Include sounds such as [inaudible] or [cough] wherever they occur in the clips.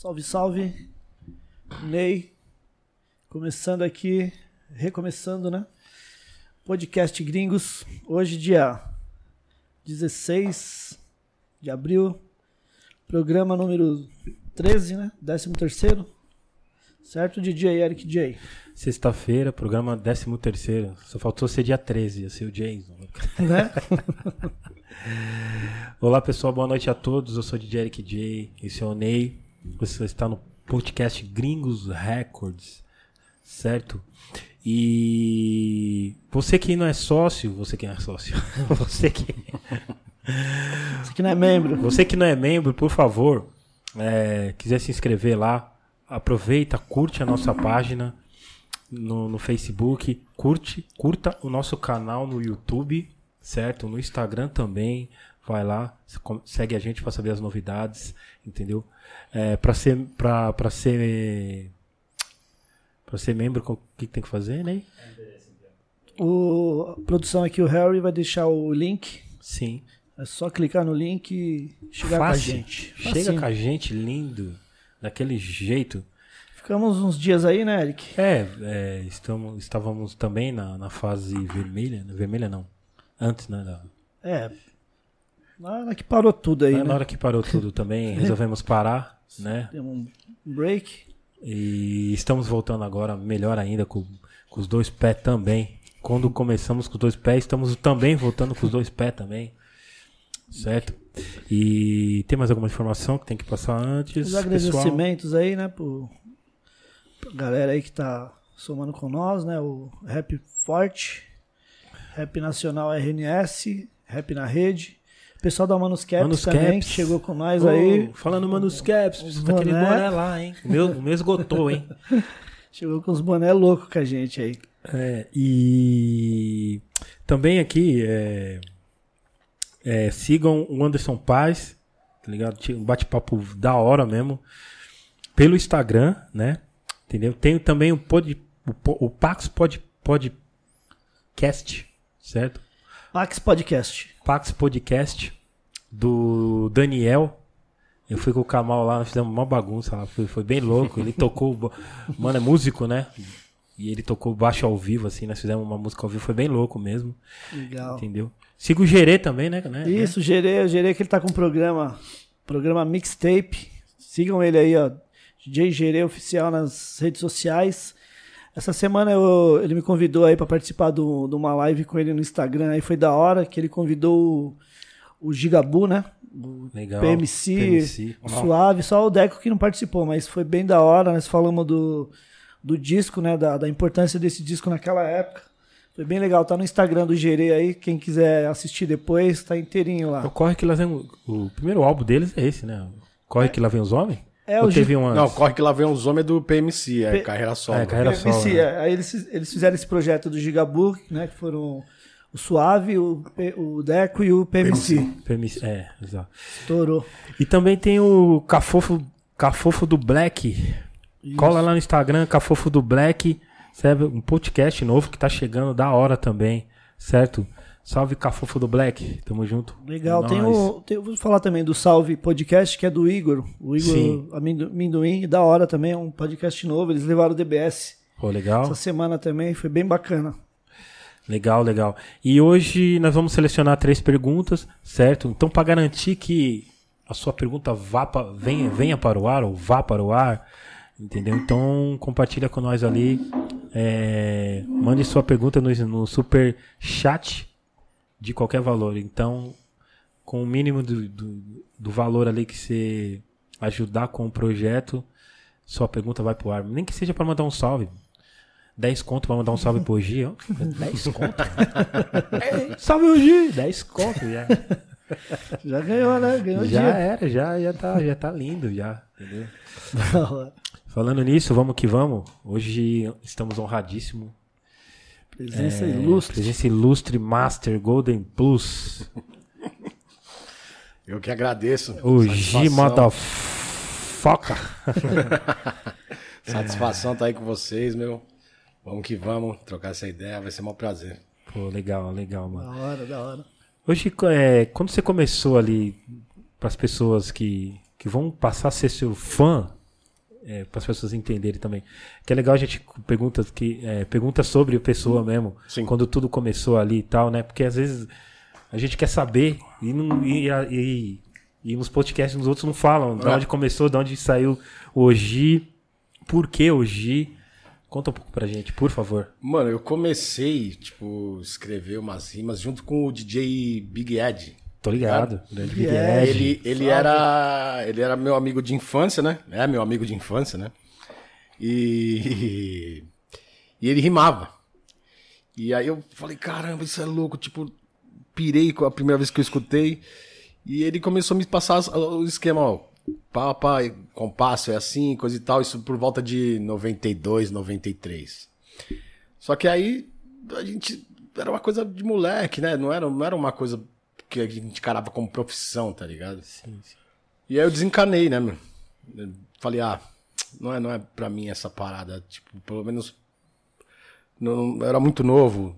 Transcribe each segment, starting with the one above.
Salve, salve. Ney. Começando aqui, recomeçando, né? Podcast Gringos. Hoje, dia 16 de abril. Programa número 13, né? 13 terceiro. Certo, DJ Eric J. Sexta-feira, programa 13 terceiro. Só faltou ser dia 13, ia ser o Jason. Né? [laughs] Olá pessoal, boa noite a todos. Eu sou o DJ Eric J. Esse é o Ney. Você está no podcast Gringos Records, certo? E você que não é sócio, você que não é sócio, [laughs] você que [laughs] Você que não é membro. você que não é membro, por favor, é, quiser se inscrever lá, aproveita, curte a nossa página no, no Facebook, curte, curta o nosso canal no YouTube, certo? No Instagram também, vai lá, segue a gente para saber as novidades, entendeu? É, para ser para para ser para ser membro, o que, tem que fazer, né? O, a produção aqui, o Harry, vai deixar o link. Sim. É só clicar no link e chegar Fácil. com a gente. Chega com a gente lindo, daquele jeito. Ficamos uns dias aí, né, Eric? É, é, estamos, estávamos também na, na fase vermelha. Vermelha não. Antes, né? Da, É. Na hora que parou tudo aí, na, na né? hora que parou tudo também, [laughs] resolvemos parar, né? Deu um break. E estamos voltando agora melhor ainda com, com os dois pés também. Quando começamos com os dois pés, estamos também voltando com os dois pés também. Certo? E tem mais alguma informação que tem que passar antes? Os pessoal? agradecimentos aí, né, pro, pra galera aí que tá somando com nós, né? O Rap Forte, Rap Nacional RNS, Rap na Rede. O pessoal da Manuscaps, Manus também, que chegou com nós Ô, aí. Falando Manus Caps, Os precisa daquele boné. boné lá, hein? O meu, o meu esgotou, hein? [laughs] Chegou com os boné loucos com a gente aí. É, e também aqui é, é, sigam o Anderson Paz, tá ligado? Tinha Um bate-papo da hora mesmo. Pelo Instagram, né? Entendeu? Tem também o, pod, o, o Pax Pod, Podcast, certo? Pax Podcast. Pax Podcast do Daniel. Eu fui com o Kamal lá, nós fizemos uma bagunça lá, foi, foi bem louco. Ele tocou, mano, é músico, né? E ele tocou baixo ao vivo, assim, nós fizemos uma música ao vivo, foi bem louco mesmo, Legal. entendeu? Siga o Gerê também, né? né? Isso, o Gerê, o Gerê que ele tá com um programa, programa Mixtape. Sigam ele aí, ó. DJ Gerê Oficial nas redes sociais. Essa semana eu- ele me convidou aí pra participar do- de uma live com ele no Instagram. Aí foi da hora que ele convidou o, o Gigabu, né? O Legal. PMC, PMC. o Suave, só o Deco que não participou, mas foi bem da hora. Nós falamos do, do disco, né? Da, da importância desse disco naquela época. Foi bem legal, tá no Instagram do Gerê aí. Quem quiser assistir depois, tá inteirinho lá. O Corre que lá vem. O primeiro álbum deles é esse, né? Corre que lá vem os homens? É, Ou o teve um antes? Não, corre que lá vem os homens do PMC, é P- carreira solo. É, carreira PMC, solo, né? é. Aí eles, eles fizeram esse projeto do Gigabu, né? Que foram o Suave, o, P- o Deco e o PMC. PMC, é, exato. Estourou. E também tem o Cafofo, Cafofo do Black. Cola lá no Instagram, Cafofo do Black. Sabe? Um podcast novo que tá chegando da hora também, certo? Salve Cafofo do Black, tamo junto. Legal. É tem o, tem, vou falar também do Salve Podcast, que é do Igor. O Igor Sim. Amendoim, da hora também, é um podcast novo. Eles levaram o DBS Pô, legal, essa semana também, foi bem bacana. legal, legal. E hoje nós vamos selecionar três perguntas, certo? Então, para garantir que a sua pergunta vá pra, venha, venha para o ar ou vá para o ar, entendeu? Então, compartilha com nós ali. é, mande sua pergunta no, no super chat de qualquer valor. Então, com o mínimo do, do, do valor ali que você ajudar com o projeto, sua pergunta vai pro ar. Nem que seja para mandar um salve. 10 conto pra mandar um salve pro Gi, ó. [laughs] 10 conto? É, [laughs] salve o Gi! 10 conto, já. [laughs] Já ganhou, né? Ganhou Já dia. era, já, já, tá, já tá lindo, já. Entendeu? Falando nisso, vamos que vamos. Hoje estamos honradíssimos. Presença É, ilustre. Presença ilustre Master Golden Plus. Eu que agradeço. O G Satisfação. Motherfucker. [laughs] Satisfação tá aí com vocês, meu. Vamos que vamos, trocar essa ideia, vai ser um prazer. Pô, legal, legal, mano. Da hora, da hora. Hoje, é, quando você começou ali, para as pessoas que, que vão passar a ser seu fã, é, para as pessoas entenderem também. Que é legal a gente pergunta que é, pergunta sobre a pessoa mesmo, Sim. quando tudo começou ali e tal, né? Porque às vezes a gente quer saber e, não, e, e, e nos podcasts dos outros não falam de É. onde começou, de onde saiu o Oji, por que Oji. Conta um pouco pra gente, por favor. Mano, eu comecei, tipo, escrever umas rimas junto com o DJ Big Ed. Tô ligado. Grande Big É, Ed. Ele, ele era ele era meu amigo de infância, né? É meu amigo de infância, né? E e ele rimava. E aí eu falei, caramba, isso é louco, tipo, pirei com a primeira vez que eu escutei. E ele começou a me passar as- o esquema, ó, pá, pá, compasso é assim, coisa e tal, isso por volta de 92, 93. Só que aí a gente era uma coisa de moleque, né? Não era, não era uma coisa que a gente encarava como profissão, tá ligado? Sim, sim. E aí eu desencanei, né, meu? Eu falei, ah, não é, não é pra mim essa parada. Tipo, pelo menos. Não, era muito novo.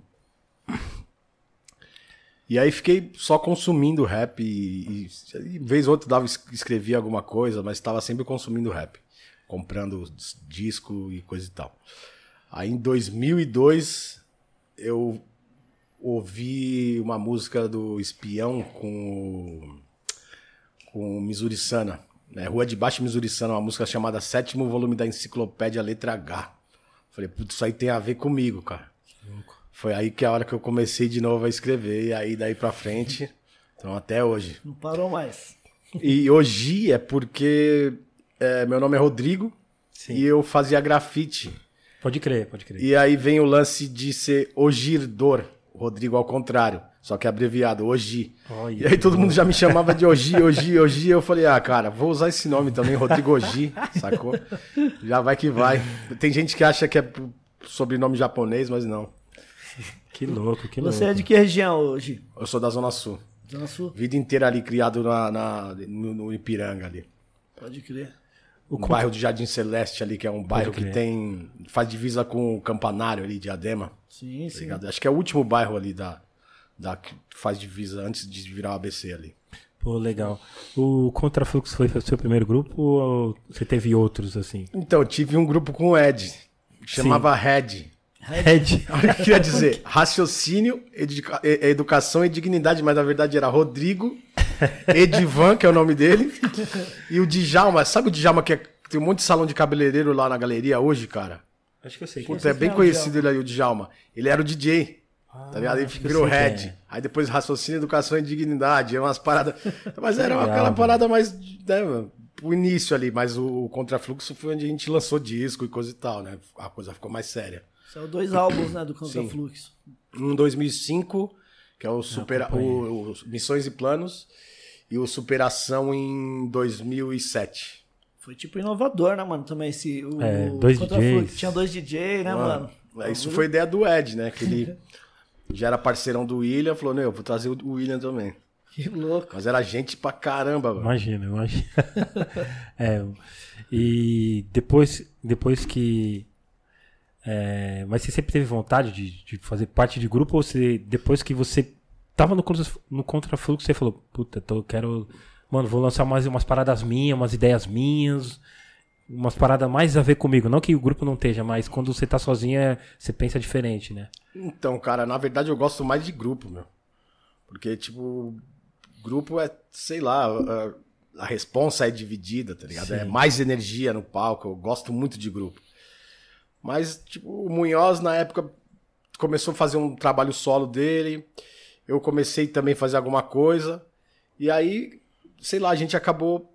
E aí fiquei só consumindo rap e, e, e vez ou outra dava, escrevia alguma coisa, mas estava sempre consumindo rap. Comprando dis- disco e coisa e tal. Aí em 2002 eu ouvi uma música do Espião com com o Missouri Sana. Né? Rua de Baixo Missouri Sana, uma música chamada Sétimo Volume da Enciclopédia Letra H. Falei, putz, isso aí tem a ver comigo, cara. Foi aí que é a hora que eu comecei de novo a escrever, e aí daí pra frente, [laughs] então até hoje. Não parou mais. E hoje é porque é, meu nome é Rodrigo Sim. e eu fazia grafite. Pode crer, pode crer. E aí vem o lance de ser Ogirdor, Rodrigo ao contrário, só que abreviado, Ogi. Olha E aí todo mundo já me chamava de Ogi, Ogi, Ogi. Eu falei, ah, cara, vou usar esse nome também, Rodrigo Ogi, sacou? Já vai que vai. Tem gente que acha que é sobrenome japonês, mas não. Que louco, que louco. Você é de que região hoje? Eu sou da Zona Sul. Zona Sul? Vida inteira ali, criado na, na- no, no Ipiranga ali. Pode crer. O bairro de Jardim Celeste ali, que é um bairro que tem. faz divisa com o Campanário ali, Diadema. Sim, Tá sim. ligado? Acho que é o último bairro ali da, da que faz divisa antes de virar o ABC ali. Pô, legal. O Contrafluxo foi o seu primeiro grupo ou você teve outros, assim? Então, eu tive um grupo com o Ed, chamava Red. Red. Olha [laughs] o que queria dizer. Raciocínio, educa- educação e dignidade, mas na verdade era Rodrigo, Edivan, que é o nome dele, e o Djalma. Sabe o Djalma que é- tem um monte de salão de cabeleireiro lá na galeria hoje, cara? Acho que eu sei. Puta, é bem é o conhecido ele aí, o Djalma. Ele era o DJ. tá ligado? Ele acho que eu virou quem é. Aí depois raciocínio, educação e dignidade. É umas paradas. Mas era Legal, aquela parada mais. Né, o início ali, mas o, o Contrafluxo foi onde a gente lançou disco e coisa e tal, né? A coisa ficou mais séria. São dois álbuns, né, do Contrafluxo. Um 2005, que é o, supera, o, o Missões e Planos, e o Superação em 2007. Foi tipo inovador, né, mano? Também esse. O, É, dois. DJs. Tinha dois DJ, né, mano? É, Isso foi ideia do Ed, né? Que ele [laughs] já era parceirão do William, falou, não, eu vou trazer o William também. Que louco. Mas era gente pra caramba, mano. Imagina, imagina. [laughs] é, e depois, depois que. É, mas você sempre teve vontade de, de fazer parte de grupo ou você, depois que você tava no, no contrafluxo, você falou, puta, tô, eu quero. Mano, vou lançar mais umas paradas minhas, umas ideias minhas, umas paradas mais a ver comigo. Não que o grupo não esteja, mas quando você tá sozinho, é- você pensa diferente, né? Então, cara, na verdade eu gosto mais de grupo, meu. Porque, tipo, grupo é, sei lá, a, a responsa é dividida, tá ligado? É mais energia no palco, eu gosto muito de grupo. Mas, tipo, o Munhoz, na época, começou a fazer um trabalho solo dele, eu comecei também a fazer alguma coisa, e aí, sei lá, a gente acabou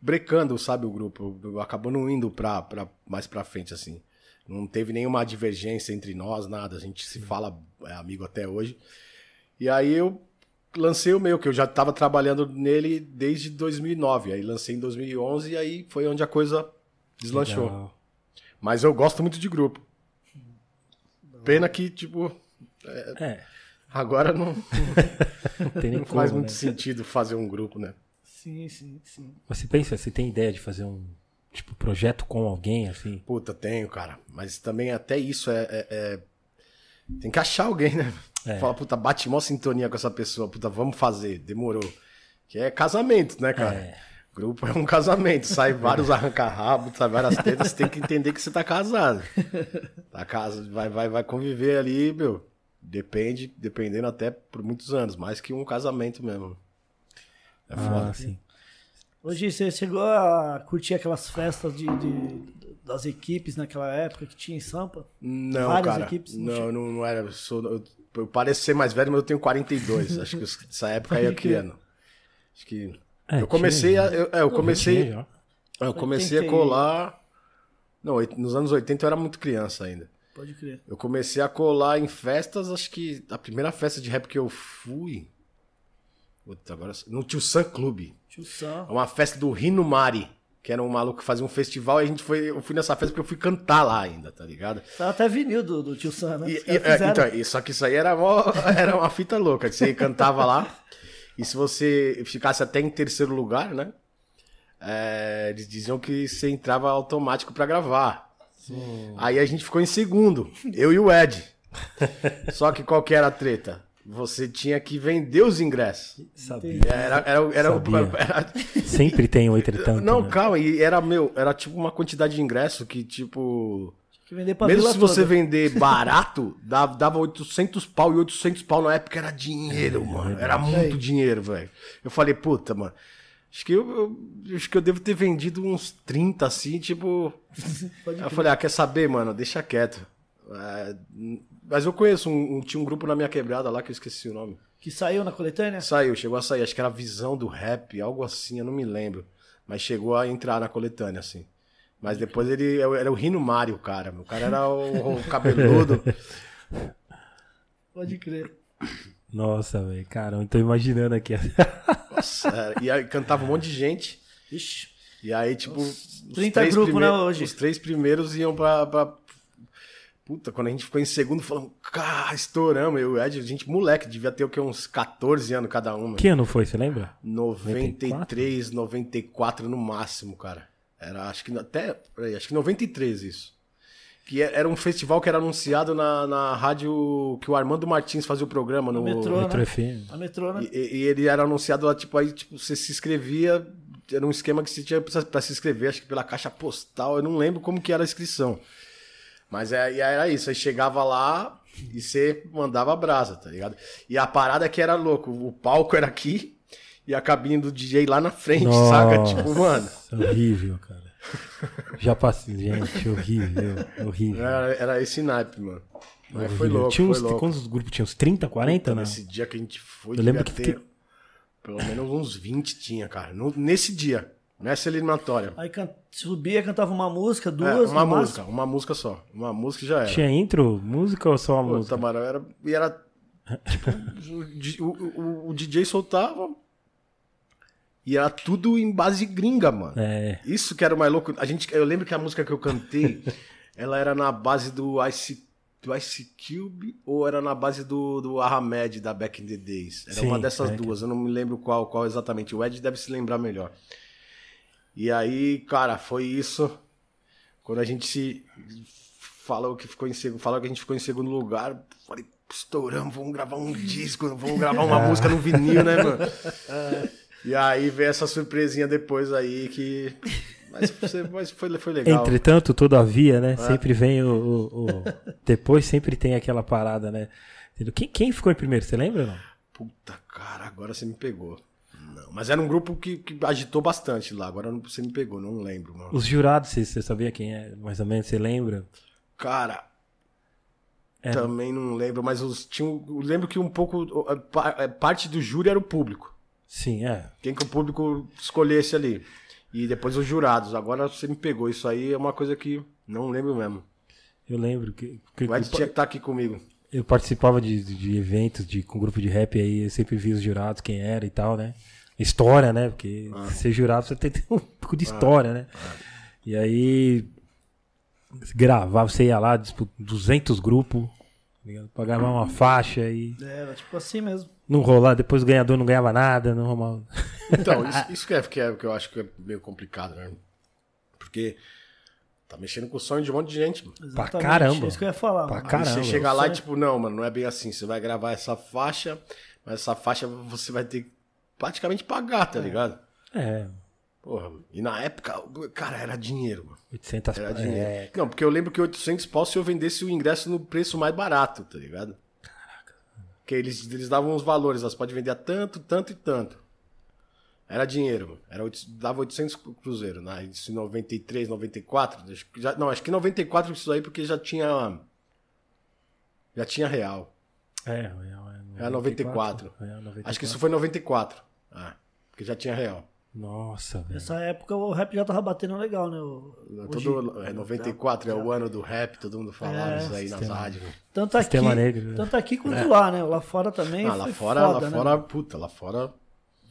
brecando, sabe, o grupo, acabou não indo pra, pra, mais pra frente, assim. Não teve nenhuma divergência entre nós, nada. A gente se fala é amigo até hoje. E aí eu lancei o meu, que eu já estava trabalhando nele desde 2009. Aí lancei em 2011 e aí foi onde a coisa deslanchou. Legal. Mas eu gosto muito de grupo. Pena que, tipo, É, agora não, [laughs] não tem nem não como, faz né? muito sentido fazer um grupo, né? Sim, sim, sim. Mas você pensa, você tem ideia de fazer um tipo projeto com alguém, assim? Puta, tenho, cara. Mas também até isso é. é- é- Tem que achar alguém, né? É. Fala, puta, bate mó sintonia com essa pessoa. Puta, vamos fazer. Demorou. Que é casamento, né, cara? É. Grupo é um casamento, sai vários arranca-rabos, sai várias tetas, você tem que entender que você tá casado. Tá casado, vai, vai, vai conviver ali, meu. Depende, dependendo até por muitos anos, mais que um casamento mesmo. É foda. Ah, sim. Hoje você chegou a curtir aquelas festas de, de- das equipes naquela época que tinha em Sampa? Não, Várias cara. equipes, não não, não, não era. Eu, sou, eu, eu pareço ser mais velho, mas eu tenho 42. Acho que essa época aí eu criando. Acho que. É, eu comecei tinha, a. Eu, é, eu comecei. Tinha. Eu comecei a 80 colar. Não, nos anos 80 eu era muito criança ainda. Pode crer. Eu comecei a colar em festas, acho que a primeira festa de rap que eu fui. Puta, agora. No Tio Sam Clube. Tio Sam. É uma festa do Rino Mari. Que era um maluco que fazia um festival e a gente foi. Eu fui nessa festa porque eu fui cantar lá ainda, tá ligado? Tava até vinil do, do Tio Sam, né? E- e- é, fizeram. então, e- só que isso aí era, mó- [laughs] era uma fita louca. Que você cantava lá. E se você ficasse até em terceiro lugar, né? é, eles diziam que você entrava automático pra gravar. Aí a gente ficou em segundo, eu e o Ed. [laughs] Só que qual que era a treta? Você tinha que vender os ingressos. Sabia. Era, era, era, Sabia. [laughs] era- Sempre tem um entretanto. não, né? calma, e era meu, era tipo uma quantidade de ingresso que tipo que vender pra mesmo vila se você toda. vender [laughs] barato, dava, dava 800 pau e 800 pau na época era dinheiro, mano. Era muito dinheiro, velho. Eu falei, puta, mano. Acho que eu, eu- acho que eu devo ter vendido uns 30 assim, tipo. [laughs] Pode Aí eu falei, ah, quer saber, mano? Deixa quieto. É, mas eu conheço um, um- tinha um grupo na minha quebrada lá que eu esqueci o nome. Que saiu na coletânea? Saiu, chegou a sair, acho que era Visão do Rap, algo assim, eu não me lembro. Mas chegou a entrar na coletânea, assim. Mas depois ele era o Rino Mário, cara. O cara era o, o cabeludo. [laughs] Pode crer. Nossa, velho. Caramba, tô imaginando aqui. [laughs] Nossa, era- e aí cantava um monte de gente. Ixi. E aí, tipo. os 30 três grupos, né, primeiros- hoje? Os três primeiros iam pra, pra. Puta, quando a gente ficou em segundo, falamos, cara, estouramos. Eu e o Ed, a gente moleque, devia ter o quê? Uns 14 anos cada um. Que ano foi, você lembra? 93, 94 no máximo, cara. Era, acho que até. peraí, acho que 93 isso. Que é- era um festival que era anunciado na, na rádio que o Armando Martins fazia o programa no. metrô. Metro né? FM. A metrô, né? E, e ele era anunciado lá, tipo, aí tipo, você se inscrevia. Era um esquema que você tinha pra, pra se inscrever, acho que pela caixa postal, eu não lembro como que era a inscrição. Mas é, e era isso, aí chegava lá e você mandava brasa, tá ligado? E a parada é que era louco, o palco era aqui e a cabine do DJ lá na frente, saca? Tipo, mano, Horrível, cara. Já passei, gente, horrível, horrível. era, era esse naipe, mano. Mas foi horrível. louco, Tinha foi uns, louco. Quantos grupos tinha? Uns 30, 40, né? Nesse dia que a gente foi, Eu lembro que ter fiquei- pelo menos uns 20 tinha, cara. No- nesse dia, nessa eliminatória. Aí can... subia, cantava uma música, É, duas, uma no música, máximo. uma música só. Uma música já era. Tinha intro, música ou só uma Pô, música? Tamarão era. E era. Tipo, [laughs] o- o- o DJ soltava. E era tudo em base gringa, mano. É, Isso que era o mais louco. A gente, eu lembro que a música que eu cantei, [laughs] ela era na base do Ice, do Ice Cube ou era na base do, do Ahmed da Back in the Days. Era Sim, uma dessas é. duas, eu não me lembro qual, qual exatamente. O Ed deve se lembrar melhor. E aí, cara, foi isso. Quando a gente se falou que ficou em segundo, falou que a gente ficou em segundo lugar, falei, estouramos, vamos gravar um disco, vamos gravar uma [laughs] música no vinil, né, mano? [laughs] E aí veio essa surpresinha depois aí que. Mas, foi- mas foi, foi legal. Entretanto, todavia, né? Sempre vem o, o- o- Depois sempre tem aquela parada, né? Quem, quem ficou em primeiro, você lembra ou não? Puta, cara, agora você me pegou. Não, mas era um grupo que, que agitou bastante lá. Agora não- você me pegou, não lembro, mano. Os jurados, você, você sabia quem é? Mais ou menos, você lembra? Cara, Era- também não lembro, mas os, tinha, eu lembro que um pouco. a Parte do júri era o público. Sim, é. Quem que o público escolhesse ali. E depois os jurados. Agora você me pegou. Isso aí é uma coisa que não lembro mesmo. Eu lembro que, que- O Ed tinha que estar aqui comigo. eu participava de, de eventos de, com grupo de rap aí, eu sempre vi os jurados, quem era e tal, né? História, né? Porque Ah. ser jurado você tem que ter um [laughs] pouco de história, né? E aí gravava, você ia lá, disputa 200 grupos, tá ligado? pagava uma faixa e Era tipo assim mesmo. Não rolar, depois o ganhador não ganhava nada, não rolava. Então, [laughs] isso, isso que, é, que, é, que eu acho que é meio complicado, né? Porque tá mexendo com o sonho de um monte de gente. Mano. Exatamente. caramba. É isso que eu ia falar. Pra mano. caramba. Aí você chega lá e Sonho. tipo, não, mano, não é bem assim. Você vai gravar essa faixa, mas essa faixa você vai ter que praticamente pagar, tá ligado? É. Porra, e na época, cara, era dinheiro, mano. 800 Era é, dinheiro. Não, porque eu lembro que 800 pau se eu vendesse o ingresso no preço mais barato, tá ligado? Porque eles, eles davam uns valores, elas podem vender a tanto, tanto e tanto. Era dinheiro. Era, dava 800 cruzeiro, né? Isso em 93, 94. acho que já- não, acho que 94 isso aí porque já tinha. Já tinha real. É, é, é, Era 94. É, 94. Acho que isso foi em 94. Ah, porque já tinha real. Nossa, velho. Nessa época o rap já tava batendo legal, né? O- Todo, hoje- é, 94 é o ano do rap, todo mundo falava É, isso aí nas sistema. rádios. né? Tanto aqui, Sistema negro, né? tanto aqui quanto lá, né? Lá fora também. Ah, lá foi fora, foda, lá né? fora, puta, lá fora.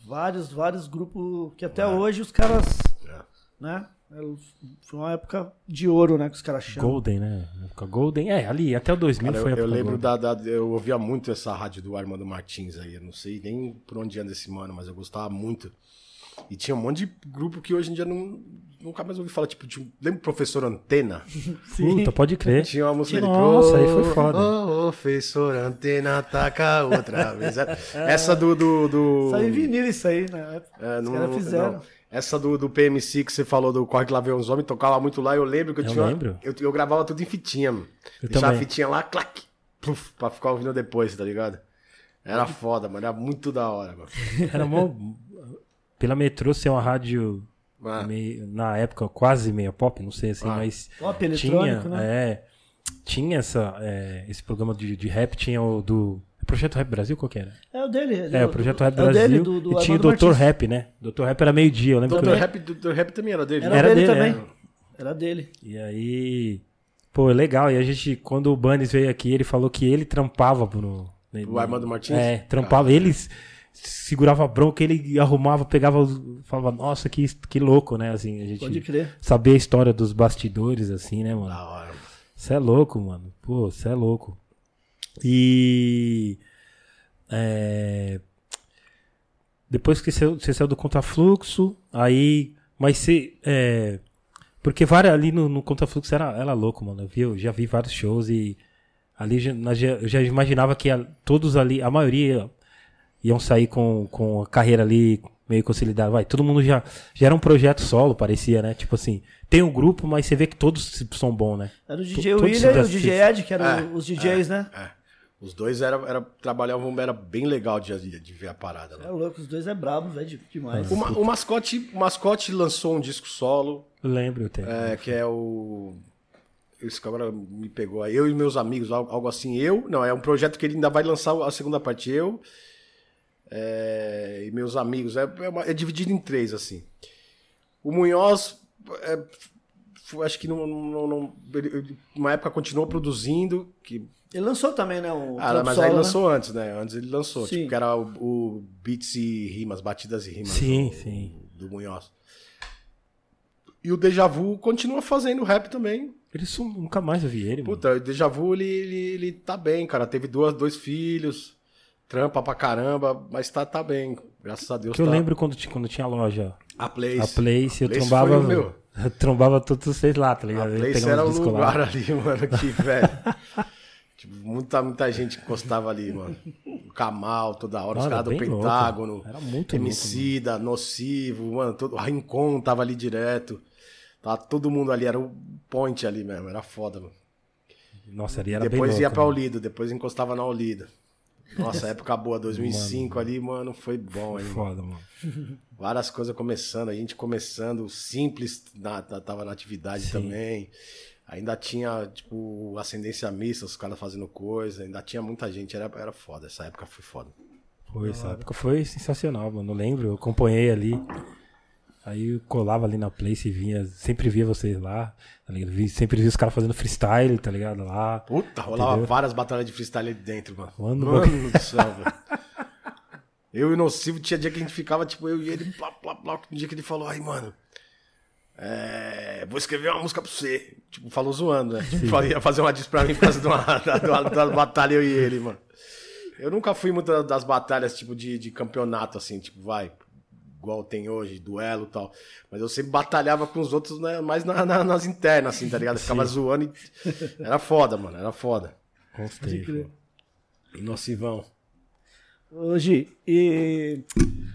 Vários, vários grupos que até hoje os caras, é. né? Foi uma época de ouro, né? Que os caras chamam. Golden, né? Época Golden. É, ali, até o 2000 Cara, foi eu, a eu época lembro Golden. da, da- Eu ouvia muito essa rádio do Armando Martins aí. Eu não sei nem por onde anda esse mano, mas eu gostava muito. E tinha um monte de grupo que hoje em dia não, nunca mais ouvi falar. Tipo, tinha, lembra o professor Antena? [laughs] Puta, pode crer. Tinha uma música dele. Nossa, aí foi "Ô, foda. Professor Antena ataca outra [laughs] vez. Essa do. do, do... Saiu em vinil isso aí, né? É, os não- caras fizeram. não. Essa do, do PMC que você falou do Corre que lá vem os homens, tocava muito lá. Eu lembro que eu, Eu tinha. lembro. Eu, eu gravava tudo em fitinha, mano. Eu Deixava também. a fitinha lá, clac, pluf, pra ficar ouvindo depois, tá ligado? Era foda, mano. Era muito da hora, mano. [laughs] Era mó... Pela metrô ser uma rádio Ah. meio- na época quase meia pop, não sei assim, Ah. mas Pop tinha, né? é, tinha essa, é, esse programa de, de rap, tinha o do Projeto Rap Brasil, qual que era? É o dele. É, do- o Projeto Rap é Brasil dele, do, do e tinha o Dr. Martins. Rap, né? Dr. Rap era meio-dia, eu lembro que Dr. eu... Rap, Dr. Rap também era dele. Era, Era dele, dele, também. é. Era dele. E aí, pô, legal, e a gente, quando o Bunnies veio aqui, ele falou que ele trampava pro... O Armando Martins? É, trampava, eles segurava a bronca, ele arrumava, pegava, falava, nossa, que, que louco, né, assim, a gente... Pode crer. Saber a história dos bastidores, assim, né, mano? Da hora. Você é louco, mano. Pô, você é louco. E. é, depois que você saiu do contrafluxo, aí. Mas você. é, porque várias ali no, no contrafluxo era, era louco, mano. Eu, vi, eu já vi vários shows e. Ali já- eu já imaginava que a- todos ali, a maioria iam sair com, com a carreira ali meio consolidada. Vai, todo mundo já, já era um projeto solo, parecia, né? Tipo assim, tem um grupo, mas você vê que todos são bons, né? Era o DJ todos William e o DJ Ed, que eram É, os DJs, né? É. Os dois era, era, trabalhavam, era bem legal de, de, ver a parada. É Né? louco, os dois é brabo, velho, de- demais. O, ma- o, mascote, o mascote lançou um disco solo, lembro, eu tenho. é, que é o. Que agora me pegou aí. Eu e meus amigos, algo, algo assim. Eu. Não, é um projeto que ele ainda vai lançar a segunda parte. Eu. É, e meus amigos. É, é, uma- é dividido em três, assim. O Munhoz. é, foi- acho que não, não, não- ele- ele, uma época continuou produzindo. Que, Ele lançou também, né? O ah, mas Solo, aí né? lançou antes, né? Antes ele lançou. Sim. Tipo, que era o, o Beats e Rimas, Batidas e Rimas. Sim, do, sim. Do Munhoz. E o Deja Vu continua fazendo rap também. Ele sum- nunca mais eu vi ele, mano. Puta, o Deja Vu, ele, ele, ele tá bem, cara. Teve duas, dois filhos, trampa pra caramba, mas tá, tá bem. Graças a Deus Que eu tá. lembro quando, quando tinha a loja, A Place. a Place, eu Place trombava. foi o meu. Eu [laughs] trombava todos vocês lá, tá A ligado? Eu Place era um lá. lugar ali, [laughs] mano, que, velho. tipo, muita, muita gente encostava ali, mano. O Kamal, toda hora, os Mano, caras do bem louco. Pentágono. Era muito Emicida, Nocivo, mano. Todo, o Rincon tava ali direto. Tava todo mundo ali, era o point ali mesmo, era foda, mano. Nossa, ali era depois bem ia louco, pra. Olido, depois encostava na Olido. Nossa, época boa, 2005 ali, mano, foi bom, hein? mano. Foda, mano. Várias coisas começando, a gente começando, Simples na, na- tava na atividade também. Ainda tinha, tipo, ascendência mista, os caras fazendo coisa, ainda tinha muita gente, era, era foda, essa época foi foda. Foi, essa época foi sensacional, mano. Eu lembro, eu acompanhei ali. Aí eu colava ali na place e vinha, sempre via vocês lá, tá ligado? Sempre via os caras fazendo freestyle, tá ligado? Lá. Puta, rolava Entendeu? várias batalhas de freestyle ali dentro, mano. Mano, Mano do céu, velho. Eu e o Nocivo tinha dia que a gente ficava, tipo, eu e ele, plá, plá, plá. Um dia que ele falou, ai, mano, é, vou escrever uma música pra você. Tipo, falou zoando, né? Tipo, ia fazer uma diss pra mim por causa de uma, [laughs] da, da, da batalha, eu e ele, mano. Eu nunca fui muito das batalhas, tipo, de, de campeonato, assim, tipo, vai, igual tem hoje, duelo e tal. Mas eu sempre batalhava com os outros, né, mais na- na- nas internas, assim, tá ligado? Eu ficava zoando e... Era foda, mano, era foda. Gostei. E Nocivão. Hoje, e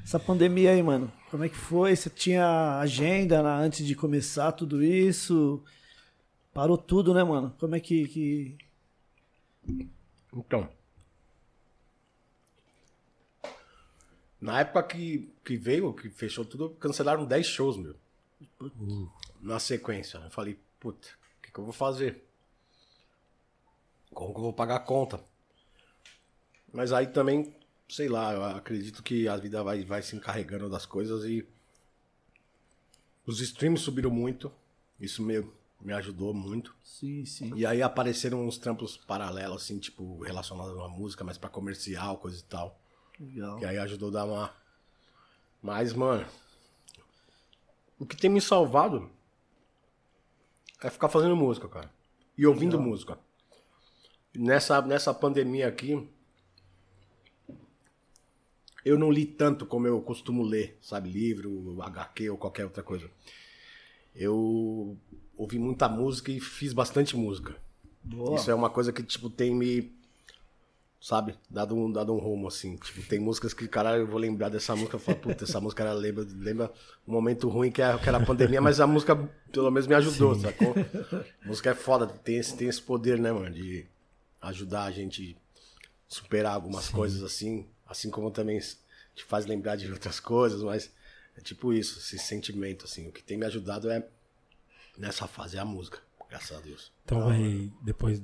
essa pandemia aí, mano, Como é que foi? Você tinha agenda na- antes de começar tudo isso? Parou tudo, né, mano? Como é que. que... Então. Na época que, que veio, que fechou tudo, cancelaram 10 shows, meu. Na sequência. Eu falei, puta, o que, que eu vou fazer? Como que eu vou pagar a conta? Mas aí também, sei lá, eu acredito que a vida vai, vai se encarregando das coisas e os streams subiram muito. Isso me, me ajudou muito. Sim, sim. E aí apareceram uns trampos paralelos, assim, tipo, relacionados à música, mas pra comercial, coisa e tal. Legal. Que aí ajudou a dar uma. Mas, mano. O que tem me salvado é ficar fazendo música, cara. E ouvindo música. Nessa, nessa pandemia aqui. Eu não li tanto como eu costumo ler, sabe? Livro, HQ ou qualquer outra coisa. Eu ouvi muita música e fiz bastante música. Boa. Isso é uma coisa que, tipo, tem me. Sabe? Dado um, dado um rumo, assim. Tipo, tem músicas que, caralho, eu vou lembrar dessa música e falar, puta, essa música era, lembra, lembra um momento ruim que era, que era a pandemia, mas a música, pelo menos, me ajudou, sacou? A música é foda, tem esse, tem esse poder, né, mano? De ajudar a gente superar algumas coisas, assim. Assim como também te faz lembrar de outras coisas, mas é tipo isso, esse sentimento, assim. O que tem me ajudado é, nessa fase, é a música, graças a Deus. Então vai, depois,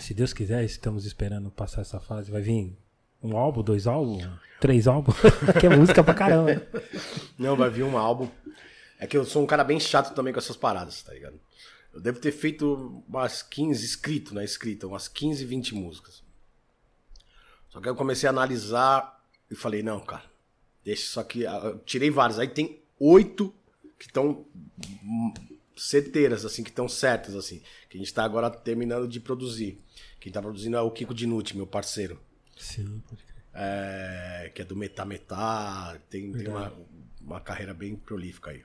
se Deus quiser, estamos esperando passar essa fase, vai vir um álbum, dois álbuns, três álbuns, [laughs] que é música pra caramba. né? Não, vai vir um álbum. É que eu sou um cara bem chato também com essas paradas, tá ligado? Eu devo ter feito umas 15, escrito, né? Escrito, umas 15, 20 músicas. Só que eu comecei a analisar e falei, não, cara, deixa isso aqui. ah, Eu tirei várias. Aí tem oito que estão certeiras, assim, que estão certas, assim. Que a gente tá agora terminando de produzir. Quem tá produzindo é o Kiko Dinucci, meu parceiro Sim, pode crer. é, que é do Metá Metá, tem, tem uma, uma carreira bem prolífica aí.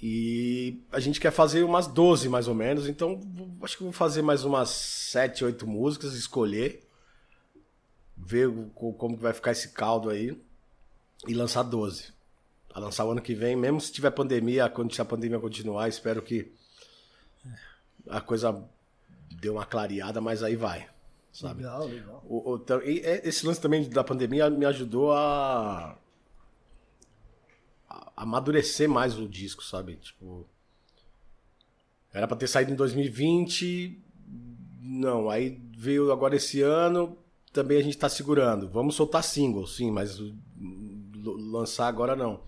E a gente quer fazer umas 12 mais ou menos, então acho que vou fazer mais umas 7, 8 músicas, escolher, ver como que vai ficar esse caldo aí e lançar 12. Pra lançar o ano que vem, mesmo se tiver pandemia, quando se a pandemia continuar, espero que a coisa dê uma clareada, mas aí vai, sabe? Legal, legal. O- o- esse lance também da pandemia me ajudou a, a amadurecer mais o disco, sabe? Tipo, era pra ter saído em 2020, não, aí veio agora esse ano, também a gente tá segurando. Vamos soltar single, sim, mas lançar agora não.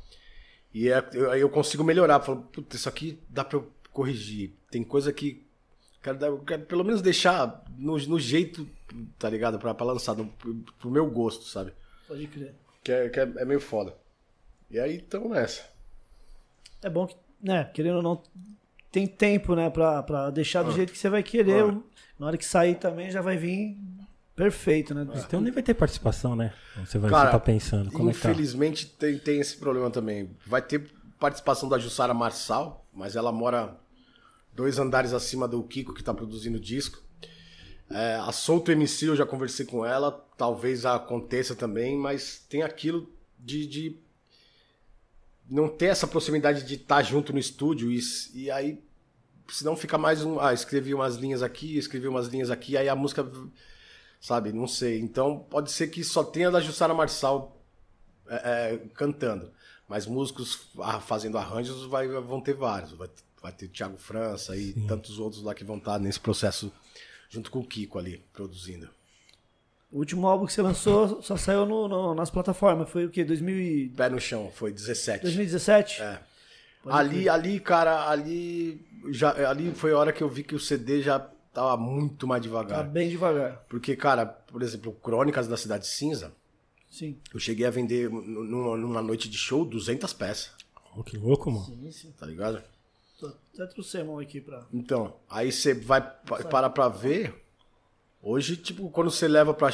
E é- eu- aí eu consigo melhorar, falo, puta, isso aqui dá pra eu corrigir. Tem coisa que Quero, dar- eu quero pelo menos deixar no, no jeito, tá ligado? Pra, pra lançar, no, pro, pro meu gosto, sabe? Pode crer. Que, é, que é, é meio foda. E aí, tamo nessa. É bom que, né, querendo ou não, tem tempo, né, pra, pra deixar Ah. do jeito que você vai querer. Na hora que sair também já vai vir perfeito, né? Então nem vai ter participação, né? Você vai você tá pensando. Como é que tá? Infelizmente tem, tem esse problema também. Vai ter participação da Jussara Marçal, mas ela mora dois andares acima do Kiko, que tá produzindo o disco. É, a Solto MC eu já conversei com ela, talvez aconteça também, mas tem aquilo de, de não ter essa proximidade de estar junto no estúdio e, e aí senão fica mais um, ah, escrevi umas linhas aqui, escrevi umas linhas aqui, aí a música, sabe, não sei. Então pode ser que só tenha da Jussara Marçal é, é, cantando, mas músicos fazendo arranjos vai, vão ter vários, vai, vai ter o Thiago França e tantos outros lá que vão estar nesse processo junto com o Kiko ali produzindo. O último álbum que você lançou só saiu no, no- nas plataformas. Foi o quê? 2000 e- Pé no chão, foi 17. 2017? É. Ali, ali, cara, ali já ali foi a hora que eu vi que o CD já tava muito mais Tá devagar. bem devagar. Porque, cara, por exemplo, Crônicas da Cidade Cinza, Sim. eu cheguei a vender numa, numa noite de show 200 peças, Oh, que louco, mano. Sim, sim. tá ligado? Até trouxemos aqui pra. Então, aí você vai pa- parar pra ver. Hoje, tipo, quando você leva pra.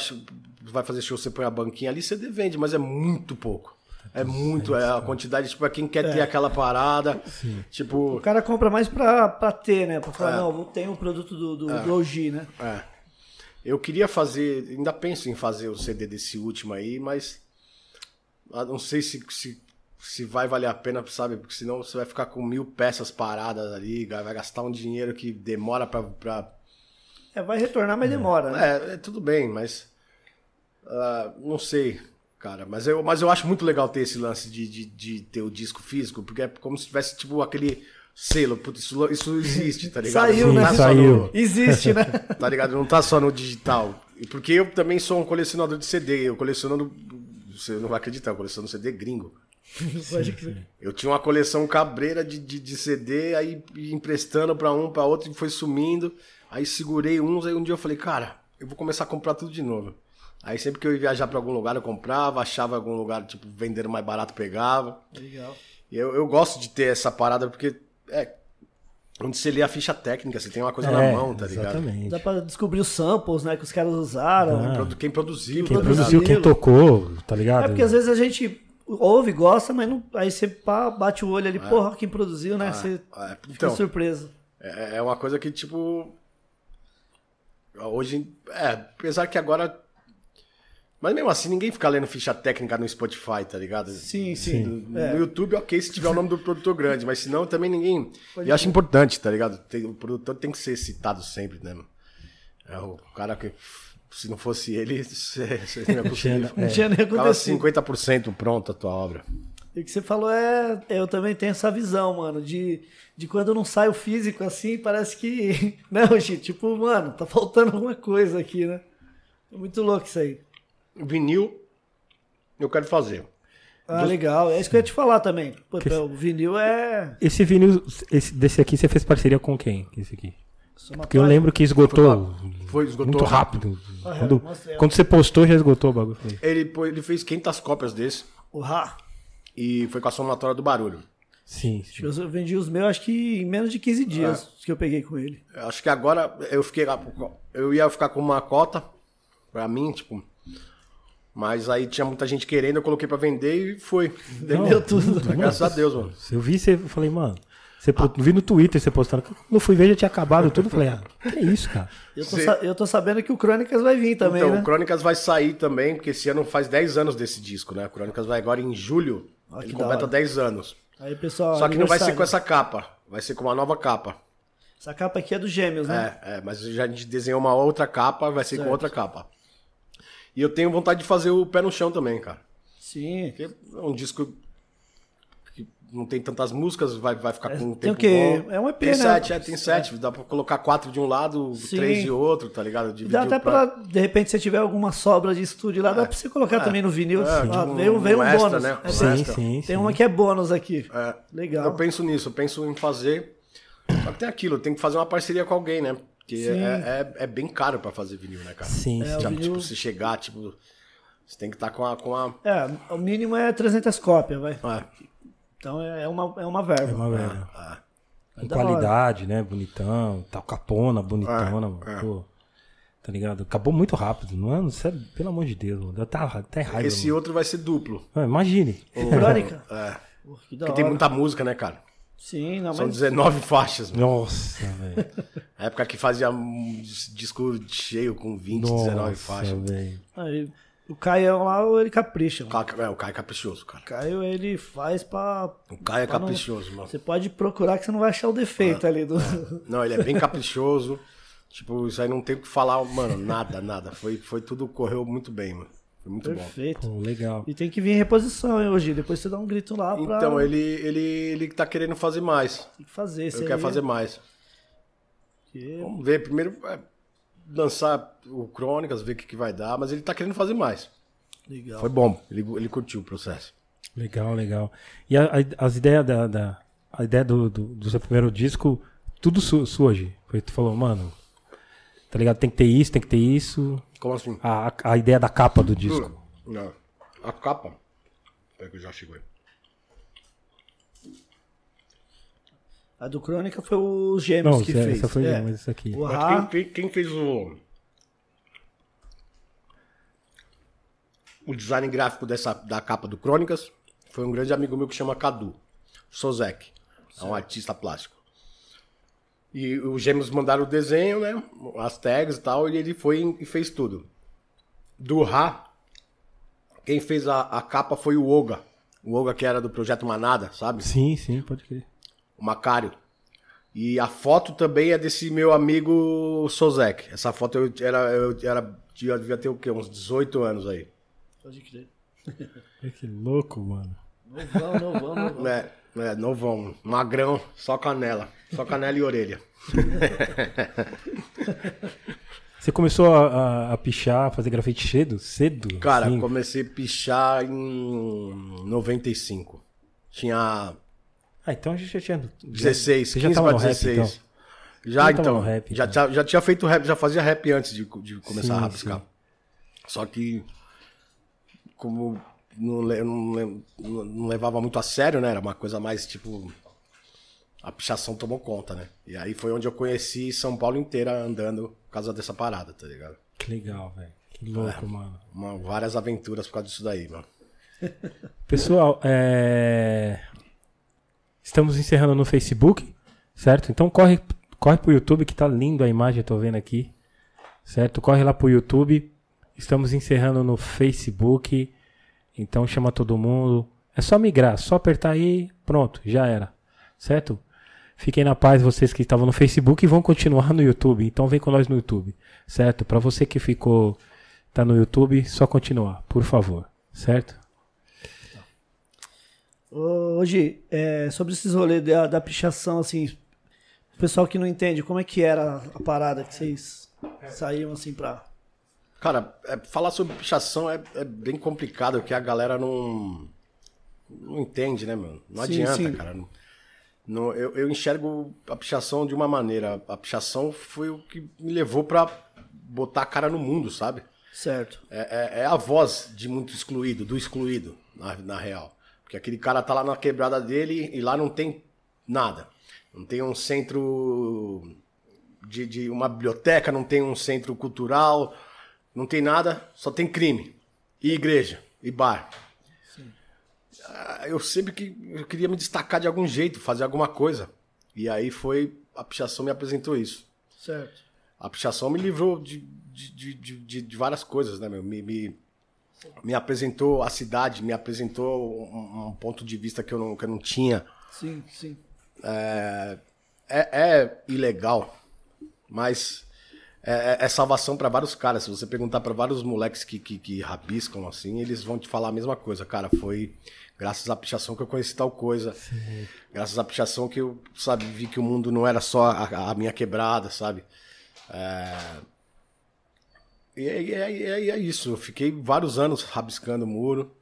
Vai fazer show, você põe a banquinha ali, você vende, mas é muito pouco. É muito, é a quantidade, tipo, é quem quer ter aquela parada. Tipo, O cara compra mais pra, pra ter, né? Pra falar, É. não, tenho o produto do, do, do OG, né? É. Eu queria fazer, ainda penso em fazer o CD desse último aí, mas ah, não sei se, se, se vai valer a pena, sabe? Porque senão você vai ficar com mil peças paradas ali, vai gastar um dinheiro que demora pra. pra... É, vai retornar, mas demora, né? É, é, tudo bem, mas. ah, não sei, cara. Mas eu, mas eu acho muito legal ter esse lance de, de, de ter o disco físico, porque é como se tivesse, tipo, aquele selo. Putz, isso, isso existe, tá ligado? Saiu, né? tá Saiu. no- Existe, né? [laughs] tá ligado? Não tá só no digital. Porque eu também sou um colecionador de CD. Eu colecionando. Você não vai acreditar, eu coleciono CD gringo. [laughs] Crer. Eu tinha uma coleção cabreira de, de, de CD, aí emprestando pra um, pra outro, e foi sumindo. Aí segurei uns, aí um dia eu falei, cara, eu vou começar a comprar tudo de novo. Aí sempre que eu ia viajar pra algum lugar, eu comprava, achava algum lugar, tipo, vendendo mais barato, pegava. Legal. E eu, eu gosto de ter essa parada, porque é. Onde você lê a ficha técnica, você tem uma coisa É, na mão, tá ligado? Exatamente. Dá pra descobrir os samples, né, que os caras usaram. Ah. Quem produziu, Quem tá produziu, quem tocou, tá ligado? É porque às vezes a gente ouve, gosta, mas não, aí você pá, bate o olho ali, porra, quem produziu, né? Você É, fica então, surpreso. É, é uma coisa que, tipo. Hoje. É, apesar que agora. Mas mesmo assim, ninguém fica lendo ficha técnica no Spotify, tá ligado? Sim, sim. No, É. no YouTube, ok, se tiver o nome do produtor grande, mas senão também ninguém. E eu acho importante, tá ligado? Tem- o produtor tem que ser citado sempre, né? mano? É o cara que. Se não fosse ele, [laughs] você, você não ia conseguir. Não tinha nem acontecido. 50% pronta a tua obra. E o que você falou é. Eu também tenho essa visão, mano, de, de quando não sai o físico assim, parece que. [laughs] Né, Rogi? Tipo, mano, tá faltando alguma coisa aqui, né? É muito louco isso aí. Vinil, eu quero fazer. Ah, legal. É isso que eu ia te falar também. Pô, o vinil é. Esse vinil, esse, desse aqui, você fez parceria com quem? Esse aqui? somatório. Porque eu lembro que esgotou Foi, esgotou muito rápido. Ah, Quando, mostrei. quando você postou, já esgotou o bagulho. Ele, ele fez 500 cópias desse O Rá. e foi com a somatória do barulho. Sim, sim. Eu vendi os meus, acho que em menos de 15 dias que eu peguei com ele. Acho que agora eu fiquei. Eu ia ficar com uma cota pra mim, tipo. Mas aí tinha muita gente querendo, eu coloquei pra vender e foi. [laughs] Vendeu tudo. Graças a Deus, mano. Eu vi você, eu falei, mano, você po- vi no Twitter você postando. Quando fui ver, já tinha acabado tudo. Eu falei, ah, que isso, cara? [laughs] Eu tô, eu tô sabendo que o Crônicas vai vir também, então, né? o Crônicas vai sair também, porque esse ano faz 10 anos desse disco, né? O Crônicas vai agora em julho. Ah, ele completa hora. 10 anos. Aí, pessoal. Só que não vai ser com essa capa. Vai ser com uma nova capa. Essa capa aqui é dos gêmeos, né? É, é, mas já a gente desenhou uma outra capa, vai ser com outra capa. E eu tenho vontade de fazer o pé no chão também, cara. Sim. Porque é um disco que não tem tantas músicas, vai, vai ficar com um tem tempo o quê? bom. É um EP, tem né? Sete, é, tem sete. Dá pra colocar quatro de um lado, Sim. três de outro, tá ligado? Dá Dividir até o pra- pra, de repente, se tiver alguma sobra de estúdio lá, dá pra você colocar também no vinil. É, Ah, tipo veio, um- veio um, um extra, bônus. né? É, Um sim. extra. sim, Tem uma que é bônus aqui. É, Legal. Eu penso nisso, eu penso em fazer. Só que tem aquilo, tem que fazer uma parceria com alguém, né? Porque é, é, é bem caro pra fazer vinil, né, cara? Sim, É, Já, vinil- Tipo, se chegar, tipo. Você tem que estar com a. Com a É, o mínimo é 300 cópias, vai. é, Então é é uma, é uma verba. É uma velha. é. Com da hora. qualidade, né? Bonitão, tal, capona, bonitona, mano. é. Pô, tá ligado? Acabou muito rápido, não é? Não sei, pelo amor de Deus, mano. Tá, até raiva. Esse mano. outro vai ser duplo. Ah, imagine. Crônica? [laughs] É. Porque tem muita música, né, cara? Sim, não, São mas 19 faixas. mano. Nossa, [laughs] velho. Na época que fazia um disco cheio com 20, 19 Nossa, faixas. velho. aí, o Caio lá, ele capricha. O mano. Caio, é, o Caio é caprichoso, cara. O Caio, ele faz pra... O Caio é pra não- caprichoso, mano. Você pode procurar que você não vai achar o defeito ali do... Não, ele é bem caprichoso. Tipo, isso aí não tem o que falar, mano, nada, nada. Foi, foi tudo, correu muito bem, mano. Foi muito bom. Perfeito. Legal. E tem que vir em reposição, hein, hoje. Depois você dá um grito lá pra Então, ele, ele, ele tá querendo fazer mais. tem que fazer. Quero aí, fazer mais. que- Vamos ver. Primeiro, é, lançar o Crônicas, ver o que, que vai dar. Mas ele tá querendo fazer mais. Legal. Foi bom. Ele, ele curtiu o processo. Legal, legal. E a- a- as ideias da, da- a ideia do, do, do seu primeiro disco, tudo su, sua hoje. Foi tu falou, mano, tá ligado? Tem que ter isso, tem que ter isso. Como assim? A, a, ideia da capa do disco. Não. A capa. Peraí que eu já chegou aí. A do Crônica foi os Gêmeos Não, que essa, fez. essa foi É. mas isso aqui. O Mas Ra, quem, fez- quem fez o. O design gráfico dessa, da capa do Crônicas foi um grande amigo meu que chama Cadu Sozek. É um artista plástico. E os gêmeos mandaram o desenho, né? As tags e tal, e ele foi e fez tudo. Do Ra, quem fez a, a capa foi o Oga. O Olga que era do Projeto Manada, sabe? Sim, sim, pode crer. O Macário. E a foto também é desse meu amigo Sozek. Essa foto eu era, eu era, eu devia ter o quê? Uns 18 anos aí. Pode crer. É que louco, mano. Novão, novão, novão. [laughs] É, é, novão, magrão, só canela. Só canela e orelha. [laughs] Você começou a, a, a pichar, a fazer grafite cedo? Cedo? Cara, Assim? comecei a pichar em 95. Tinha Ah, então a gente já tinha. 16, Você já 15 tava pra no rap, 16. então? Já Já então. no rap, já, então. tinha, já tinha feito rap, já fazia rap antes de, de começar Sim, a rabiscar. Só que, como não, não le- não levava muito a sério, né? Era uma coisa mais tipo. A pichação tomou conta, né? E aí foi onde eu conheci São Paulo inteira andando por causa dessa parada, tá ligado? Que legal, velho. Que louco, mano. Uma- várias aventuras por causa disso daí, mano. [laughs] Pessoal, é... estamos encerrando no Facebook, certo? Então corre, corre pro YouTube que tá lindo a imagem, eu tô vendo aqui. Certo? Corre lá pro YouTube. Estamos encerrando no Facebook. Então chama todo mundo. É só migrar, só apertar aí, pronto, já era. Certo? Fiquem na paz vocês que estavam no Facebook e vão continuar no YouTube. Então vem com nós no YouTube, certo? Para você que ficou tá no YouTube, só continuar, por favor, certo? Ô, Hoje, é, sobre esses rolês da, da pichação, assim, o pessoal que não entende, como é que era a parada que vocês saíam assim pra. Cara, é, falar sobre pichação é, é bem complicado, porque a galera não, não entende, né, mano? Não Sim, adianta, sim. cara. Não- não- eu, eu enxergo a pichação de uma maneira. A pichação foi o que me levou pra botar a cara no mundo, sabe? Certo. É, é- é a voz de muito excluído, do excluído, na, na real. Porque aquele cara tá lá na quebrada dele e lá não tem nada. Não tem um centro de, de uma biblioteca, não tem um centro cultural, não tem nada, só tem crime. E igreja, e bar. Ah, Eu sempre que eu queria me destacar de algum jeito, fazer alguma coisa. E aí foi, a pichação me apresentou isso. Certo. A pichação me livrou de, de, de, de- de- várias coisas, né, meu? Me, me, me apresentou a cidade, me apresentou um, um ponto de vista que eu não, que eu não tinha. Sim, sim. É, é, é ilegal, mas é, é salvação para vários caras. Se você perguntar para vários moleques que, que, que rabiscam assim, eles vão te falar a mesma coisa. Cara, foi graças à pichação que eu conheci tal coisa. Graças à pichação que eu, sabe, vi que o mundo não era só a, a minha quebrada, sabe? É... E é, é- é- é isso. Eu fiquei vários anos rabiscando muro.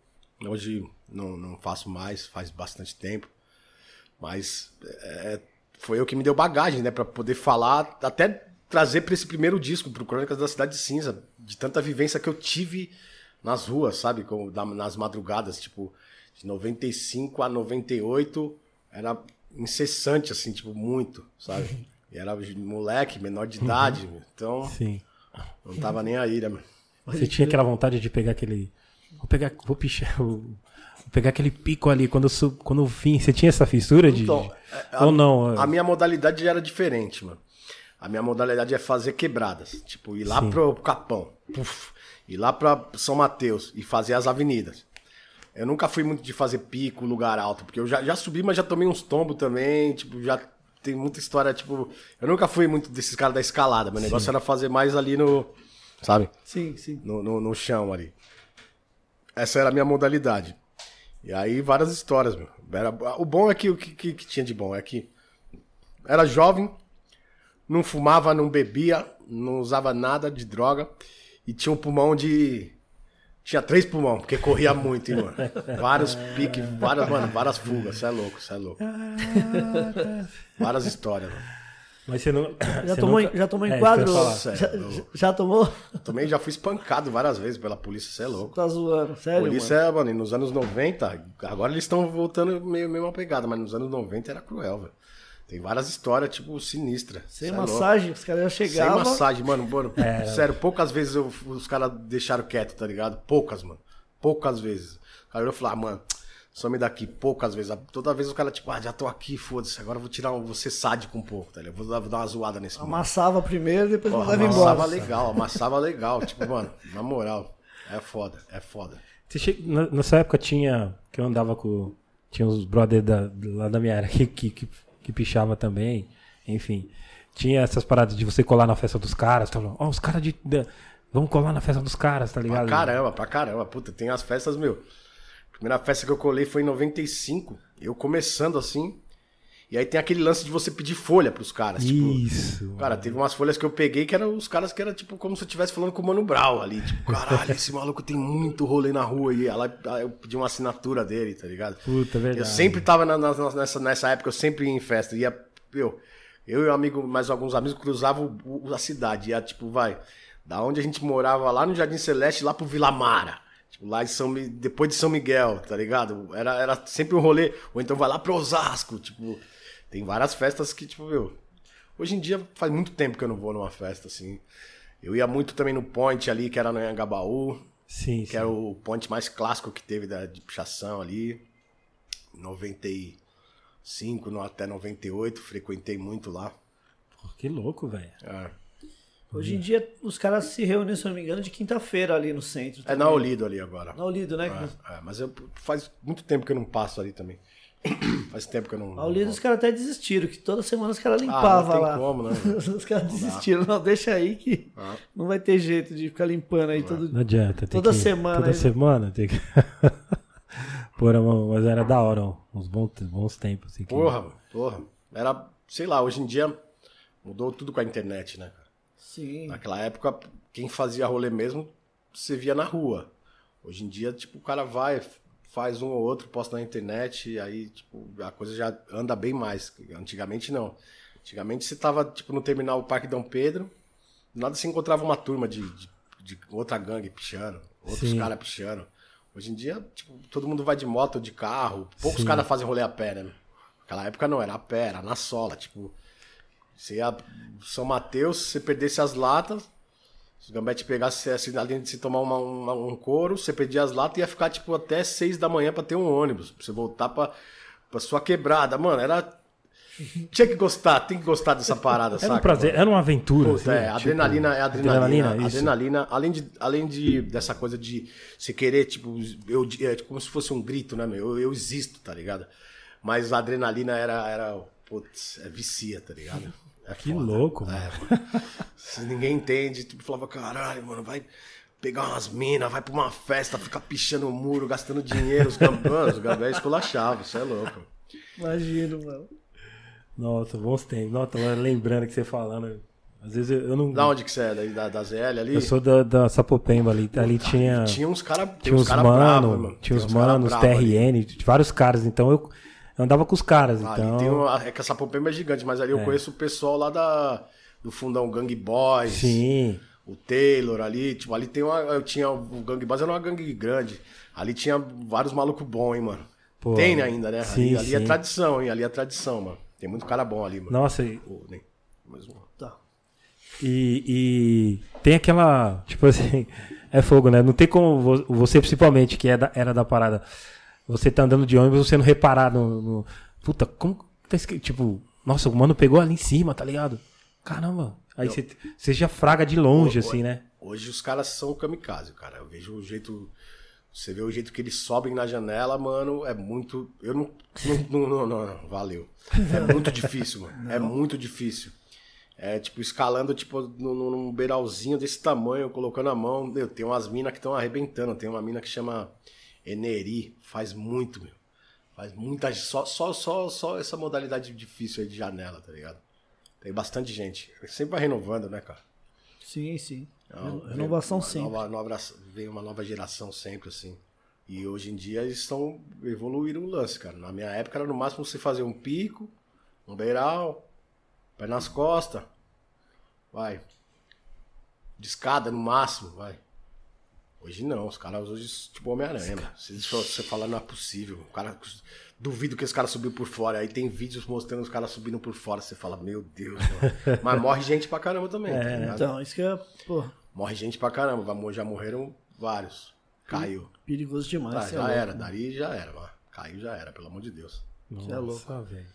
Hoje não, não faço mais, faz bastante tempo. Mas é, foi o que me deu bagagem, né? Pra poder falar, até trazer pra esse primeiro disco, pro Crônicas da Cidade Cinza, de tanta vivência que eu tive nas ruas, sabe? Com- da- nas madrugadas, tipo, de 95 a 98, era incessante, assim, tipo, muito, sabe? [laughs] E era moleque, menor de idade, então Sim. não tava nem aí, né, mano? Você tinha aquela vontade de pegar aquele. Vou pegar. Vou pichar. [laughs] Vou pegar aquele pico ali quando eu, sub, quando eu vim. Você tinha essa fissura de. Então, Ou não? A minha modalidade era diferente, mano. A minha modalidade é fazer quebradas. Tipo, ir lá pro Capão, puf, ir lá pra São Mateus e fazer as avenidas. Eu nunca fui muito de fazer pico, lugar alto, porque eu já, já subi, mas já tomei uns tombos também. Tipo, já tem muita história, tipo. Eu nunca fui muito desses caras da escalada. Meu negócio era fazer mais ali no. Sabe? Sim, sim. no, no, no chão ali. Essa era a minha modalidade. E aí, várias histórias, meu. Era, o bom é que o que, que, que tinha de bom é que era jovem, não fumava, não bebia, não usava nada de droga e tinha um pulmão de. Tinha três pulmão, porque corria muito, hein, mano. Vários piques, várias, mano, várias fugas. Você é louco, você é louco. Várias histórias, mano. Mas você não. Já você tomou, nunca- já tomou É, em ia quadro? Já, Sério, já- já tomou? Também já fui espancado várias vezes pela polícia, você é louco. Tá zoando, sério, Polícia, mano? é, mano, e nos anos 90, agora eles estão voltando meio mesma pegada, mas nos anos 90 era cruel, velho. Tem várias histórias, tipo, sinistras. Sem Cê é louco. massagem, os caras já Sem chegavam. massagem, mano, mano. [laughs] É. Sério, poucas vezes eu- os caras deixaram quieto, tá ligado? Poucas, mano. Poucas vezes. O cara eu falei, ah, mano, some daqui, poucas vezes. Toda vez o cara, tipo, ah, já tô aqui, foda-se, agora eu vou tirar, um- vou ser sádico um pouco, tá ligado? Vou dar, vou dar uma zoada nesse. Amassava primeiro, depois Porra, mandava amassava embora. legal, amassava legal. Tipo, mano, na moral, é foda, é foda. Você Nessa época tinha. Que eu andava com. Tinha uns brothers da, lá da minha área que, que, que, que pichava também. Enfim. Tinha essas paradas de você colar na festa dos caras. Tá falando, ó, os caras de. Vamos colar na festa dos caras, tá Pra ligado? caramba, pra caramba. Puta, tem as festas, meu. A primeira festa que eu colei foi em 95. Eu começando assim. E aí tem aquele lance de você pedir folha pros caras. Tipo, Isso. Cara, teve umas folhas que eu peguei que eram os caras que era tipo como se eu estivesse falando com o Mano Brown ali. Tipo, [laughs] caralho, esse maluco tem muito rolê na rua. E ela, eu pedi uma assinatura dele, tá ligado? Puta, é verdade. Eu sempre tava na- na- nessa, nessa época, eu sempre ia em festa. Ia, eu, eu e um amigo, mais alguns amigos, cruzavam a cidade. Ia, tipo, vai, da onde a gente morava, lá no Jardim Celeste, lá pro Vila Mara. Tipo, lá em São depois de São Miguel, tá ligado? Era, era sempre um rolê. Ou então vai lá pro Osasco, tipo... Tem várias festas que, tipo, meu... Hoje em dia faz muito tempo que eu não vou numa festa, assim. Eu ia muito também no Point ali, que era no Anhangabaú. Sim, Que sim. era o ponte mais clássico que teve da, de pichação ali. 95 no- até 98, frequentei muito lá. Pô, que louco, velho. É, Hoje em dia, os caras se reúnem, se eu não me engano, de quinta-feira ali no centro. é também. na Olido ali agora. Na Olido, né? É, é, mas eu, faz muito tempo que eu não passo ali também. [coughs] faz tempo que eu não. Na Olido os caras até desistiram, que toda semana os caras Ah, limpavam não tem lá. como, né? [laughs] os caras desistiram. Não, deixa aí que Ah. não vai ter jeito de ficar limpando aí todo Não adianta. tem Toda que- semana Toda aí. semana tem que. [laughs] Porra, mas era da hora, ó, uns bons, bons tempos. Assim, que- Porra, porra. Era, sei lá, hoje em dia mudou tudo com a internet, né? cara? Sim. Naquela época, quem fazia rolê mesmo, você via na rua. Hoje em dia, tipo, o cara vai, faz um ou outro, posta na internet, e aí, tipo, a coisa já anda bem mais. Antigamente, não. Antigamente, você tava, tipo, no terminal do Parque Dom Pedro, do nada você encontrava uma turma de, de, de outra gangue pichando, outros caras pichando. Hoje em dia, tipo, todo mundo vai de moto, de carro, poucos caras fazem rolê a pé, né? Naquela época não, era a pé, era na sola, tipo... Você ia São Mateus, se você perdesse as latas, se o Gambete pegasse assim, além de se tomar uma- uma- um couro, você perdia as latas e ia ficar tipo até seis da manhã pra ter um ônibus, pra você voltar pra, pra sua quebrada. Mano, era. Tinha que gostar, tem que gostar dessa parada, [laughs] Era saca? um prazer, era uma aventura. Puta, assim, é, tipo, adrenalina é adrenalina. adrenalina, Adrenalina, além, de, além de dessa coisa de você querer, tipo, eu, é como se fosse um grito, né, meu? Eu, eu existo, tá ligado? Mas a adrenalina era, era putz, é vicia, tá ligado? É Que foda. louco, É, mano. mano. Se ninguém entende, tipo, falava, caralho, mano, vai pegar umas minas, vai pra uma festa, ficar pichando o muro, gastando dinheiro. Os gambãs, os gambãs esculachavam, isso é louco. Imagino, mano. Nossa, bons tempos. Nossa, lembrando que você falando. Às vezes eu, eu não. Da onde que você é? Da, da ZL ali? Eu sou da, da Sapopemba ali. Ali tinha. Tinha uns caras Tinha uns cara mano, mano. tinha uns cara manos, bravos ali. TRN, vários caras. Então eu, eu andava com os caras. Ah, então, ali tem um, é que essa Popemba é gigante, mas ali eu conheço o pessoal lá da, do fundão Gang Boys. sim. O Taylor ali, tipo, ali tem uma. Eu tinha. O Gang Boys era uma gangue grande. Ali tinha vários malucos bons, hein, mano. Pô, tem ainda, né? sim, ali ali é tradição, hein? Ali é tradição, mano. Tem muito cara bom ali, mano. Nossa, e, Pô, nem- mais um. Tá. e tem aquela. Tipo assim. [laughs] É fogo, né? Não tem como vo- você, principalmente, que é da- era da parada. Você tá andando de ônibus, você não reparar no. no- puta, como. Tá escrito? Tipo, nossa, o mano pegou ali em cima, tá ligado? Caramba. Aí você, você já fraga de longe, assim, né? Hoje os caras são kamikaze, cara. Eu vejo o jeito. Você vê o jeito que eles sobem na janela, mano, é muito. Eu não. Não, não, não, não, não, valeu. É muito [laughs] difícil, mano. É muito difícil. É tipo, escalando, tipo, num, num beiralzinho desse tamanho, colocando a mão. Meu, tem umas minas que estão arrebentando. Tem uma mina que chama Eneri. Faz muito, meu. Faz muita. Só, só, só, só essa modalidade difícil aí de janela, tá ligado? Tem bastante gente. Sempre vai renovando, né, cara? Sim, sim. Reno- Renovação vem sempre. Nova, nova, vem uma nova geração sempre, assim. E hoje em dia eles estão evoluindo o lance, cara. Na minha época era no máximo você fazer um pico, um beiral, pé nas costas, vai. De escada no máximo, vai. Hoje não, os caras hoje, tipo Homem-Aranha, mano. Se você falar, não é possível. O cara, duvido que esse cara subiu por fora. Aí tem vídeos mostrando os caras subindo por fora. Você fala, meu Deus, mano. [laughs] Mas morre gente pra caramba também. tá ligado? Então, isso que é, pô, Morre gente pra caramba, já- morreram vários. Caiu. perigoso demais. Ah, é já louco. era, dali já era, mano. Caiu já era, pelo amor de Deus. é louco. Nossa, velho.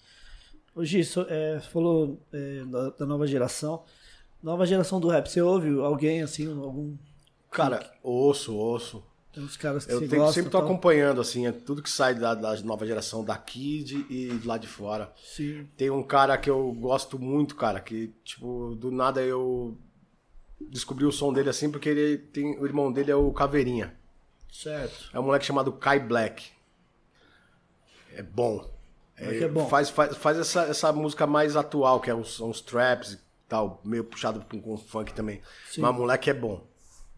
Ô Gi, so- é, você falou é, da, da nova geração. Nova geração do rap, você ouve alguém assim, algum. Cara, ouço, ouço. Tem uns caras que Eu tenho, gosta. sempre tô tal. acompanhando, assim, é tudo que sai da, da nova geração daqui de- e de lá de fora. Sim. Tem um cara que eu gosto muito, cara, que, tipo, do nada eu descobri o som dele assim, porque ele tem. O irmão dele é o Caveirinha. Certo. É um moleque chamado Kai Black. É bom. Moleque é bom. Faz, faz, faz essa, essa música mais atual, que é são os traps e tal, meio puxado com, com funk também. Sim. Mas o moleque é bom.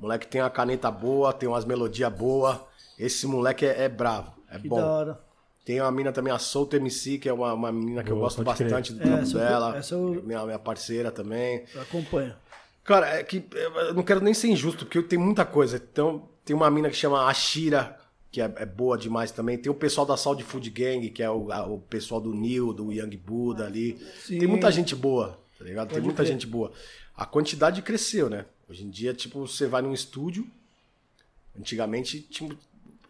O moleque tem uma caneta boa, tem umas melodias boas. Esse moleque é, é bravo, é Que bom. da hora. Tem uma mina também, a Soul MC, que é uma, uma menina que eu Boa, gosto pode crer. bastante do É, trampo eu- dela. essa eu- Minha, minha parceira também. Eu acompanho. Cara, é que eu não quero nem ser injusto, porque tem muita coisa. Então, tem uma mina que chama Ashira, que é, é boa demais também. Tem o pessoal da Saudi Food Gang, que é o, a- o pessoal do Neil, do Young Buddha ali. Sim. Tem muita gente boa, tá ligado? Pode tem muita crer. gente boa. A quantidade cresceu, né? Hoje em dia, tipo, você vai num estúdio. Antigamente, tinha,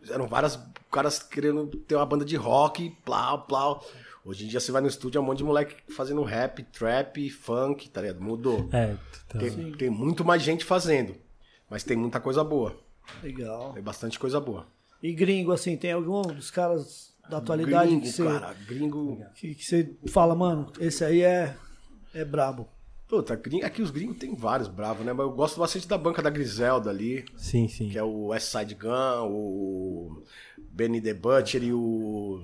eram várias caras querendo ter uma banda de rock, plau, plau. Hoje em dia, você vai no estúdio, é um monte de moleque fazendo rap, trap, funk, tá ligado? Mudou. É, tá. Tem, tem muito mais gente fazendo. Mas tem muita coisa boa. Legal. Tem bastante coisa boa. E gringo, assim, tem algum dos caras da atualidade gringo, que, você, cara. Gringo. que, que você fala, mano, esse aí é, é brabo. Puta, gringo, aqui os gringos tem vários bravos, né? Mas eu gosto bastante da banca da Griselda ali, Sim, sim. que é o West Side Gun, o Benny the Butcher e o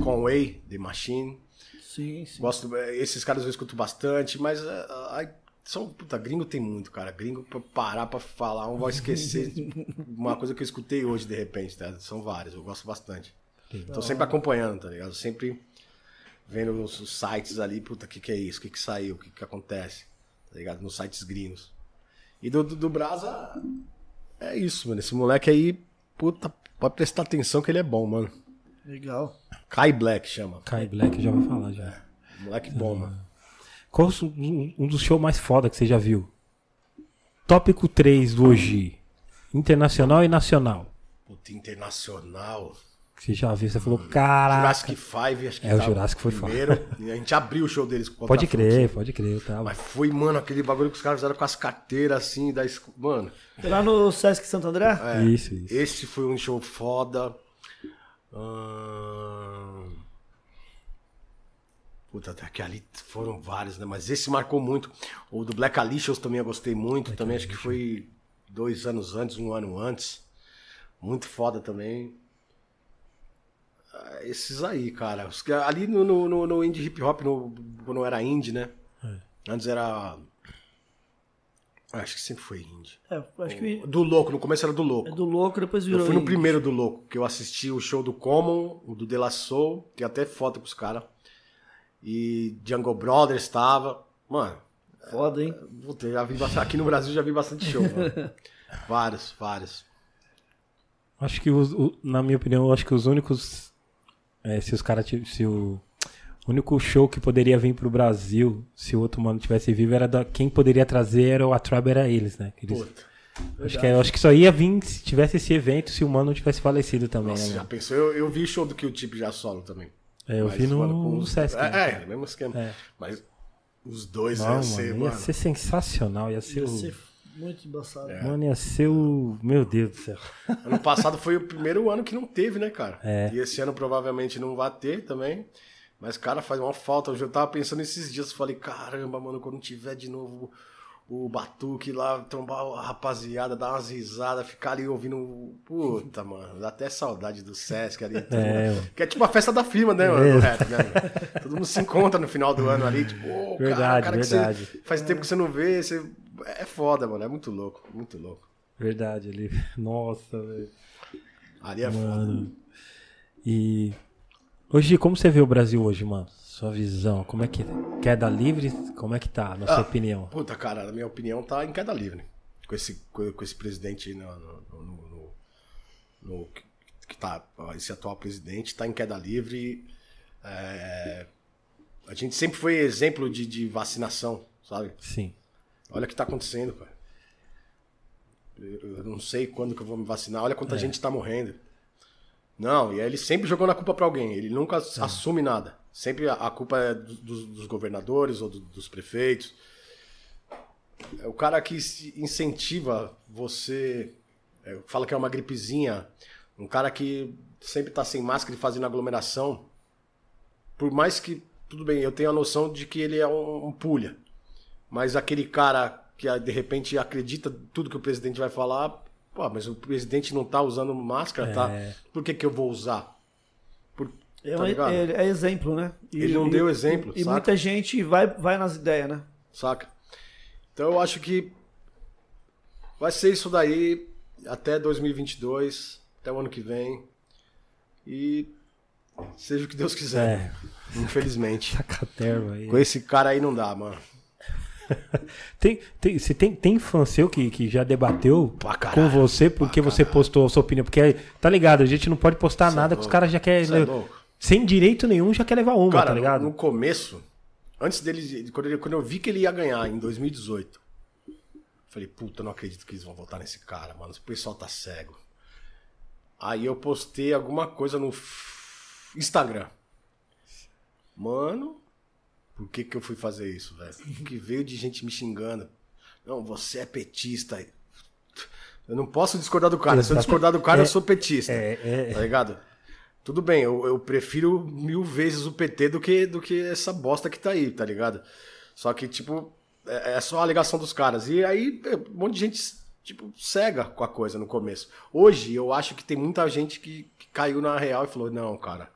Conway The Machine. Sim, sim. Gosto, eh, esses caras eu escuto bastante, mas eh, ai, são, puta, gringo tem muito, cara. Gringo pra parar pra falar, um vai esquecer [laughs] uma coisa que eu escutei hoje de repente, tá? São vários, eu gosto bastante. Tô sempre acompanhando, tá ligado? Sempre vendo os, os sites ali, puta, o que, que é isso? O que, que saiu? O que, que acontece? Tá ligado? Nos sites gringos. E do, do, do Brasa, é isso, mano. Esse moleque aí, puta, pode prestar atenção que ele é bom, mano. Legal. Kai Black chama. Kai Black já vai falar já. Moleque bom, mano. Qual um, um dos shows mais foda que você já viu? Tópico 3 do Oji. Internacional e nacional. Puta, internacional. Que você já viu, você falou, caraca. Jurassic 5, acho que É, o tá Jurassic foi foda. primeiro. E a gente abriu o show deles com Pode crer, Funk. pode crer, tá. Mas foi, mano, aquele bagulho que os caras fizeram com as carteiras assim, da Mano, lá no Sesc Santo André? É. Isso, isso. esse foi um show foda. Ahn, Puta, até que ali foram vários, né? Mas esse marcou muito. O do Black Alicious também eu gostei muito. também acho que foi dois anos antes, um ano antes. Muito foda também. Ah, Esses aí, cara. Ali no, no, no, no indie hip hop, no, quando era indie, né? Antes era. Acho que sempre foi indie. É, acho que Do louco, no começo era do louco. é do louco, depois virou. Eu fui no indie. primeiro do Louco, que eu assisti o show do Common, o do De La Soul, tem até foto com os caras. E Jungle Brothers estava. Mano, Foda, hein? puta, eu já vi bastante, aqui no Brasil já vi bastante show, mano. [laughs] Vários, vários. Acho que, os, o- na minha opinião, acho que os únicos. É, se os caras. Se o. O único show que poderia vir pro Brasil, se o outro mano tivesse vivo, era da, quem poderia trazer era o A Tribe era eles, né? Que eles- Puta. acho, que, eu acho que só ia vir se tivesse esse evento, se o mano tivesse falecido também, Nossa, né, já pensou? Eu, eu vi o show do Kill Tip já solo também. É, eu Mas, vi no, mano, com no Sesc. né? É, é, mesmo esquema. É. Mas os dois Não, iam ser, mano, ia mano. ser sensacional, ia ser Ia o... ser muito embaçado. É. Mano, ia ser o... Meu Deus do céu. [laughs] Ano passado foi o primeiro ano que não teve, né, cara? É. E esse ano provavelmente não vai ter também. Mas, cara, faz uma falta. Eu tava pensando esses dias, falei, caramba, mano, quando tiver de novo o Batuque lá, trombar a rapaziada, dar umas risadas, ficar ali ouvindo. Puta, mano, dá até saudade do Sesc ali. [laughs] todo É. Que é tipo a festa da firma, né, mano, É. do rap, né? mano? Todo mundo se encontra no final do ano ali, tipo, cara, Verdade, cara que verdade. você- faz tempo que você não vê, você. É foda, mano, é muito louco, muito louco. Verdade, ali. [laughs] Nossa, velho. Ali é foda. Mano. E. Hoje, como você vê o Brasil hoje, mano? Sua visão, como é que. Queda livre? Como é que tá, na sua Ah. opinião? Puta, cara, na minha opinião, tá em queda livre. Com esse, com, esse presidente no, no, no- no- no- que- que tá, esse atual presidente tá em queda livre. É, a gente sempre foi exemplo de, de vacinação, sabe? Sim. Olha o que tá acontecendo, cara. Eu, não sei quando que eu vou me vacinar. Olha quanta gente tá morrendo. Não, e aí ele sempre jogou na culpa pra alguém. Ele nunca assume nada. Sempre a, a culpa é do- dos, dos governadores ou do- dos prefeitos. É o cara que incentiva você é, fala que é uma gripezinha, um cara que sempre tá sem máscara e fazendo aglomeração, por mais que, tudo bem, eu tenho a noção de que ele é um, um pulha, mas aquele cara que ah, de repente acredita tudo que o presidente vai falar, pô, mas o presidente não tá usando máscara, tá? Por que que eu vou usar? Por, É, tá é- é exemplo, né? E- Ele não e- deu exemplo, E, e muita gente vai, vai nas ideias, né? Saca? Então eu acho que vai ser isso daí até 2022, até o ano que vem. E seja o que Deus quiser. É, Infelizmente. [laughs] caterva aí. Com esse cara aí não dá, mano. [laughs] Tem, tem, você tem, tem fã seu que, que já debateu Pra com caralho, você porque você postou a sua opinião? Porque, tá ligado, a gente não pode postar Cê é nada que os caras já querem. É sem direito nenhum, já quer levar uma, Cara, tá ligado? no, no começo, antes dele. Quando, ele- quando eu vi que ele ia ganhar em 2018, falei, puta, não acredito que eles vão votar nesse cara, mano. O pessoal tá cego. Aí eu postei alguma coisa no Instagram. Mano, por que que eu fui fazer isso, velho? Que veio de gente me xingando. Não, você é petista. Eu não posso discordar do cara. Se eu Exato. discordar do cara, É, eu sou petista. é, é. Tá ligado? Tudo bem, eu, eu prefiro mil vezes o PT do que, do que essa bosta que tá aí, tá ligado? Só que, tipo, é, é só a alegação dos caras. E aí, é, um monte de gente, tipo, cega com a coisa no começo. Hoje, eu acho que tem muita gente que, que caiu na real e falou: não, cara,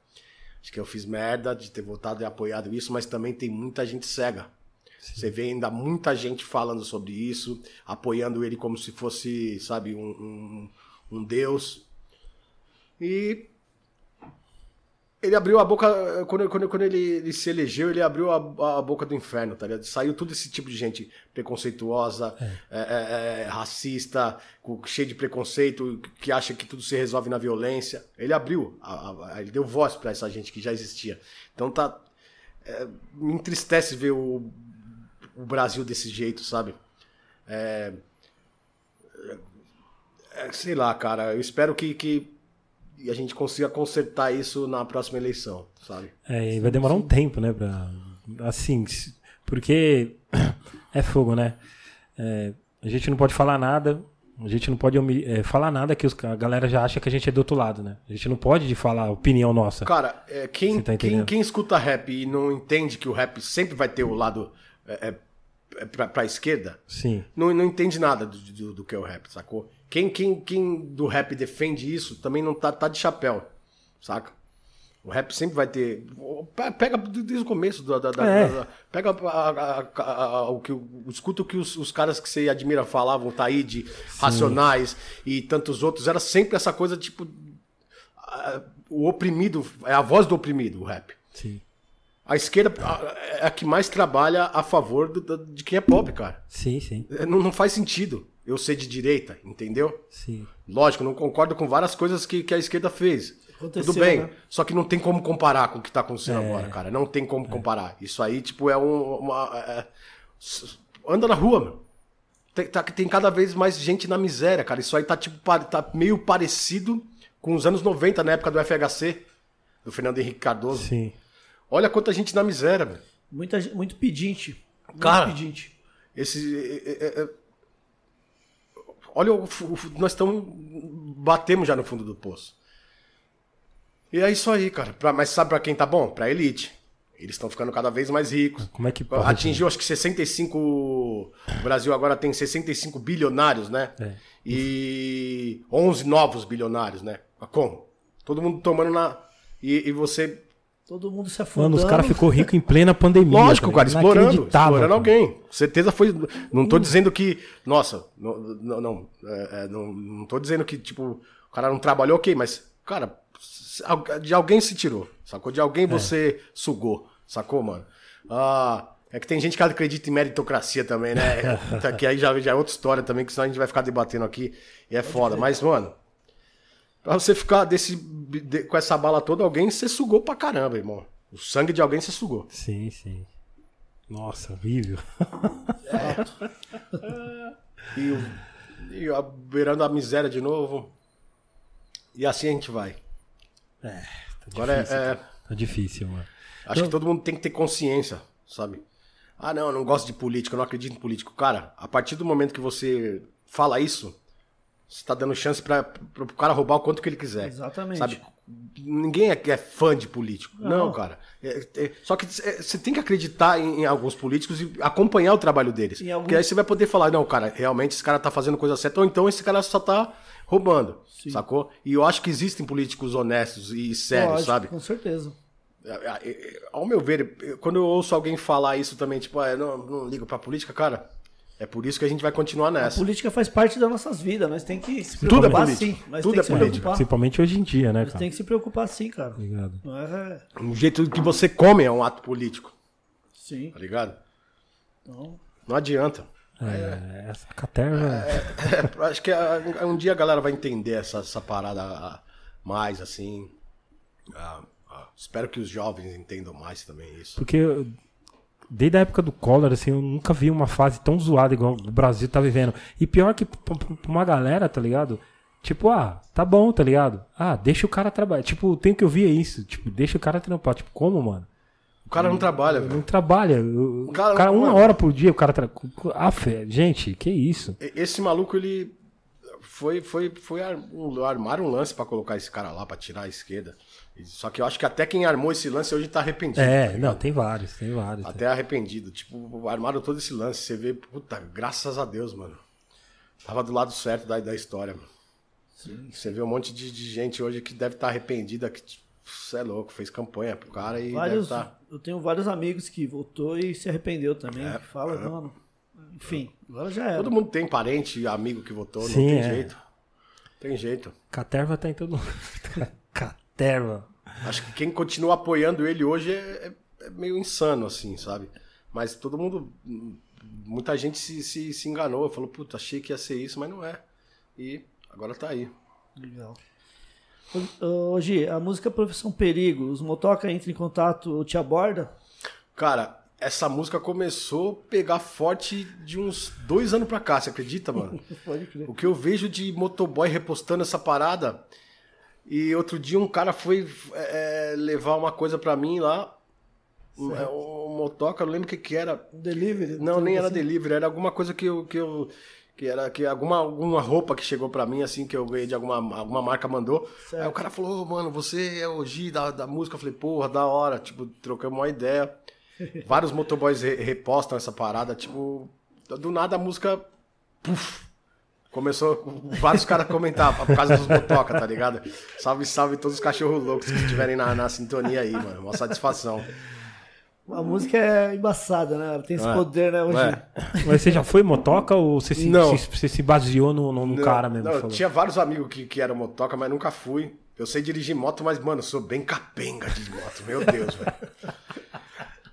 acho que eu fiz merda de ter votado e apoiado isso, mas também tem muita gente cega. Você vê ainda muita gente falando sobre isso, apoiando ele como se fosse, sabe, um, um, um deus. E ele abriu a boca. Quando, quando, quando ele, ele se elegeu, ele abriu a, a boca do inferno, tá ligado? Saiu todo esse tipo de gente preconceituosa, é, é, é, racista, cheio de preconceito, que acha que tudo se resolve na violência. Ele abriu, a- a- ele deu voz pra essa gente que já existia. Então tá. me entristece ver o, o Brasil desse jeito, sabe? É, sei lá, cara. Eu espero que, que a gente consiga consertar isso na próxima eleição, sabe? É, e vai demorar um tempo, né? Pra, assim, porque é fogo, né? É, a gente não pode falar nada, a gente não pode é, falar nada que os, a galera já acha que a gente é do outro lado, né? A gente não pode de falar a opinião nossa. Cara, é, quem, tá quem, quem escuta rap e não entende que o rap sempre vai ter o lado é, é pra, pra esquerda, Sim. não, não entende nada do, do, do que é o rap, sacou? Quem, quem, quem do rap defende isso também não tá, tá de chapéu, saca? O rap sempre vai ter. Pe- Pega desde o começo. Da, da- da- É. da- pega a- a- a- o que. Escuta o que os, os caras que você admira falavam, Taíde, Racionais e tantos outros. Era sempre essa coisa, tipo. O oprimido. É a voz do oprimido, o rap. Sim. A esquerda é a que mais trabalha a favor do- do- de quem é pobre, cara. Sim, sim. É, Não, não faz sentido eu ser de direita, entendeu? Sim. Lógico, não concordo com várias coisas que, que a esquerda fez. Aconteceu, Tudo bem. né? Só que não tem como comparar com o que tá acontecendo agora, cara. Não tem como comparar. Isso aí, tipo, é um. Uma, é- s- anda na rua, meu. Tem, tá- tem cada vez mais gente na miséria, cara. Isso aí tá, tipo, tá meio parecido com os anos 90, na época do FHC, do Fernando Henrique Cardoso. Sim. Olha quanta gente na miséria, meu. Muita, muito pedinte. Muito Cara. pedinte. Esse. é- é- é- Olha, o o nós estamos. Batemos já no fundo do poço. E é isso aí, cara. Pra- mas sabe pra quem tá bom? Pra elite. Eles estão ficando cada vez mais ricos. Como é que pode? Atingiu, acho que 65. O Brasil agora tem 65 bilionários, né? É. E 11 novos bilionários, né? Como? Todo mundo tomando na. E, e você Todo mundo se afundando. Mano, os caras ficou rico em plena pandemia. Lógico, tá cara, explorando, explorando cara. alguém. Com certeza foi. Não tô dizendo que. Nossa, não, não, não, é, é, não, não tô dizendo que, tipo, o cara não trabalhou, ok, mas, cara, de alguém se tirou, sacou? De alguém você sugou, sacou, mano? Ah. É que tem gente que acredita em meritocracia também, né? [laughs] Tá, que aí já, já é outra história também, que senão a gente vai ficar debatendo aqui e é foda. Mas, mano, pra você ficar desse, de- com essa bala toda, alguém você sugou pra caramba, irmão. O sangue de alguém você sugou. Sim, sim. Nossa, horrível. [laughs] E, o- e a- beirando a miséria de novo. E assim a gente vai. Tá Agora é- difícil, é, cara. Tá difícil, mano. acho que todo mundo tem que ter consciência, sabe? Ah, não, eu não gosto de política, eu não acredito em político. Cara, a partir do momento que você fala isso, Você tá dando chance para o cara roubar o quanto que ele quiser. Exatamente. Sabe? Ninguém é, é fã de político. Não, Não. cara. É- é- só que você tem que acreditar em, em alguns políticos e acompanhar o trabalho deles. Algum- Porque aí você vai poder falar, não, cara, realmente esse cara tá fazendo coisa certa, ou então esse cara só tá roubando. Sacou? E eu acho que existem políticos honestos e sérios, Lógico, sabe? Com certeza. É, é, é, Ao meu ver, quando eu ouço alguém falar isso também, tipo, ah, eu não, não ligo pra política, cara, é por isso que a gente vai continuar A nessa. política faz parte das nossas vidas. Nós tem que se Tudo é preocupar política. sim. Nós Tudo tem é que se política. preocupar. Principalmente hoje em dia, né, Nós cara? tem que se preocupar sim, cara. Não é... O jeito que você come é um ato político, Sim. tá ligado? Então, Não adianta. É, essa caterva. É, acho que ah, um dia a galera vai entender essa, essa parada mais, assim. Ah, ah, espero que os jovens entendam mais também isso. Porque desde a época do Collor, assim, eu nunca vi uma fase tão zoada igual o Brasil tá vivendo. E pior que pra uma galera, tá ligado? Tipo, ah, tá bom, tá ligado? Ah, deixa o cara trabalhar. Tipo, tem que ouvir isso. Tipo, deixa o cara trampar. Tipo, como, mano? O cara não trabalha, Não velho. trabalha. O, o cara- cara, uma hora por dia, o cara. Tra... Ah, fé, gente, que isso? Esse maluco, ele foi, foi, foi ar- um- armar um lance pra colocar esse cara lá, pra tirar a esquerda. Só que eu acho que até quem armou esse lance hoje tá arrependido. É, tá não, tem vários, tem vários. Até arrependido. Tipo, armaram todo esse lance. Você vê, puta, graças a Deus, mano. Tava do lado certo da, da história, mano. Você vê um monte de, de gente hoje que deve estar arrependida, que você é louco, fez campanha pro cara e vários, deve tá. Eu tenho vários amigos que votou e se arrependeu também. É, que fala, mano. Enfim, agora já era. Todo mundo tem parente, amigo que votou, não Sim, tem é. jeito. Tem jeito. Caterva tá em todo mundo. [laughs] Caterva. Acho que quem continua apoiando ele hoje é, é- é meio insano, assim, sabe? Mas todo mundo. Muita gente se, se, se enganou, falou, puta, achei que ia ser isso, mas não é. E agora tá aí. Legal. Gi, a música Profissão Perigo, os motoca entram em contato ou te aborda? Cara, essa música começou a pegar forte de uns dois anos pra cá, você acredita, mano? [laughs] Pode crer. O que eu vejo de motoboy repostando essa parada. E outro dia um cara foi é, levar uma coisa pra mim lá. Um, é, um motoca, não lembro o que que era. Delivery? Não, nem era assim? delivery, era alguma coisa que eu. Que eu que era que alguma, alguma roupa que chegou pra mim, assim, que eu ganhei de alguma, alguma marca mandou. Certo. Aí o cara falou, "Ô, mano, você é o Gi da, da música. Eu falei, porra, da hora. Tipo, trocamos uma ideia. Vários motoboys re- repostam essa parada, tipo, do nada a música. Puf, começou vários caras a comentar por causa dos motoca, tá ligado? Salve, salve todos os cachorros loucos que estiverem na, na sintonia aí, mano. Uma satisfação. A música é embaçada, né? Ela tem esse É. poder, né, hoje. É. Mas você já foi motoca ou você se, Não. se- você se baseou no, no, no Não, cara mesmo? não, tinha vários amigos que, que eram motoca, mas nunca fui. Eu sei dirigir moto, mas, mano, eu sou bem capenga de moto. Meu Deus, velho.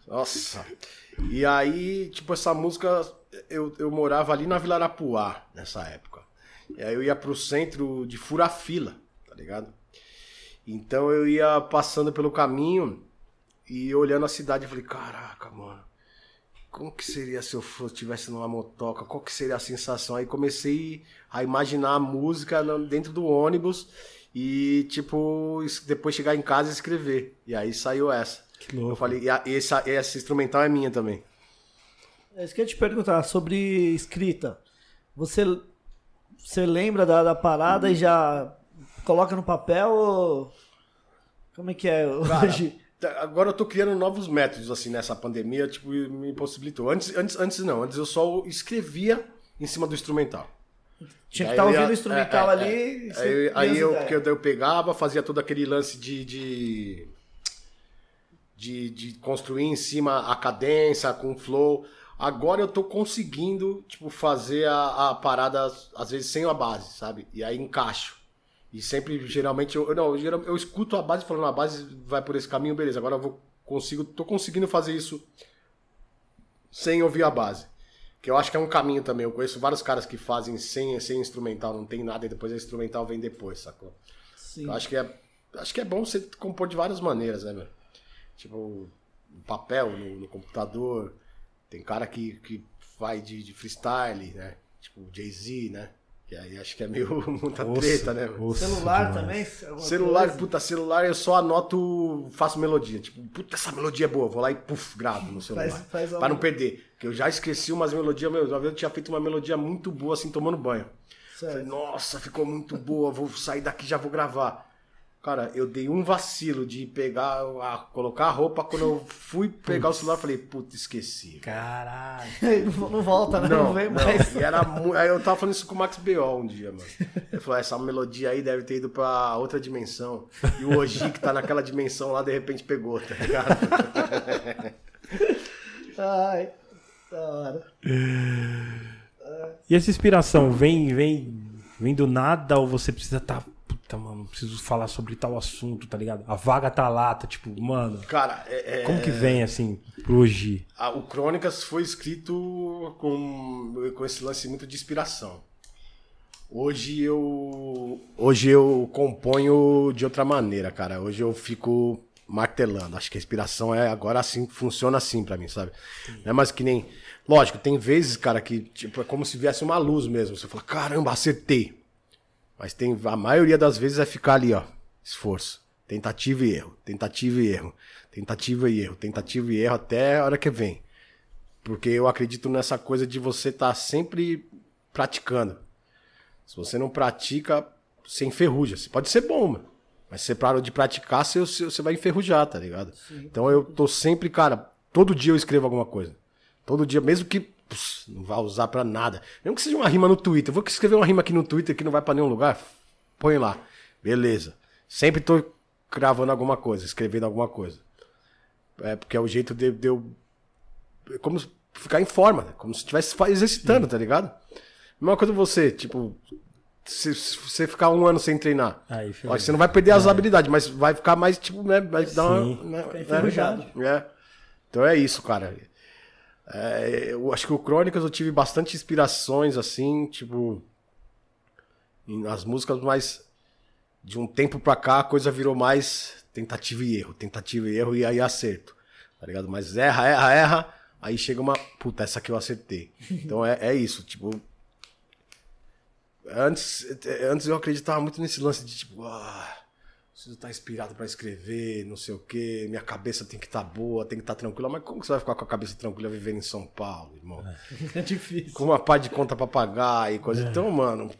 Nossa. E aí, tipo, essa música, eu, eu morava ali na Vila Arapuá, nessa época. E aí eu ia pro centro de Furafila, tá ligado? Então eu ia passando pelo caminho e olhando a cidade, eu falei, caraca, mano. Como que seria se eu fosse, tivesse numa motoca? Qual que seria a sensação? Aí comecei a imaginar a música dentro do ônibus e, tipo, depois chegar em casa e escrever. E aí saiu essa. Que louco. Eu falei, e a- essa, essa instrumental é minha também. É isso que eu ia te perguntar sobre escrita. Você, você lembra da, da parada e já coloca no papel ou. Como é que é Cara, hoje? tá- Agora eu tô criando novos métodos, assim, nessa pandemia, tipo, me possibilitou. Antes, antes, antes não, antes eu só escrevia em cima do instrumental. Tinha que Aí estar ouvindo ia- o instrumental é, é, ali. é. e você Aí, aí eu, ideias. que eu, eu pegava, fazia todo aquele lance de, de, de, de construir em cima a cadência com flow. Agora eu tô conseguindo, tipo, fazer a, a parada, às vezes, sem a base, sabe? E aí encaixo. E sempre, geralmente, eu, não, eu, eu escuto a base falando, a base vai por esse caminho, beleza. Agora eu vou, consigo, tô conseguindo fazer isso sem ouvir a base. Que eu acho que é um caminho também. Eu conheço vários caras que fazem sem, sem instrumental, não tem nada, e depois a instrumental vem depois, sacou? Sim. Eu acho que é. Acho que é bom você compor de várias maneiras, né, meu? Tipo, no papel, no, no computador. Tem cara que, que vai de, de freestyle, né? Tipo, Jay-Z, né? Que aí acho que é meio [laughs] muita Nossa, treta, né? Celular demais. também? Celular, coisa? puta, celular eu só anoto, faço melodia. Tipo, puta, essa melodia é boa. Vou lá e puf, gravo no celular. Faz- faz pra não perder. Porque eu já esqueci umas melodias, meu. Uma vez eu tinha feito uma melodia muito boa assim, tomando banho. Falei, nossa, ficou muito boa, vou sair daqui já vou gravar. Cara, eu dei um vacilo de pegar, a, colocar a roupa. Quando eu fui pegar o celular, falei, puta, esqueci. Caralho. [laughs] não, volta, né? Não, Não, vem não. mais. E era aí eu tava falando isso com o Max B.O. um dia, mano. Ele falou, essa melodia aí deve ter ido pra outra dimensão. E o Oji, que tá naquela dimensão lá, de repente pegou, tá ligado? [laughs] Ai, da hora. E essa inspiração vem, vem, vem do nada ou você precisa tá. Puta, mano, preciso falar sobre tal assunto, tá ligado? A vaga tá lá, tá tipo, mano. Cara, é, é- Como que vem assim, pro hoje? a- o Crônicas foi escrito com, com esse lance muito de inspiração. Hoje eu hoje eu componho de outra maneira, cara. Hoje eu fico martelando. Acho que a inspiração é agora assim, funciona assim pra mim, sabe? Não é mais que nem, lógico, tem vezes, cara, que tipo é como se viesse uma luz mesmo. Você fala, caramba, acertei. Mas tem a maioria das vezes é ficar ali, ó, esforço, tentativa e erro, tentativa e erro, tentativa e erro, tentativa e erro até a hora que vem. Porque eu acredito nessa coisa de você estar sempre praticando. Se você não pratica, você enferruja. Você pode ser bom, mano. Mas se você parou de praticar, você, você você vai enferrujar, tá ligado? Então eu tô sempre, cara, todo dia eu escrevo alguma coisa. Todo dia, mesmo que pss, não vá usar pra nada. Mesmo que seja uma rima no Twitter. Eu vou escrever uma rima aqui no Twitter que não vai pra nenhum lugar. Põe lá. Beleza. Sempre tô cravando alguma coisa, escrevendo alguma coisa. É porque é o jeito de, de eu. é como ficar em forma, né? como se estivesse exercitando, tá ligado? Mesma coisa você, tipo, se, se você ficar um ano sem treinar, Aí, ó, você não vai perder as habilidades, mas vai ficar mais, tipo, né? Vai dar uma. Sim. Né, Fica né? enferrujado. É. Então é isso, cara. É, eu acho que o Crônicas eu tive bastante inspirações, assim, tipo. Nas músicas, mas de um tempo pra cá a coisa virou mais tentativa e erro, tentativa e erro e aí acerto. Tá ligado? Mas erra, erra, erra. Aí chega uma. Puta, essa aqui eu acertei. Então é, é isso, tipo. Antes, antes eu acreditava muito nesse lance de tipo, ah, preciso estar inspirado pra escrever, não sei o quê, minha cabeça tem que estar boa, tem que estar tranquila. Mas como que você vai ficar com a cabeça tranquila vivendo em São Paulo, irmão? É [laughs] difícil. Com uma par de conta pra pagar e coisa. Então, mano,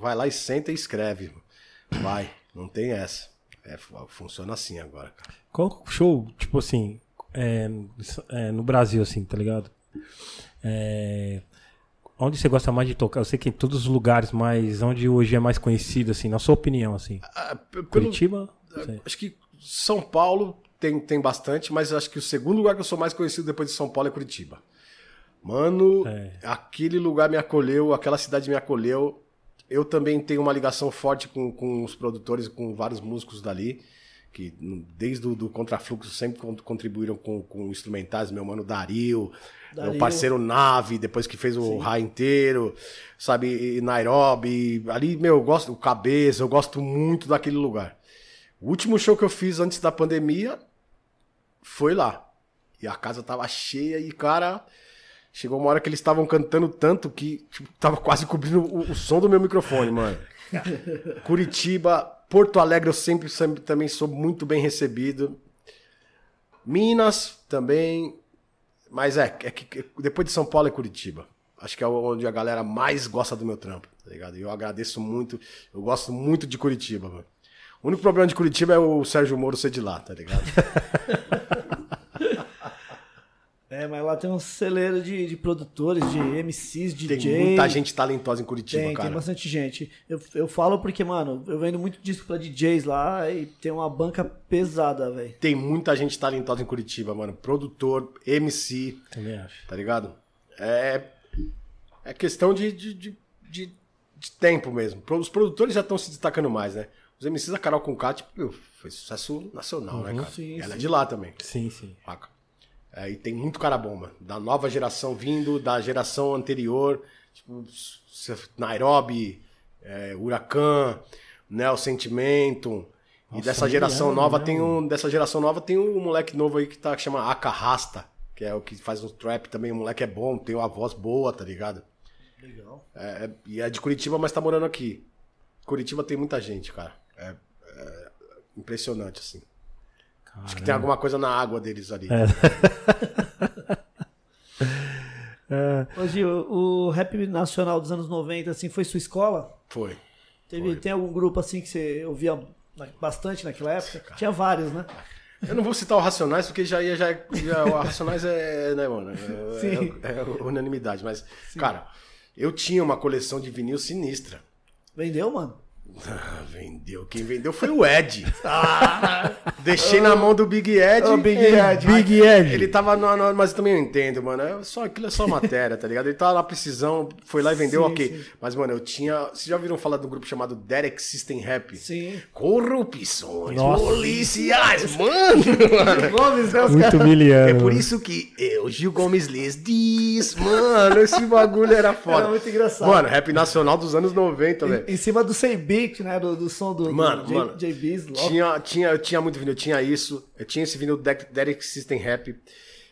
vai lá e senta e escreve. Vai, não tem essa. É, fu- funciona assim agora, cara. Qual show, tipo assim, é, é, no Brasil, assim, tá ligado? É, onde você gosta mais de tocar? Eu sei que em todos os lugares, mas onde hoje é mais conhecido, assim, na sua opinião, assim? Ah, pelo- Curitiba? Sei. Acho que São Paulo tem, tem bastante, mas acho que o segundo lugar que eu sou mais conhecido depois de São Paulo é Curitiba. Mano, É. aquele lugar me acolheu, aquela cidade me acolheu. Eu também tenho uma ligação forte com, com os produtores, com vários músicos dali, que desde o do Contrafluxo sempre con- contribuíram com, com instrumentais. Meu mano Dario, meu Dario. parceiro Nave, depois que fez o Ra inteiro, sabe, Nairobi. Ali, meu, eu gosto, o Cabeça, eu gosto muito daquele lugar. O último show que eu fiz antes da pandemia foi lá. E a casa tava cheia e, cara, chegou uma hora que eles estavam cantando tanto que tipo, tava quase cobrindo o, o som do meu microfone, mano. [laughs] Curitiba, Porto Alegre eu sempre, sempre também sou muito bem recebido. Minas também. Mas é, é que depois de São Paulo é Curitiba. Acho que é onde a galera mais gosta do meu trampo, tá ligado? E eu agradeço muito. Eu gosto muito de Curitiba, mano. O único problema de Curitiba é o Sérgio Moro ser de lá, tá ligado? [laughs] É, mas lá tem um celeiro de, de produtores, de MCs, Tem DJ. muita gente talentosa em Curitiba, Tem, cara. tem bastante gente. Eu, eu falo porque, mano, eu vendo muito disco pra DJs lá e tem uma banca pesada, velho. Tem muita gente talentosa em Curitiba, mano. Produtor, MC, Também acho. tá ligado? É, é questão de, de, de, de- de tempo mesmo. Os produtores já estão se destacando mais, né? Os MCs, a Carol Conká, tipo, foi sucesso nacional, né, cara? sim, Ela é sim. de lá também, Sim, sim. saca? É, e tem muito cara bom, mano. Da nova geração vindo, da geração anterior, tipo, Nairobi, é, Huracan, Neo Sentimento. E dessa geração nova né, tem mano? um. Dessa geração nova tem um moleque novo aí que, tá, que chama Aka Rasta, que é o que faz um trap também. O moleque é bom, tem uma voz boa, tá ligado? Legal. É, é- e é de Curitiba, mas tá morando aqui. Curitiba tem muita gente, cara. É, é impressionante, assim. Acho que tem alguma coisa na água deles ali. É. [laughs] É, Hoje, o, o rap nacional dos anos 90, assim, foi sua escola? Foi. Teve, tem algum grupo, assim, que você ouvia bastante naquela época? Tinha vários, né? Eu não vou citar o Racionais, porque já ia, já, já o Racionais é, né, mano? É, Sim. é, é unanimidade. Mas, cara, eu tinha uma coleção de vinil sinistra. Vendeu, mano? Ah, vendeu. Quem vendeu foi o Ed. Deixei na mão do Big Ed. Ô, Big Ele- Ed. Big Ed. Ele tava no, no- Mas também eu entendo, mano. É só, aquilo é só matéria, tá ligado? Ele tava na precisão, foi lá e vendeu, Sim, ok. sim. Mas, mano, eu tinha. Vocês já ouviram falar de um grupo chamado Derek System Rap? Sim. Corrupções, Nossa. policiais, mano, [laughs] mano. Gomes, né? Os muito caras. humilhando. É por isso que eu, Gil Gomes Liz, diz, mano, esse bagulho era foda. Era muito engraçado. Mano, rap nacional dos anos 90, velho. Em, em cima do 100 né? Do, do som do, Mano, do J, mano. JBs. logo. Tinha, tinha, eu tinha muito vinil, eu tinha isso, eu tinha esse vinil Derek Derek System Rap,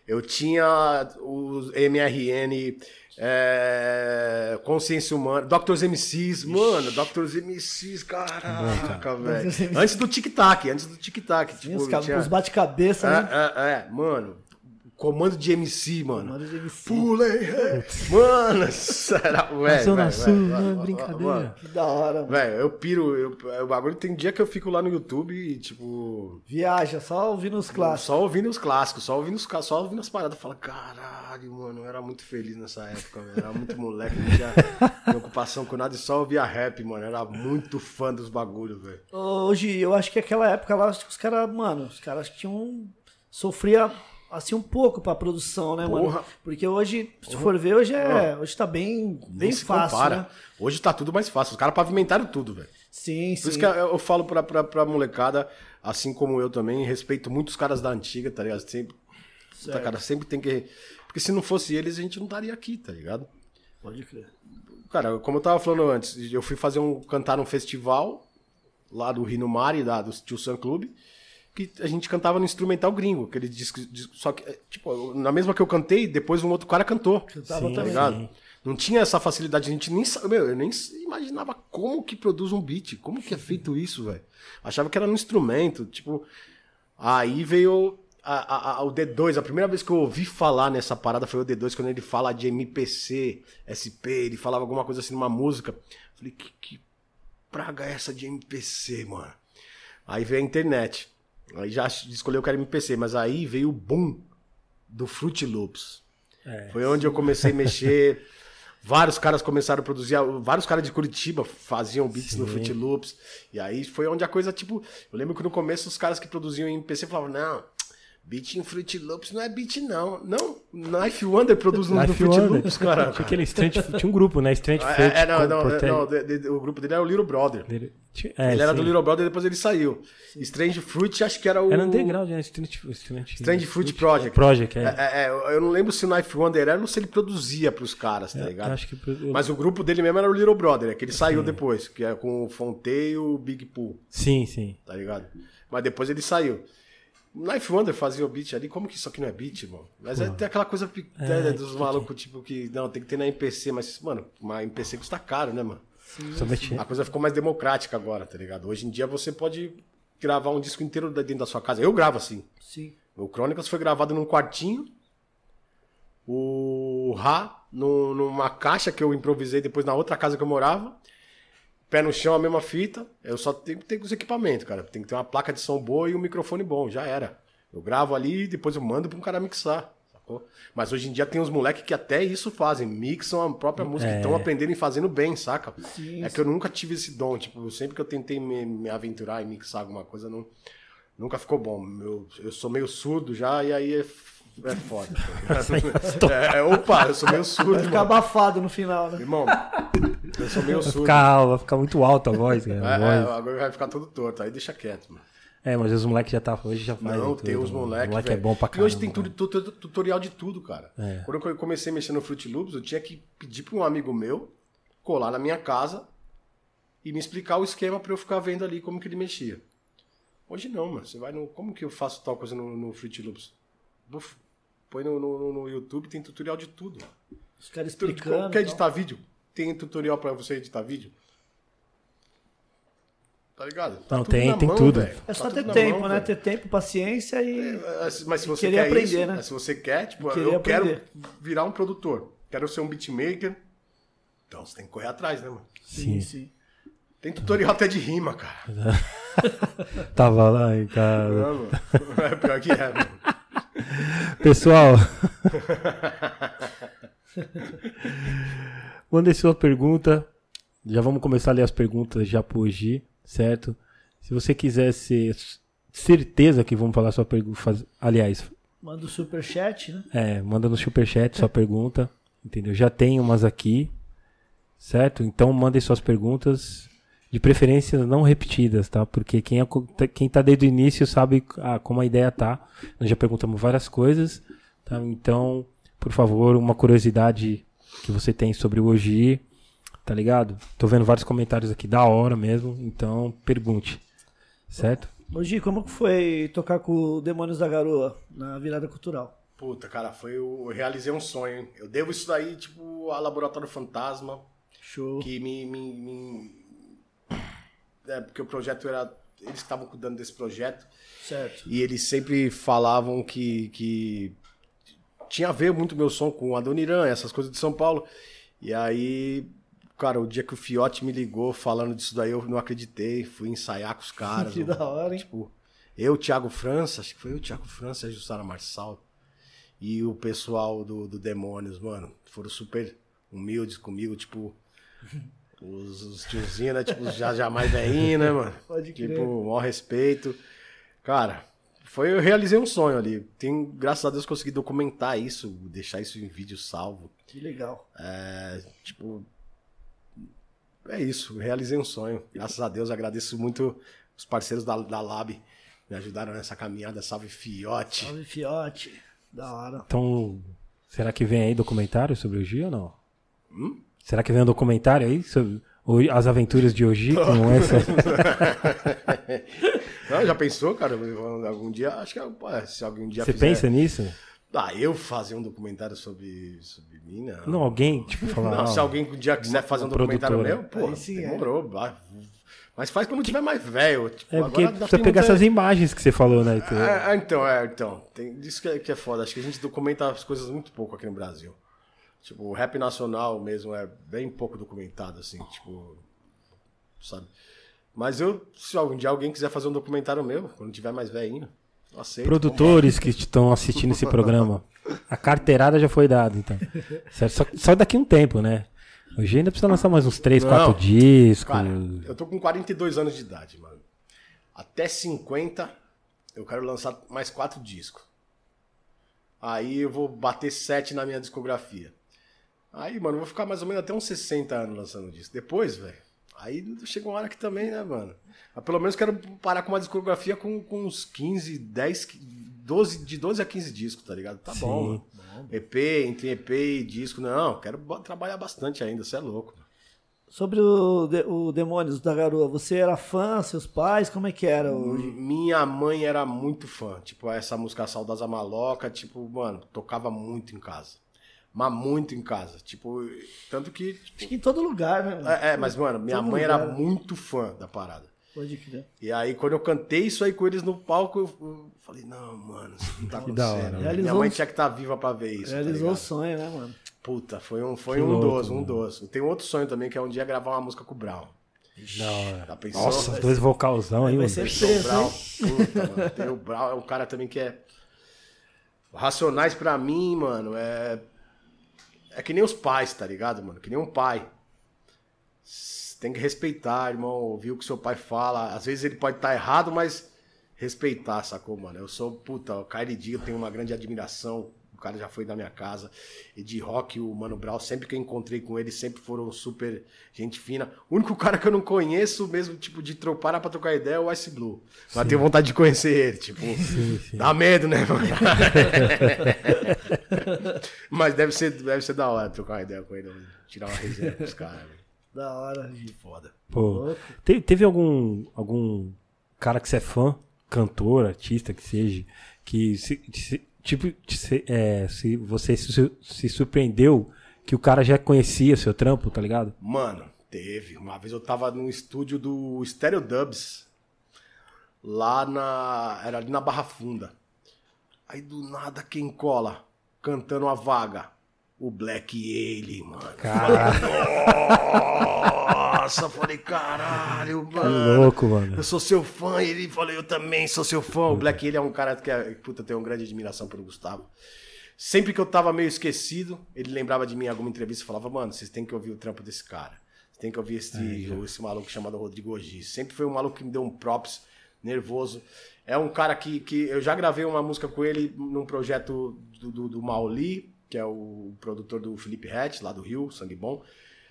eu tinha os MRN, é, Consciência Humana, Doctors MCs, mano, Doctors MCs, caraca, velho. Antes do Tic Tac, antes do Tic Tac, Tinha tipo, os, tinha- os bate-cabeça, né? É, é, é, mano. Comando de MC, mano. Comando de MC. Pulei, é. Mano, será, velho. É velho, brincadeira. mano. Que da hora, mano. Velho, eu piro, eu, o bagulho tem dia que eu fico lá no YouTube e, tipo, Viaja, só ouvindo os clássicos. só ouvindo os clássicos, só ouvindo os só ouvindo as paradas. Fala, caralho, mano, eu era muito feliz nessa época, velho. Era muito moleque, não tinha [laughs] preocupação com nada e só ouvia rap, mano. Era muito fã dos bagulhos, velho. Hoje, eu acho que aquela época lá, os caras, mano, os caras tinham. Sofria assim um pouco pra produção, né, mano? Porra. Porque hoje, se for ver, hoje é. Hoje tá bem, bem Nem fácil. compara. Né? Hoje tá tudo mais fácil. Os caras pavimentaram tudo, velho. Sim, Por sim. isso que eu falo pra, pra, pra molecada, assim como eu também, respeito muito os caras da antiga, tá ligado? Sempre, Certo. cara, sempre tem que. Porque se não fosse eles, a gente não estaria aqui, tá ligado? Pode crer. Cara, como eu tava falando antes, eu fui fazer um. cantar num festival lá do Rino Mari, da, do Tio Sam Club, que a gente cantava no instrumental gringo, aquele disco. disco- Só que, tipo, na mesma que eu cantei, depois um outro cara cantou. Cantava Sim, Tá ligado? sim. Não tinha essa facilidade, a gente nem meu, eu nem imaginava como que produz um beat, como que é feito isso, velho. Achava que era no instrumento, tipo. Aí veio a- a- a- o D2, a primeira vez que eu ouvi falar nessa parada foi o D2, quando ele fala de MPC, SP, ele falava alguma coisa assim numa música. Falei, que, que praga é essa de MPC, mano? Aí veio a internet. Aí já escolheu que era MPC, mas aí veio o boom do Fruit Loops. É. Foi onde eu comecei a mexer. [laughs] Vários caras começaram a produzir, vários caras de Curitiba faziam beats no Fruit Loops. E aí foi onde a coisa, tipo. Eu lembro que no começo os caras que produziam em PC falavam: não, beat em Fruit Loops não é beat, não. Não, Knife Wonder produz no, Life Fruit Wonder. Loops, cara. Tinha aquele Strange, tinha um grupo, né? Strange É, Fruit. é, não, com- não, é, ter- não, de- de- o grupo dele era o Little Brother. dele- é, ele era sim. do Little Brother e depois ele saiu. Strange Fruit, acho que era o. Era underground, né? Strange, Strange, Strange Fruit Project. Project, é. É, é, é, eu não lembro se o Knife Wonder era ou se ele produzia pros caras, tá ligado? acho que eu- Mas o grupo dele mesmo era o Little Brother, é que ele saiu depois, que é com o Fonte e o Big Pool, Sim, sim. tá ligado? Mas depois ele saiu. Knife Wonder fazia o beat ali, como que isso aqui não é beat, irmão? Mas é, tem aquela coisa pe- né, dos malucos, tipo, que não, tem que ter na MPC, mas, mano, uma MPC custa caro, né, mano? Somente A coisa ficou mais democrática agora, tá ligado? Hoje em dia você pode gravar um disco inteiro dentro da sua casa. Eu gravo assim. Sim. O Crônicas foi gravado num quartinho. O Ra, no- numa caixa que eu improvisei depois na outra casa que eu morava. Pé no chão, a mesma fita. Eu só tenho que ter os equipamentos, cara. Tem que ter uma placa de som boa e um microfone bom. Já era. Eu gravo ali e depois eu mando pra um cara mixar. Sacou? Mas hoje em dia tem uns moleques que até isso fazem. Mixam a própria música. É. Estão aprendendo e fazendo bem, saca? Sim, é que eu nunca tive esse dom. Tipo, sempre que eu tentei me, me aventurar e mixar alguma coisa, não, nunca ficou bom. Eu, eu sou meio surdo já e aí é, é foda. [laughs] é, é, opa, eu sou meio surdo, Vai ficar irmão. abafado no final, né? Irmão, eu sou meio Vai surdo. ficar, vai ficar muito alta a voz, cara. a É, voz. é, agora vai ficar todo torto, aí deixa quieto, mano. É, mas os moleques já tá. Hoje já faz. Não, tem os mano. moleques. O moleque é bom pra E caramba. hoje tem tudo, tu- tu- tutorial de tudo, cara. É. Quando eu comecei a mexer no Fruit Loops, eu tinha que pedir pra um amigo meu colar na minha casa e me explicar o esquema pra eu ficar vendo ali como que ele mexia. Hoje não, mano. Você vai no. Como que eu faço tal coisa no, no Fruit Loops? Põe no, no, no YouTube, tem tutorial de tudo. Os caras Tu- explicando. Quer editar vídeo? Tem tutorial pra você editar vídeo? Tá ligado? Tá Não, tem- tem mão, tudo. tal. É Tá só tudo ter tempo, mão, né? velho. Ter tempo, paciência e. É, Mas se você querer quer aprender, isso, né? se você quer, tipo, eu aprender. quero virar um produtor. quero ser um beatmaker. Então você tem que correr atrás, né, mano? Sim. sim. Tem tutorial até de rima, cara. [laughs] Tava lá em casa. Não, mano. [laughs] É pior que é, mano. Pessoal. [laughs] Mandem sua pergunta. Já vamos começar a ler as perguntas já por hoje, certo? Se você quiser ser certeza que vamos falar sua pergunta. Aliás, Manda o superchat, né? é, manda no superchat sua pergunta. Entendeu? Já tem umas aqui, certo? Então mandem suas perguntas. De preferência não repetidas, tá? Porque quem, é, quem tá desde o início sabe ah, como a ideia tá. Nós já perguntamos várias coisas, tá? Então, por favor, uma curiosidade que você tem sobre o Oji, tá ligado? Tô vendo vários comentários aqui da hora mesmo, então pergunte, certo? Hoje, como que foi tocar com o Demônios da Garoa na virada cultural? Puta, cara, foi o... eu realizei um sonho, hein? Eu devo isso daí, tipo, a Laboratório Fantasma, Show. que me. me, me- É, porque o projeto era. Eles estavam cuidando desse projeto. Certo. E eles sempre falavam que, que tinha a ver muito meu som com Adoniran, essas coisas de São Paulo. E aí, cara, o dia que o Fiote me ligou falando disso daí, eu não acreditei. Fui ensaiar com os caras. [laughs] Que da hora, hein? Tipo, eu, Thiago França, acho que foi eu, Thiago França e a Jussara Marçal. E o pessoal do, do Demônios, mano, foram super humildes comigo, tipo. [laughs] Os, os tiozinhos, né? Tipo, já, já mais velhinho, né, mano? [laughs] Pode crer. Tipo, maior respeito. Cara, foi, eu realizei um sonho ali. Tem, graças a Deus, consegui documentar isso, deixar isso em vídeo salvo. Que legal. É, tipo, é isso, realizei um sonho. Graças a Deus, agradeço muito os parceiros da, da Lab, me ajudaram nessa caminhada. Salve Fiote. Salve, Fiote. Da hora. Então, será que vem aí documentário sobre o Oji ou não? Será que vem um documentário aí sobre as aventuras de Oji com [laughs] essa? Não, já pensou, cara? Algum dia, acho que é, se algum dia Você fizer- pensa nisso? Ah, eu fazer um documentário sobre, sobre mim, não. Não, alguém, tipo, [laughs] falar. Não, "Ah, se alguém um dia quiser fazer um documentário meu, pô, sim, é. demorou. vai. Mas faz quando tiver mais velho. Tipo, É porque agora pra pegar não ter- essas imagens que você falou, né? Então, É, é, então, é, então. Tem, isso que é, que é foda. Acho que a gente documenta as coisas muito pouco aqui no Brasil. Tipo, o rap nacional mesmo é bem pouco documentado, assim, tipo. Sabe? Mas eu, se algum dia alguém quiser fazer um documentário meu, quando tiver mais velhinho, eu aceito. Produtores que estão assistindo esse programa, a carteirada já foi dada, então. [laughs] Certo? Só, só daqui um tempo, né? Hoje ainda precisa lançar mais uns 3, Não. 4 discos. Cara, eu tô com 42 anos de idade, mano. Até 50, eu quero lançar mais quatro discos. Aí eu vou bater 7 na minha discografia. Aí, mano, vou ficar mais ou menos até uns 60 anos lançando disco. Depois, velho, aí chega uma hora que também, né, mano? Mas pelo menos quero parar com uma discografia com, com uns 15, 10, 12, de 12 a 15 discos, tá ligado? Tá bom, Sim. mano. EP, entre EP e disco, não, quero trabalhar bastante ainda, você é louco. Sobre o, de- o Demônios da Garoa, você era fã, seus pais, como é que era? O... Minha mãe era muito fã. Tipo, essa música Saudosa Maloca, tipo, mano, tocava muito em casa. Mas muito em casa. Tipo, tanto que. Acho que em todo lugar, né? mano? É, é, mas, mano, minha Todo mãe lugar. era muito fã da parada. Pode crer. E aí, quando eu cantei isso aí com eles no palco, eu, eu falei, não, mano, isso não tá [laughs] acontecendo. né? Minha mãe um- tinha que estar viva pra ver isso. tá Realizou o ligado? sonho, né, mano? Puta, foi um, foi Que um louco, dos, um mano. dos. Tem outro sonho também, que é um dia gravar uma música com o Brown. Da hora. Já pensou? Nossa, os dois vocalzão aí, Vai mano. ser Tem o preso, Brown, puta, mano. Tem o Brown, é um cara também que é. Racionais pra mim, mano, é. É que nem os pais, tá ligado, mano? Que nem um pai. Tem que respeitar, irmão, ouvir o que seu pai fala. Às vezes ele pode estar errado, mas respeitar, sacou, mano? Eu sou, puta, o KLD, eu tenho uma grande admiração. O cara já foi da minha casa. E de rock, o Mano Brown, sempre que eu encontrei com ele, sempre foram super gente fina. O único cara que eu não conheço mesmo, tipo, de tropar pra trocar ideia é o Ice Blue. Mas tenho vontade de conhecer ele, tipo. Dá medo, né, mano? [laughs] Mas deve ser, deve ser da hora trocar uma ideia com ele, tirar uma resenha com os caras. velho. Da hora. Que foda. Pô, te- teve algum, algum cara que você é fã, cantor, artista que seja, que se, se- tipo, se, é, se você se, se surpreendeu que o cara já conhecia seu trampo, tá ligado? Mano, teve. Uma vez eu tava no estúdio do Stereo Dubs, lá na. Era ali na Barra Funda. Aí do nada quem cola cantando a vaga. O Black Alien, mano. Cara, Nossa, falei, caralho, mano. louco, mano. Eu sou seu fã, e ele falou, eu também sou seu fã. O Black ele é um cara que, é, puta, tenho uma grande admiração pelo Gustavo. Sempre que eu tava meio esquecido, ele lembrava de mim em alguma entrevista e falava, mano, vocês têm que ouvir o trampo desse cara. Vocês têm que ouvir esse, esse maluco chamado Rodrigo Ogi. Sempre foi um maluco que me deu um props, nervoso. É um cara que, que eu já gravei uma música com ele num projeto do, do, do Mauli, que é o produtor do Felipe Hatch, lá do Rio, Sangue Bom.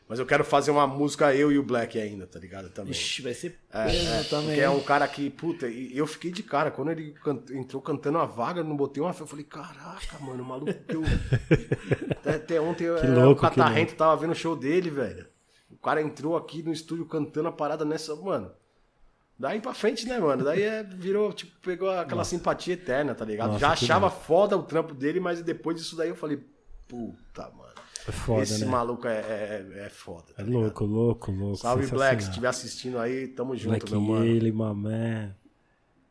Mas eu quero fazer uma música eu e o Black ainda, tá ligado? Também. Ixi, vai ser É, é, também. Porque é um cara que, puta, e eu fiquei de cara. Quando ele can- entrou cantando a vaga, eu não botei uma fé. Eu falei, caraca, mano, o maluco que eu. até, [laughs] até ontem eu, Que é, louco, o que Catarrento tava vendo o show dele, velho. O cara entrou aqui no estúdio cantando a parada nessa, mano. Daí pra frente, né, mano? Daí é, virou, tipo, pegou aquela simpatia eterna, tá ligado? Nossa, Já achava foda o trampo dele, mas depois disso daí eu falei, puta, mano. É foda, Esse né? maluco é, é, é foda. É tá ligado? louco, louco, louco. Salve. Black. Se estiver assistindo aí, tamo junto, Black meu mano. ele, mamãe.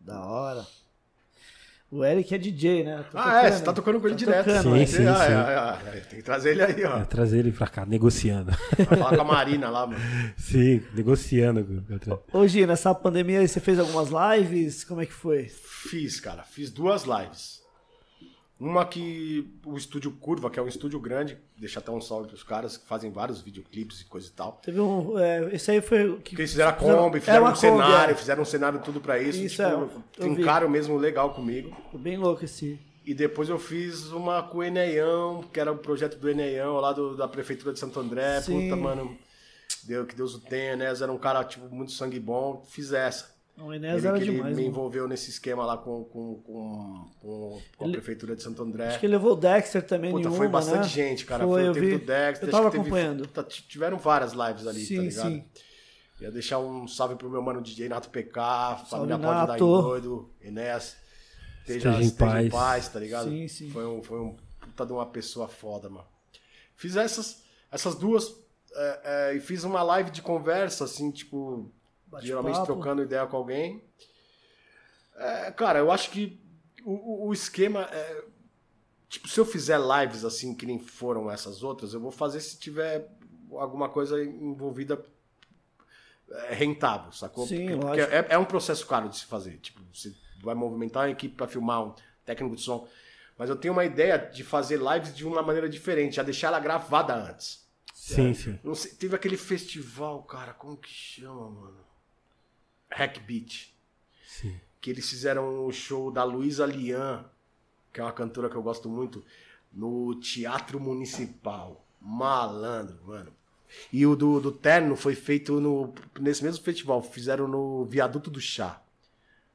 Da hora. O Eric é DJ, né? Tô Ah, é, tocando. você tá tocando com ele Tá direto. tocando, Sim, né? sim, Ah, sim. é, é, é, Tem que trazer ele aí, ó. É, trazer ele pra cá, negociando. Vai falar com a Marina lá, mano. [laughs] Sim, negociando. Ô, Gi, nessa pandemia aí você fez algumas lives? Como é que foi? Fiz, cara. Fiz duas lives. Uma que o Estúdio Curva, que é um estúdio grande, deixa até um salve pros caras que fazem vários videoclipes e coisa e tal. Teve um. É, esse aí foi. Que Porque eles fizeram a Kombi, é fizeram um cenário, Kombi, fizeram um cenário tudo pra isso. Isso, tipo, é, trincaram mesmo legal comigo. é. Foi bem louco esse. E depois eu fiz uma com o Eneião, que era o projeto do Eneião, lá do- da Prefeitura de Santo André. Sim. Puta, mano. Deu, que Deus o tenha, né? Era um cara, tipo, muito sangue bom. Fiz essa. O Enéas ele, era que ele demais. me mano. envolveu nesse esquema lá com, com, com, com- a Ele- Prefeitura de Santo André. Acho que ele levou o Dexter também Puta, em foi bastante né? gente, cara. Foi, Foi, eu teve vi. do Dexter. Eu tava acho que teve- acompanhando. puta, t- tiveram várias lives ali, Sim, tá ligado? sim. Ia deixar um salve pro meu mano DJ Nato PK, Salve, família Pode Dar em. Doido, Enéas. Esteja Esteja, em esteja em paz. paz, tá ligado? Sim, sim. Foi um, foi um puta de uma pessoa foda, mano. Fiz essas, essas duas é, é, e fiz uma live de conversa, assim, tipo. Geralmente trocando ideia com alguém. É, cara, eu acho que o, o- esquema é. Tipo, se eu fizer lives assim que nem foram essas outras, eu vou fazer se tiver alguma coisa envolvida é, rentável, sacou? Sim, porque lógico. é, é um processo caro de se fazer. Tipo, você vai movimentar uma equipe para filmar um técnico de som. Mas eu tenho uma ideia de fazer lives de uma maneira diferente, já deixar ela gravada antes. Sim, sim. Não sei, teve aquele festival, cara, como que chama, mano? Hack Beat. Sim. Que eles fizeram o show da Luísa Lian, que é uma cantora que eu gosto muito, no Teatro Municipal. Malandro, mano. E o do, do Terno foi feito no, nesse mesmo festival. Fizeram no Viaduto do Chá.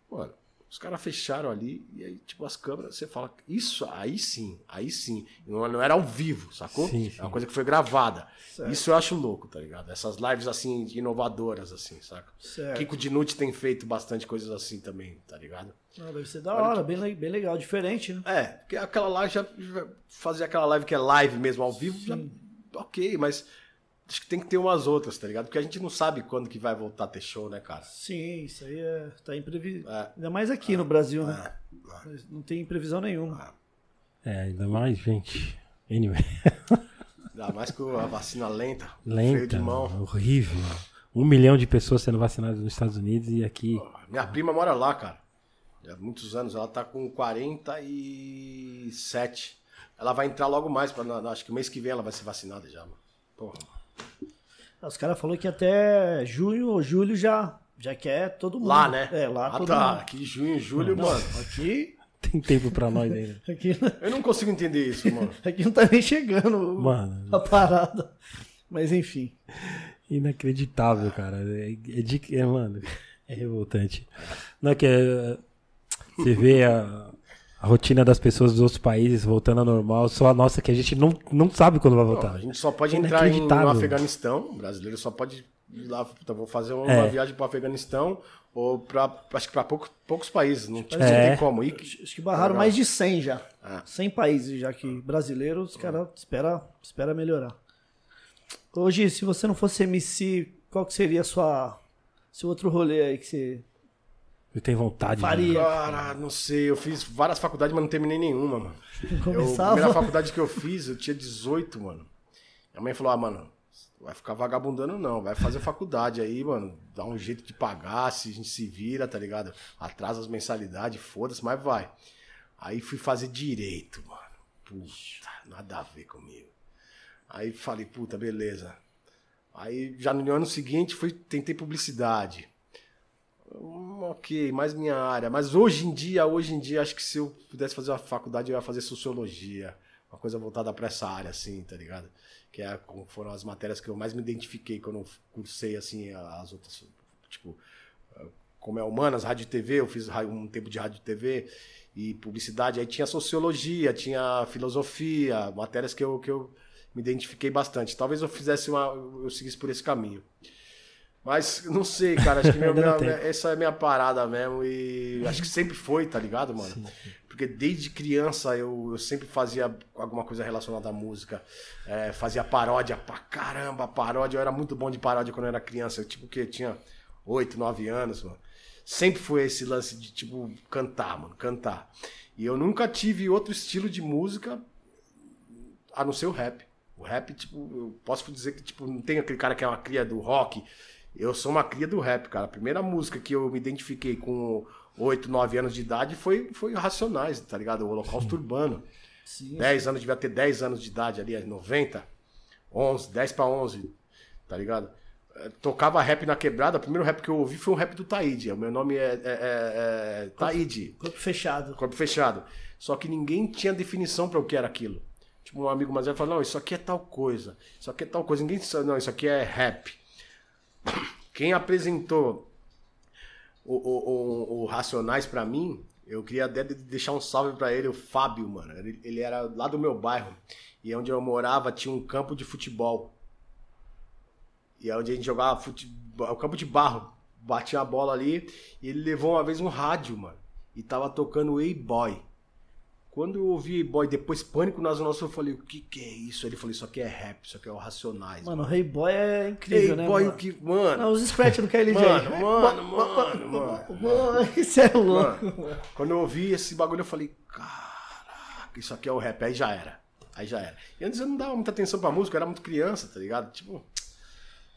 Mano, os caras fecharam ali e aí, tipo, as câmeras, você fala, isso, aí sim, aí sim. Não, não era ao vivo, sacou? Sim, sim. É uma coisa que foi gravada. Certo. Isso eu acho louco, tá ligado? Essas lives, assim, inovadoras, assim, saca? Certo. Kiko Dinucci tem feito bastante coisas assim também, tá ligado? Ah, deve ser da hora, bem, le- bem legal, diferente, né? É, porque aquela live já, já fazer aquela live que é live mesmo ao vivo, já, ok, mas acho que tem que ter umas outras, tá ligado? Porque a gente não sabe quando que vai voltar a ter show, né, cara? Sim, isso aí é, tá imprevisível. É. Ainda mais aqui no Brasil, né? É, Mas Não tem previsão nenhuma. É, ainda mais, gente. Anyway. [laughs] Ainda mais com a vacina lenta, Lenta, de mão. horrível. Um milhão de pessoas sendo vacinadas nos Estados Unidos e aqui. Minha prima mora lá, cara. Já há muitos anos, ela tá com 47. Ela vai entrar logo mais, pra, acho que mês que vem ela vai ser vacinada já, mano. Porra. Os caras falaram que até junho ou julho já, já quer todo mundo. Lá, né? É, lá ah, todo tá. mundo. Aqui, junho, julho, Não, mano. aqui, Tem tempo pra nós ainda. [laughs] aqui, Eu não consigo entender isso, mano. [laughs] aqui não tá nem chegando Mano. a parada. Mas enfim. Inacreditável, cara. É, é de, é, mano, é revoltante. Não é que é, você vê a, a rotina das pessoas dos outros países voltando ao normal, só a nossa que a gente não, não sabe quando vai Não, voltar. a gente só pode É entrar em, no. Afeganistão. O brasileiro só pode ir lá. Puta, vou fazer uma É. viagem pro Afeganistão ou pra. Acho que pra poucos, poucos países. Não, tipo, É. não tem como ir. Acho que barraram mais de 100 já. Ah. 100 países já que brasileiros, os caras espera, espera melhorar. Hoje, se você não fosse MC, qual que seria a sua seu outro rolê aí que você Eu tenho vontade. né? Faria. Cara, não sei, eu fiz várias faculdades, mas não terminei nenhuma, mano. Eu, a Começava. primeira faculdade que eu fiz, eu tinha 18, mano. Minha mãe falou, ah, mano, vai ficar vagabundando não, vai fazer faculdade aí, mano. Dá um jeito de pagar, se a gente se vira, tá ligado? Atrasa as mensalidades, foda-se, mas vai. Aí fui fazer direito, mano. Puta, nada a ver comigo. Aí falei, puta, beleza. Aí já no ano seguinte fui, tentei publicidade. Hum, ok, mais minha área. Mas hoje em dia, hoje em dia, acho que se eu pudesse fazer uma faculdade, eu ia fazer sociologia. Uma coisa voltada para essa área, assim, tá ligado? Que é, foram as matérias que eu mais me identifiquei quando eu cursei, assim, as outras. Tipo, como é humanas, rádio e TV, eu fiz um tempo de rádio e TV e publicidade. Aí tinha sociologia, tinha filosofia, matérias que eu, que eu me identifiquei bastante. Talvez eu fizesse uma. eu seguisse por esse caminho. Mas não sei, cara. Acho que [laughs] meu- minha- tem. essa é a minha parada mesmo. E acho que sempre foi, tá ligado, mano? Porque desde criança eu, eu sempre fazia alguma coisa relacionada à música. É, fazia paródia pra caramba, paródia. Eu era muito bom de paródia quando eu era criança. Eu, tipo, que tinha 8, 9 anos, mano. Sempre foi esse lance de, tipo, cantar, mano, cantar. E eu nunca tive outro estilo de música a não ser o rap. O rap, tipo, eu posso dizer que, tipo, não tem aquele cara que é uma cria do rock. Eu sou uma cria do rap, cara. A primeira música que eu me identifiquei com 8, 9 anos de idade foi, foi Racionais, tá ligado? O Holocausto Urbano. Sim, 10 anos, devia ter 10 anos de idade ali, 90, 11, 10 pra 11, tá ligado? Eh, Tocava rap na quebrada, o primeiro rap que eu ouvi foi um rap do Taíde. O meu nome é, é, é, é Taíde, Corpo fechado. corpo fechado. Só que ninguém tinha definição para o que era aquilo. Tipo, um amigo mais velho falou: não, isso aqui é tal coisa, isso aqui é tal coisa. Ninguém sabe, não, isso aqui é rap. Quem apresentou o, o, o- o Racionais pra mim, eu queria até de- deixar um salve pra ele, o Fábio, mano. Ele, ele era lá do meu bairro. E onde eu morava tinha um campo de futebol. E é onde a gente jogava futebol, o campo de barro. Batia a bola ali. E ele levou uma vez um rádio, mano. E tava tocando Ei Boy. Quando eu ouvi Boy, depois Pânico na Zona Sul, eu falei, o que que é isso? Ele falou, isso aqui é rap, isso aqui é o Racionais. Mano, o Rei Boy é incrível, Ei né? Boy, mano? o que... Mano, Não, os scratch do KLJ. Mano, mano, mano, bo- mano. bo- Isso é louco. Mano, quando eu ouvi esse bagulho, eu falei, caraca, isso aqui é o rap. Aí já era. Aí já era. E antes eu não dava muita atenção pra música, eu era muito criança, tá ligado? Tipo,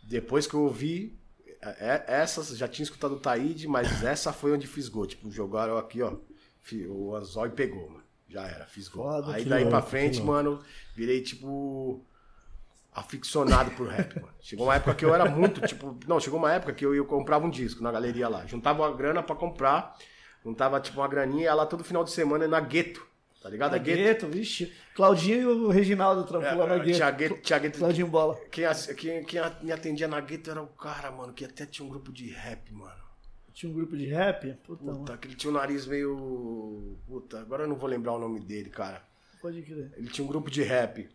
depois que eu ouvi, é- é- essas, já tinha escutado o Taíde, mas essa foi onde fisgou. Tipo, jogaram aqui, ó. O Anzói pegou, mano. Já era, fisgou. Foda, Aí daí pra louco, frente, que mano, virei tipo aficionado por rap, mano. Chegou uma época que eu era muito, tipo, não, chegou uma época que eu, eu comprava um disco na galeria lá, juntava uma grana pra comprar, juntava tipo uma graninha e lá todo final de semana na Gueto, tá ligado? Na Gueto. Vixe. Claudinho e o Reginaldo trampou lá na É, Gueto. tinha Gueto, tinha Gueto. Claudinho Bola. Quem, quem, quem me atendia na Gueto era o cara, mano, que até tinha um grupo de rap, mano. Tinha um grupo de rap. Puta, mano. Puta, que ele tinha o nariz meio. Puta, agora eu não vou lembrar o nome dele, cara. Pode crer. Ele tinha um grupo de rap.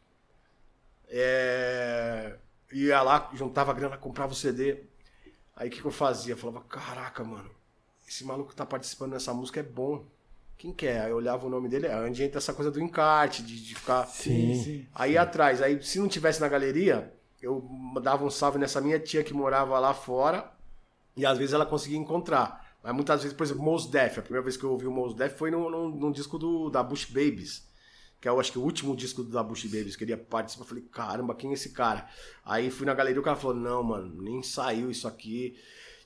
É... Ia lá, juntava grana, comprava o CD. Aí o que, que eu fazia? Eu falava, caraca, mano, esse maluco que tá participando dessa música é bom. Quem que é? Aí eu olhava o nome dele, é onde entra essa coisa do encarte, de, de ficar. Sim. sim. Aí atrás, aí se não tivesse na galeria, eu dava um salve nessa minha tia que morava lá fora e às vezes ela conseguia encontrar. Mas muitas vezes, por exemplo, Mos Def, a primeira vez que eu ouvi o Mos Def foi num, num, num disco do, da Bush Babies, que é eu acho que o último disco da Bush Babies, que ele ia participar. Eu falei, caramba, quem é esse cara? Aí fui na galeria e o cara falou, não, mano, nem saiu isso aqui.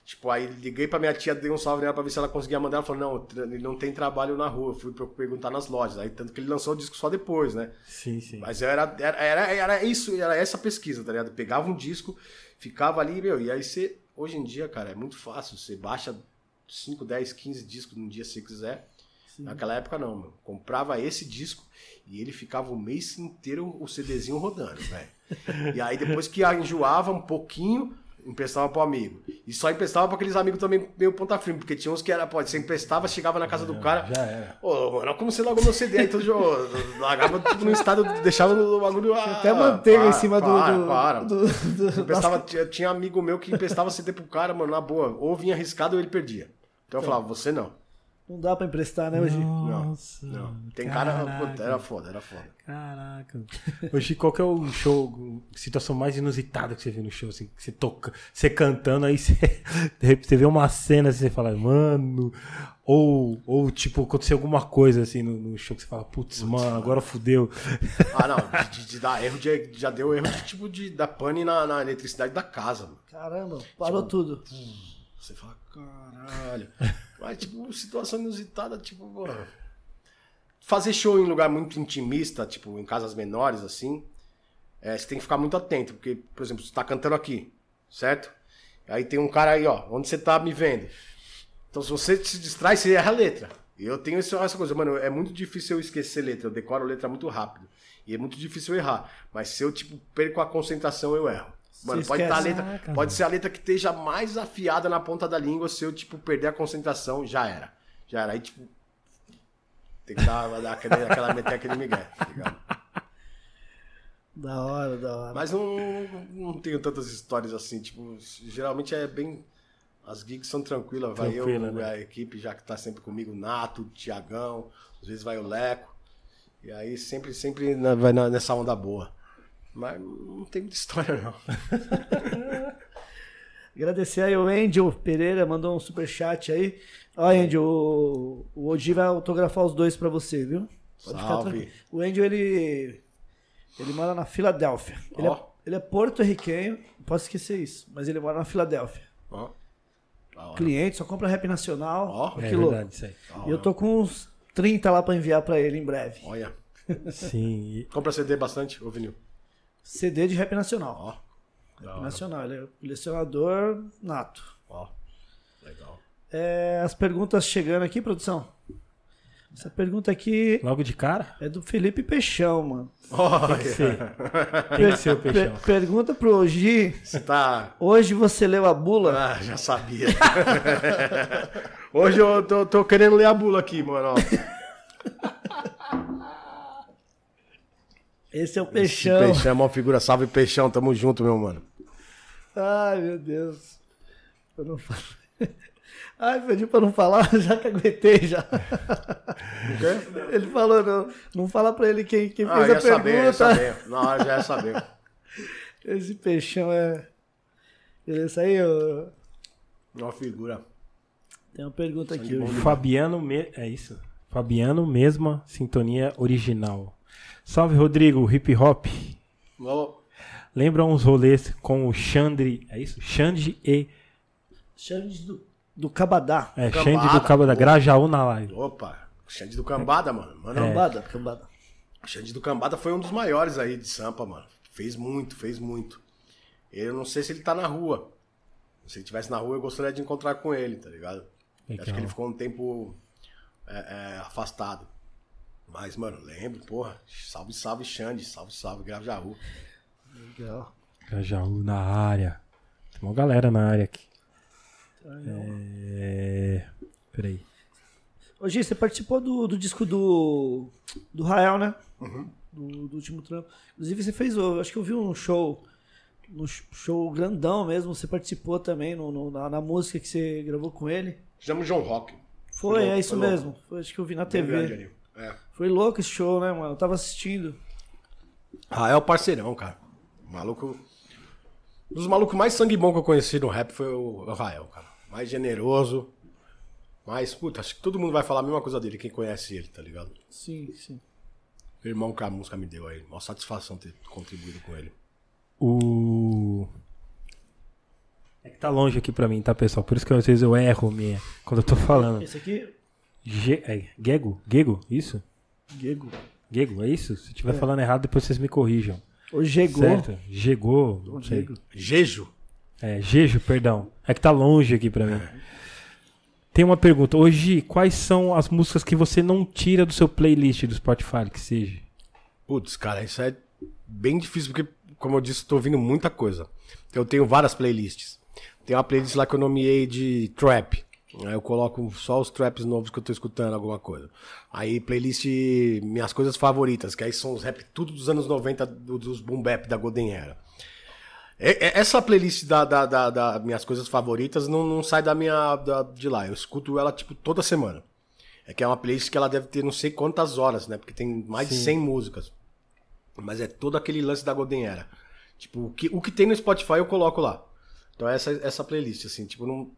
Tipo, aí liguei pra minha tia, dei um salve nela pra ver se ela conseguia mandar. Ela falou, não, ele não tem trabalho na rua. Eu fui perguntar nas lojas. Aí tanto que ele lançou o disco só depois, né? Sim, sim. Mas era, era, era, era isso, era essa pesquisa, tá ligado? Pegava um disco, ficava ali, meu, e aí você. Hoje em dia, cara, é muito fácil. Você baixa 5, 10, 15 discos num dia se quiser. Naquela época não, meu. Comprava esse disco e ele ficava o mês inteiro o CDzinho rodando, velho. [laughs] E aí depois que enjoava um pouquinho, emprestava pro amigo. E só emprestava pra aqueles amigos também meio ponta firme, porque tinha uns que era, pode, você emprestava, chegava na casa do cara. Já era. Ô, mano, olha como você largou meu CD aí, todo jogo. Largava tudo no estado, deixava no bagulho. Ah, Até manteiga para, em cima do. para, do, Para. do- do- Emprestava, tinha, tinha amigo meu que emprestava CD pro cara, mano, na boa. Ou vinha arriscado ou ele perdia. Então eu falava, você não. Não dá pra emprestar, né, hoje? Nossa. Não. Tem cara. caraca. Puta, era foda, era foda. Caraca. [laughs] Hoje, qual que é o show situação mais inusitada que você viu no show? Assim, que você toca, você cantando, aí você, [laughs] de repente você vê uma cena assim, você fala, mano. Ou, ou tipo, aconteceu alguma coisa assim no, no show que você fala, putz, mano, agora fudeu. Ah, não, de, de- dar erro, de- já deu erro de tipo de dar pane na, na eletricidade da casa, mano. Caramba, parou tudo. Você fala, caralho. Mas, tipo, situação inusitada, tipo, mano. Fazer show em lugar muito intimista, tipo, em casas menores, assim, é, você tem que ficar muito atento, porque, por exemplo, você tá cantando aqui, certo? Aí tem um cara aí, ó, onde você tá me vendo. Então, se você se distrai, você erra a letra. Eu tenho essa coisa, mano, é muito difícil eu esquecer letra, eu decoro letra muito rápido. E é muito difícil eu errar. Mas se eu, tipo, perco a concentração, eu erro. Mano, pode esquece. letra. Pode ser a letra que esteja mais afiada na ponta da língua, se eu, tipo, perder a concentração, já era. Já era. Aí, tipo. Tem que dar, dar aquele, aquela meter aquele migué, tá ligado? [laughs] Da hora, da hora. Mas não, não tenho tantas histórias assim, tipo, geralmente é bem. As gigs são tranquilas, vai Tranquila, eu, né? a equipe já que tá sempre comigo, o Nato, o Tiagão, às vezes vai o Leco. E aí sempre, sempre vai nessa onda boa. Mas não tem muita história, não. [laughs] Agradecer aí o Angel Pereira, mandou um superchat aí. Ó, Angel, o, o Oji vai autografar os dois pra você, viu? Pode ficar Salve. tranquilo. O Angel, ele. Ele mora na Filadélfia. Ele, é, Ó. ele é porto-riquenho, não posso esquecer isso, mas ele mora na Filadélfia. Ó. Hora. Cliente, só compra rap nacional. Ó. que É louco. verdade, isso aí. E eu tô com uns 30 lá pra enviar pra ele em breve. Olha. Sim. e- Compra CD bastante, ô vinil. CD de rap nacional. Ó. Hora. Nacional, ele é colecionador nato. Ó. Legal. É, as perguntas chegando aqui, produção. Essa pergunta aqui Logo de cara? é do Felipe Peixão, mano. Olha. Tem que ser [laughs] o Per- peixão. pergunta pro Oji. Você tá. Hoje você leu a bula? Ah, já sabia. [laughs] Hoje eu tô, tô querendo ler a bula aqui, mano. [laughs] ó. Esse é o Esse Peixão. Peixão é uma figura. Salve, Peixão. Tamo junto, meu mano. Ai, meu Deus. Eu não falo. [laughs] Ai, pediu pra não falar, [laughs] já que aguentei já. Ele falou, não, não fala pra ele quem, quem Ah, fez ia a saber, pergunta. saber. Na hora já ia saber. [laughs] Esse peixão é. Isso aí, ó. Uma figura. Tem uma pergunta aqui. Fabiano, me... é isso. Fabiano, mesma sintonia original. Salve, Rodrigo, hip hop. Lembra uns rolês com o Xandre, é isso? Xande e. Xande do, do Cabadá. É, Cambada, Xande do Cabo da pô. Grajaú na live. Opa, Xande do Cambada, mano. Mano, Cambada, Cambada. o Xande do Cambada foi um dos maiores aí de Sampa, mano. Fez muito, fez muito. Eu não sei se ele tá na rua. Se ele estivesse na rua, eu gostaria de encontrar com ele, tá ligado? Legal. Acho que ele ficou um tempo é, é, afastado. Mas, mano, lembro, porra. Salve, salve, Xande. Salve, salve, Grajaú. Legal. Grajaú na área. Tem uma galera na área aqui. É. Peraí. Ô, Gi, você participou do, do disco do, do Rael, né? Do, do último trampo. Inclusive, você fez, eu acho que eu vi um show, um show grandão mesmo. Você participou também no, no- na, na música que você gravou com ele. Chama João Rock. Foi, louco, é isso foi mesmo. Foi, acho que eu vi na Bem grande TV. ali. É. Foi louco esse show, né, mano? Eu tava assistindo. Rael parceirão, cara. Maluco. Um dos malucos mais sangue bom que eu conheci no rap foi o o Rael, cara. Mais generoso. Mas, puta, acho que todo mundo vai falar a mesma coisa dele, quem conhece ele, tá ligado? Sim, sim. O irmão que a música me deu aí. Uma satisfação ter contribuído com ele. O. É que tá longe aqui pra mim, tá, pessoal? Por isso que às vezes eu erro minha, quando eu tô falando. Esse aqui, Ge... É, Gego? Gego? Isso? Gego. Gego, é isso? Se estiver falando errado, depois vocês me corrijam. O Gego. Certo? O sei. Gego. Jejo. É, Gejo, perdão. É que tá longe aqui pra mim. Tem uma pergunta. Hoje, quais são as músicas que você não tira do seu playlist do Spotify, que seja? Putz, cara, isso é bem difícil, porque, como eu disse, tô ouvindo muita coisa. Eu tenho várias playlists. Tem uma playlist lá que eu nomeei de trap. Aí eu coloco só os traps novos que eu tô escutando, alguma coisa. Aí, playlist Minhas Coisas Favoritas, que aí são os rap tudo dos anos 90, do- dos boom bap da Golden Era. Essa playlist da, da, da- da Minhas Coisas Favoritas não, não sai da minha da- de lá. Eu escuto ela, tipo, toda semana. É que é uma playlist que ela deve ter não sei quantas horas, né? Porque tem mais de 100 músicas. Mas é todo aquele lance da Golden Era. Tipo, o que, o que tem no Spotify eu coloco lá. Então essa essa playlist, assim, tipo, não...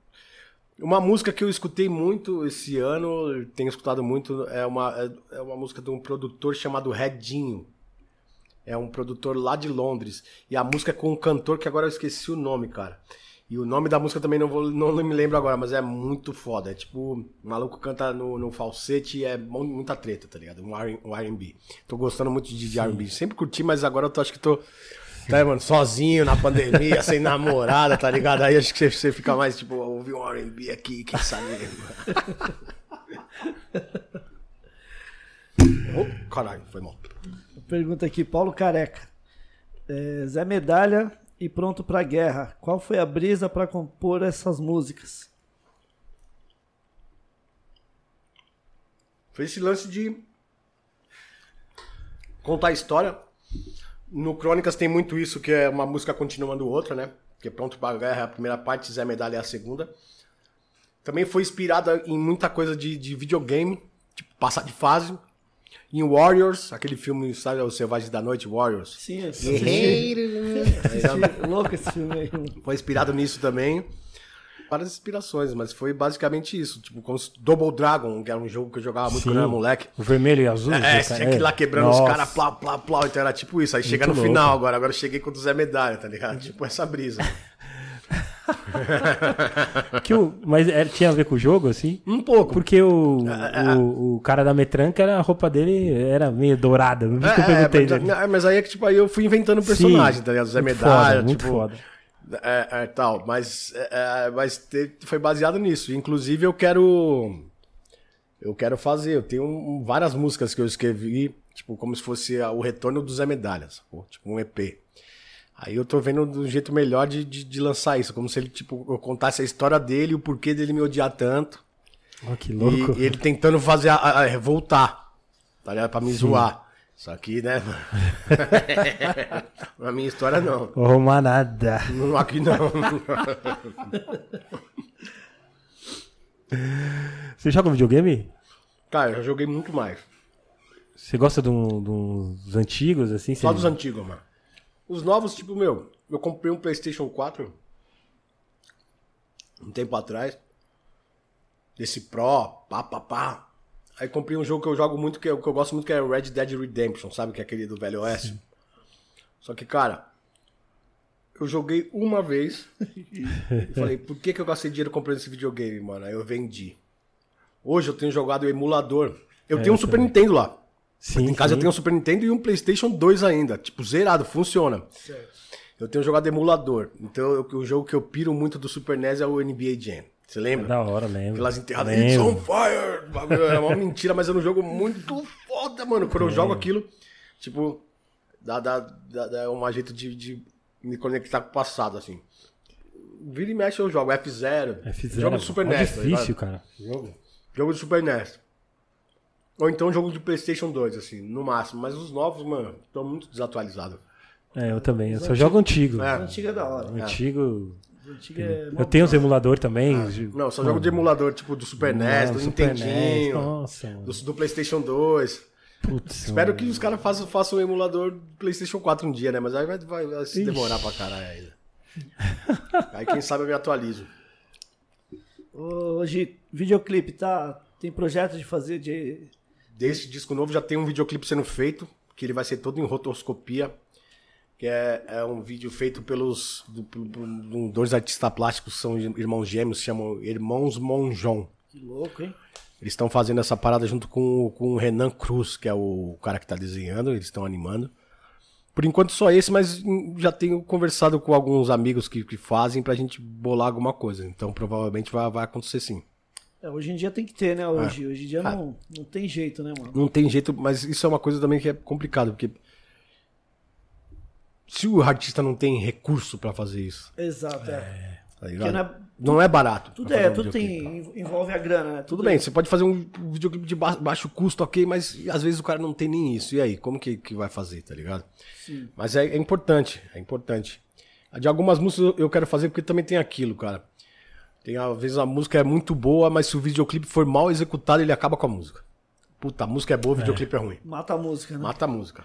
Uma música que eu escutei muito esse ano, tenho escutado muito, é uma, é, é uma música de um produtor chamado Redinho. É um produtor lá de Londres. E a música é com um cantor que agora eu esqueci o nome, cara. E o nome da música também não, vou, não me lembro agora, mas é muito foda. É tipo, o maluco canta no, no falsete e é muita treta, tá ligado? Um R&B. Tô gostando muito de, de R&B. Sempre curti, mas agora eu tô, acho que tô... Tá, mano, sozinho na pandemia, sem namorada, tá ligado? Aí acho que você fica mais tipo, ouvir um R&B aqui, quem sabe. [laughs] oh, caralho, foi mal. Pergunta aqui, Paulo Careca. É, Zé Medalha e Pronto pra Guerra. Qual foi a brisa para compor essas músicas? Foi esse lance de contar a história. No Crônicas tem muito isso, que é uma música continuando outra, né? Que é Pronto pra Guerra é a primeira parte, Zé Medalha é a segunda. Também foi inspirada em muita coisa de, de videogame, tipo passar de fase. Em Warriors, aquele filme, sabe, O Selvagem da Noite, Warriors. Sim, eu Guerreiro. Assisti, [laughs] louco esse filme aí. Foi inspirado nisso também. Várias inspirações, mas foi basicamente isso. Tipo, como Double Dragon, que era um jogo que eu jogava muito Sim, quando era moleque. O vermelho e azul? É, você tinha que ir lá quebrando Nossa. os caras, plá, plá, plá. Então era tipo isso. Aí muito chega no louco. final agora. Agora eu cheguei com o Zé Medalha, tá ligado? Tipo essa brisa. [laughs] que o, mas era, tinha a ver com o jogo, assim? Um pouco. Porque o, é, o, o, cara da Metranca, a roupa dele era meio dourada. Não é, é, mas, mas, aí é que, tipo, aí eu fui inventando personagem, Sim, tá ligado? Zé Medalha, foda, tipo. Foda. É, é, tal, mas, é, mas te, foi baseado nisso. Inclusive, eu quero. Eu quero fazer. Eu tenho um, várias músicas que eu escrevi, tipo, como se fosse o retorno do Zé Medalhas, tipo um EP. Aí eu tô vendo do jeito melhor de, de, de, lançar isso, como se ele, tipo, eu contasse a história dele, o porquê dele me odiar tanto. Oh, que louco. E, e ele tentando fazer a, a, voltar, tá ligado? Pra me Sim. zoar. Só que, né? [laughs] Na minha história, não. Arrumar nada. Não, aqui não. Você joga videogame? Cara, eu já joguei muito mais. Você gosta de dos antigos, assim? Só dos antigos, mano. Os novos, tipo, meu, eu comprei um PlayStation 4 um tempo atrás. Desse Pro, pá, pá, pá. Aí comprei um jogo que eu jogo muito, que eu, que eu gosto muito, que é Red Dead Redemption, sabe? Que é aquele do Velho Oeste. Sim. Só que, cara, eu joguei uma vez [laughs] e falei, por que, que eu gastei dinheiro comprando esse videogame, mano? Aí eu vendi. Hoje eu tenho jogado o emulador. Eu é, tenho um Super Nintendo lá. Sim, em casa sim. eu tenho um Super Nintendo e um PlayStation 2 ainda. Tipo, zerado, funciona. Certo. Eu tenho jogado emulador. Então, eu, o jogo que eu piro muito do Super NES é o NBA Jam. Você lembra? É da hora, lembro. Aquelas enterradas. It's on fire! É uma mentira, mas é um jogo muito foda, mano. Quando eu jogo aquilo, tipo, dá, dá, dá, dá um jeito de, de me conectar com o passado, assim. Vira e mexe eu jogo F0. F0. Jogo do Super é NES. Tá difícil, tá cara. Jogo. Jogo do Super NES. Ou então jogo de PlayStation 2, assim, no máximo. Mas os novos, mano, estão muito desatualizados. É, eu também. Eu só jogo antigo. É. Antigo é da hora. Antigo. É eu tenho os emuladores também. Ah, não, só jogo de emulador, tipo do Super NES, do Super Nintendinho, Nossa, do, do, PlayStation 2. Putz, Espero mano. que os caras façam, façam um emulador do PlayStation 4 um dia, né? Mas aí vai, vai, vai se demorar pra caralho ainda. [laughs] aí quem sabe eu me atualizo. Hoje, videoclipe, tá? Tem projeto de fazer de Desse disco novo já tem um videoclipe sendo feito, que ele vai ser todo em rotoscopia, que é, é um vídeo feito pelos do, do, dois artistas plásticos, são irmãos gêmeos, chamam Irmãos Monjon. Que louco, hein? Eles estão fazendo essa parada junto com, com o Renan Cruz, que é o cara que está desenhando, eles estão animando. Por enquanto só esse, mas já tenho conversado com alguns amigos que, que fazem pra gente bolar alguma coisa. Então provavelmente vai, vai acontecer sim. É, hoje em dia tem que ter, né? Hoje, é. hoje em dia ah. não, não tem jeito, né, mano? Não tem jeito, mas isso é uma coisa também que é complicado, porque se o artista não tem recurso para fazer isso. Exato, é. Tá não, é, não é barato. Tudo é, um tudo tem, envolve a grana, né? Tudo, tudo bem, é. você pode fazer um videoclipe de baixo custo, ok, mas às vezes o cara não tem nem isso. E aí, como que, que vai fazer, tá ligado? Sim. Mas é, é importante, é importante. De algumas músicas eu quero fazer porque também tem aquilo, cara. Tem, às vezes a música é muito boa, mas se o videoclipe for mal executado, ele acaba com a música. Puta, a música é boa, o videoclipe é, é ruim. Mata a música, né? Mata a música.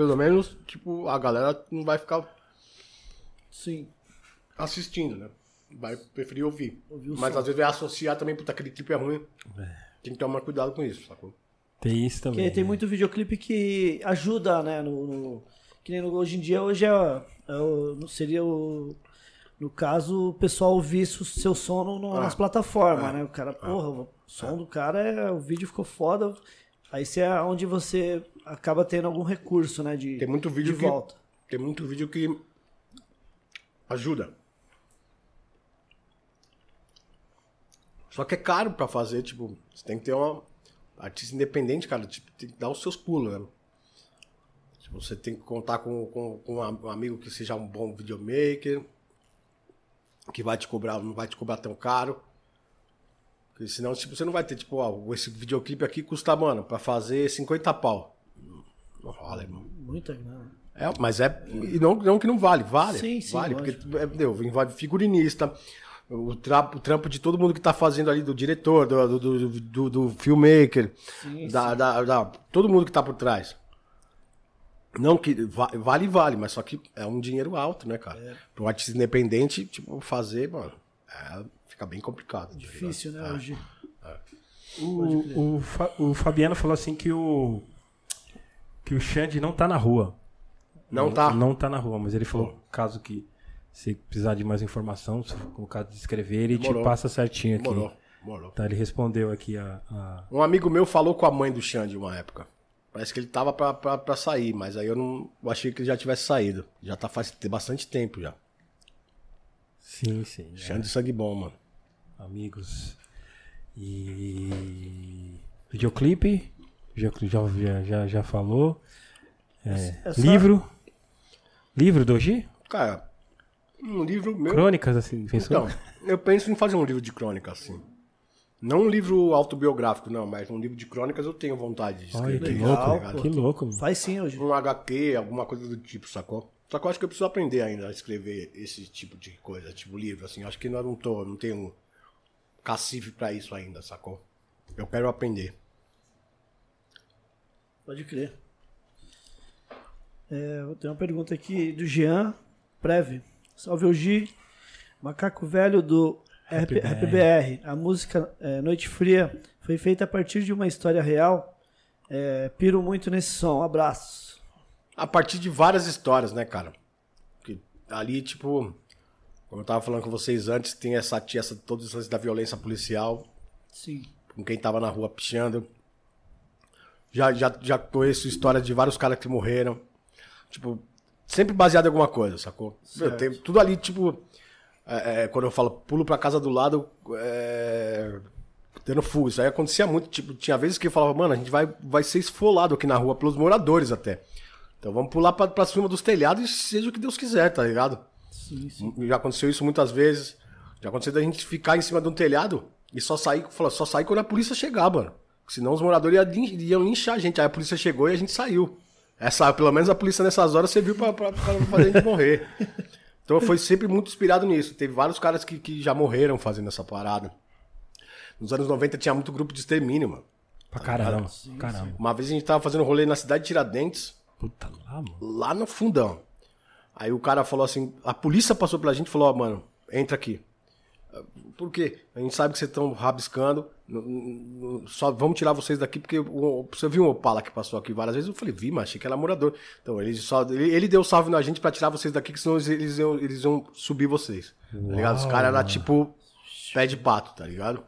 Pelo menos, tipo, a galera não vai ficar Sim. assistindo, né? Vai preferir ouvir. Ouvir Mas som. às vezes vai associar também, puta, aquele clipe é ruim. Tem que tomar cuidado com isso, sacou? Tem isso também. Porque tem muito videoclipe que ajuda, né? No, no- que nem no- hoje em dia, hoje é, é o- não seria o. No caso, o pessoal ouvir o seu som no- Ah. nas plataformas, né? O cara, porra, o som do cara é. O vídeo ficou foda. Aí você é onde você acaba tendo algum recurso, né? De, Tem muito vídeo de que- volta. Tem muito vídeo que ajuda. Só que é caro pra fazer, tipo, você tem que ter uma artista independente, cara, tipo, tem que dar os seus pulos, né? Tipo, você tem que contar com, com, com um amigo que seja um bom videomaker, que vai te cobrar, não vai te cobrar tão caro. Porque senão, tipo, você não vai ter, tipo, ó, esse videoclipe aqui custa, mano, pra fazer 50 pau. Não rola, irmão. Muita grana. É, mas é. E não, não que não vale, vale. Sim, sim, Vale, lógico. porque é, entendeu, envolve figurinista, o trampo, o trampo de todo mundo que tá fazendo ali, do diretor, do, do, do, do- do filmmaker, Sim, da, da, da- todo mundo que tá por trás. Não que va- vale, vale, mas só que é um dinheiro alto, né, cara? É. Para um artista independente, tipo, fazer, mano, é, fica bem complicado. tá? Difícil, né? É. Hoje. O, o, Fa- o Fabiano falou assim que o. Que o Xande não tá na rua. Não tá. Não tá na rua, mas ele falou caso que se precisar de mais informação, for caso de escrever, ele Demorou. te passa certinho aqui. Morou, morou. Tá, ele respondeu aqui a. a- Um amigo meu falou com a mãe do Xande uma época. Parece que ele tava pra, pra, pra sair, mas aí eu não eu achei que ele já tivesse saído. Já tá faz bastante tempo já. Sim, sim. é. Xande sangue bom, mano. Amigos. E. Videoclipe. Já, já, já, já falou. É, só- Livro. Livro do Ogi? Cara, um livro meu. Crônicas, assim, pensou? Então, eu penso em fazer um livro de crônica, assim. Não um livro autobiográfico, não, mas um livro de crônicas eu tenho vontade de Olha, escrever. que Legal, louco. que louco. mano. Faz sim hoje. Um HQ, alguma coisa do tipo, sacou? Só que eu acho que eu preciso aprender ainda a escrever esse tipo de coisa, tipo livro, assim. Acho que eu não tô, não tenho cacife pra isso ainda, sacou? Eu quero aprender. Pode crer. É, eu tenho uma pergunta aqui do Jean Preve. Salve o Gi, macaco velho do RPBR. A música é, Noite Fria foi feita a partir de uma história real. É, piro muito nesse som. Abraços. A partir de várias histórias, né, cara? Que ali, tipo, como eu tava falando com vocês antes, tem essa tia, essa, todos os lances da violência policial, Sim. com quem tava na rua pichando. Já, já, já conheço histórias de vários caras que morreram. Tipo, sempre baseado em alguma coisa, sacou? Meu, tem tudo ali, tipo. é, é, quando eu falo pulo pra casa do lado, é, tendo fuga. Isso aí acontecia muito. Tipo, tinha vezes que eu falava, mano, a gente vai, vai ser esfolado aqui na rua pelos moradores até. Então vamos pular pra, pra cima dos telhados e seja o que Deus quiser, tá ligado? Sim, sim. Já aconteceu isso muitas vezes. Já aconteceu da gente ficar em cima de um telhado e só sair, só sair quando a polícia chegar, mano. Senão os moradores iam, lin- iam linchar a gente. Aí a polícia chegou e a gente saiu. Essa, pelo menos a polícia nessas horas serviu pra, pra, pra fazer a gente morrer. [laughs] Então foi sempre muito inspirado nisso. Teve vários caras que, que já morreram fazendo essa parada. Nos anos 90 tinha muito grupo de extermínio, mano. Pra caramba. caramba. Uma vez a gente tava fazendo rolê na cidade de Tiradentes, Puta lá, mano. lá no fundão. Aí o cara falou assim, a polícia passou pela gente e falou, ó, mano, entra aqui. Por quê? A gente sabe que vocês estão rabiscando, só vamos tirar vocês daqui porque você viu um Opala que passou aqui várias vezes? Eu falei, vi, mas achei que era morador. Então ele só ele, ele deu salve na gente pra tirar vocês daqui, que senão eles, eles iam, eles iam subir vocês. Tá ligado? Os caras eram tipo pé de pato, tá ligado?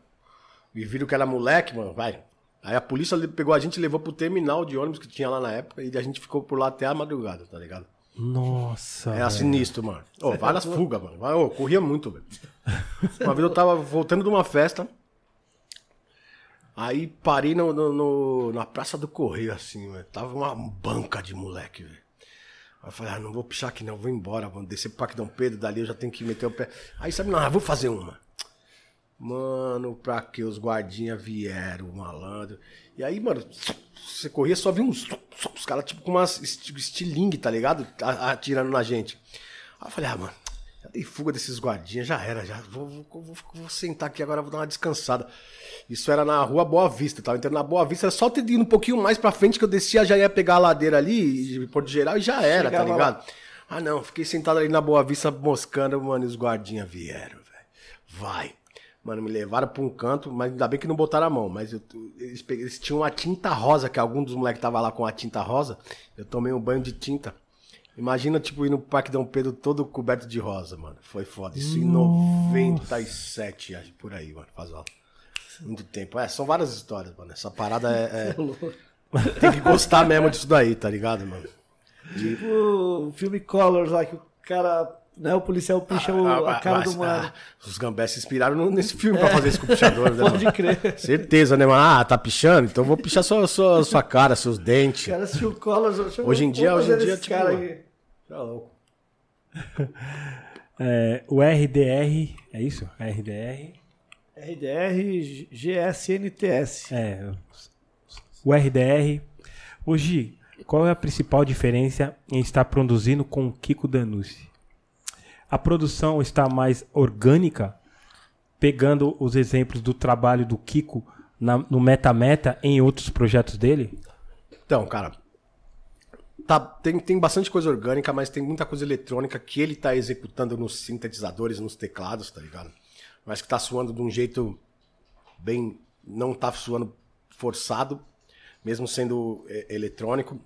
E viram que era moleque, mano, vai. Aí a polícia pegou a gente e levou pro terminal de ônibus que tinha lá na época e a gente ficou por lá até a madrugada, tá ligado? Nossa. Era velho. sinistro, mano. Ô, várias fugas, mano. Ô, corria muito, velho. Uma vez eu tava voltando de uma festa. Aí parei no, no- no- na Praça do Correio, assim, velho. Tava uma banca de moleque, velho. Aí eu falei, ah, não vou pichar aqui não, vou embora, vou descer pro Parque Dom Pedro, dali eu já tenho que meter o pé. Aí sabe, não, ah, vou fazer uma. Mano, pra que os guardinhas vieram, malandro. E aí, mano, você corria, só via uns. Os caras, tipo, com umas esti- estilingue, tá ligado? Atirando na gente. Aí eu falei, ah, mano, já dei fuga desses guardinhas, já era, já. Vou, vou- vou- vou sentar aqui agora, vou dar uma descansada. Isso era na rua Boa Vista, tava entrando na Boa Vista, era só ter ido um pouquinho mais pra frente que eu descia, já ia pegar a ladeira ali, Porto Geral, e já era, Chegava tá ligado? Ah, não, fiquei sentado ali na Boa Vista moscando, mano, e os guardinhas vieram, velho. Vai. Mano, me levaram pra um canto, mas ainda bem que não botaram a mão. Mas eu, eles, eles tinham uma tinta rosa, que algum dos moleques tava lá com a tinta rosa. Eu tomei um banho de tinta. Imagina, tipo, ir no Parque Dom Pedro todo coberto de rosa, mano. Foi foda. Isso em 97, acho, por aí, mano. Faz ó, muito tempo. É, são várias histórias, mano. Essa parada é. é- [laughs] Tem que gostar mesmo disso daí, tá ligado, mano? Tipo o filme Colors lá, que o cara, né, o policial puxa o- a cara mas, do mano. ah, os gambés se inspiraram no- nesse filme pra fazer esse com o pichador, né, [laughs] Pode mano? crer. Certeza, né, mano? Ah, tá pichando? Então eu vou pichar sua, sua, sua cara, seus O dentes. cara assistiu o Colors. Hoje em dia- hoje em dia, tipo, cara aqui. Tá louco. [laughs] É, o RDR, é isso? RDR. RDR GSNTS. É. O RDR. Hoje, qual é a principal diferença em estar produzindo com o Kiko Danucci? A produção está mais orgânica, pegando os exemplos do trabalho do Kiko na- no Meta Meta em outros projetos dele? Então, cara, tá, tem, tem bastante coisa orgânica, mas tem muita coisa eletrônica que ele tá executando nos sintetizadores, nos teclados, tá ligado? Mas que tá suando de um jeito bem. Não tá suando forçado, mesmo sendo é, eletrônico.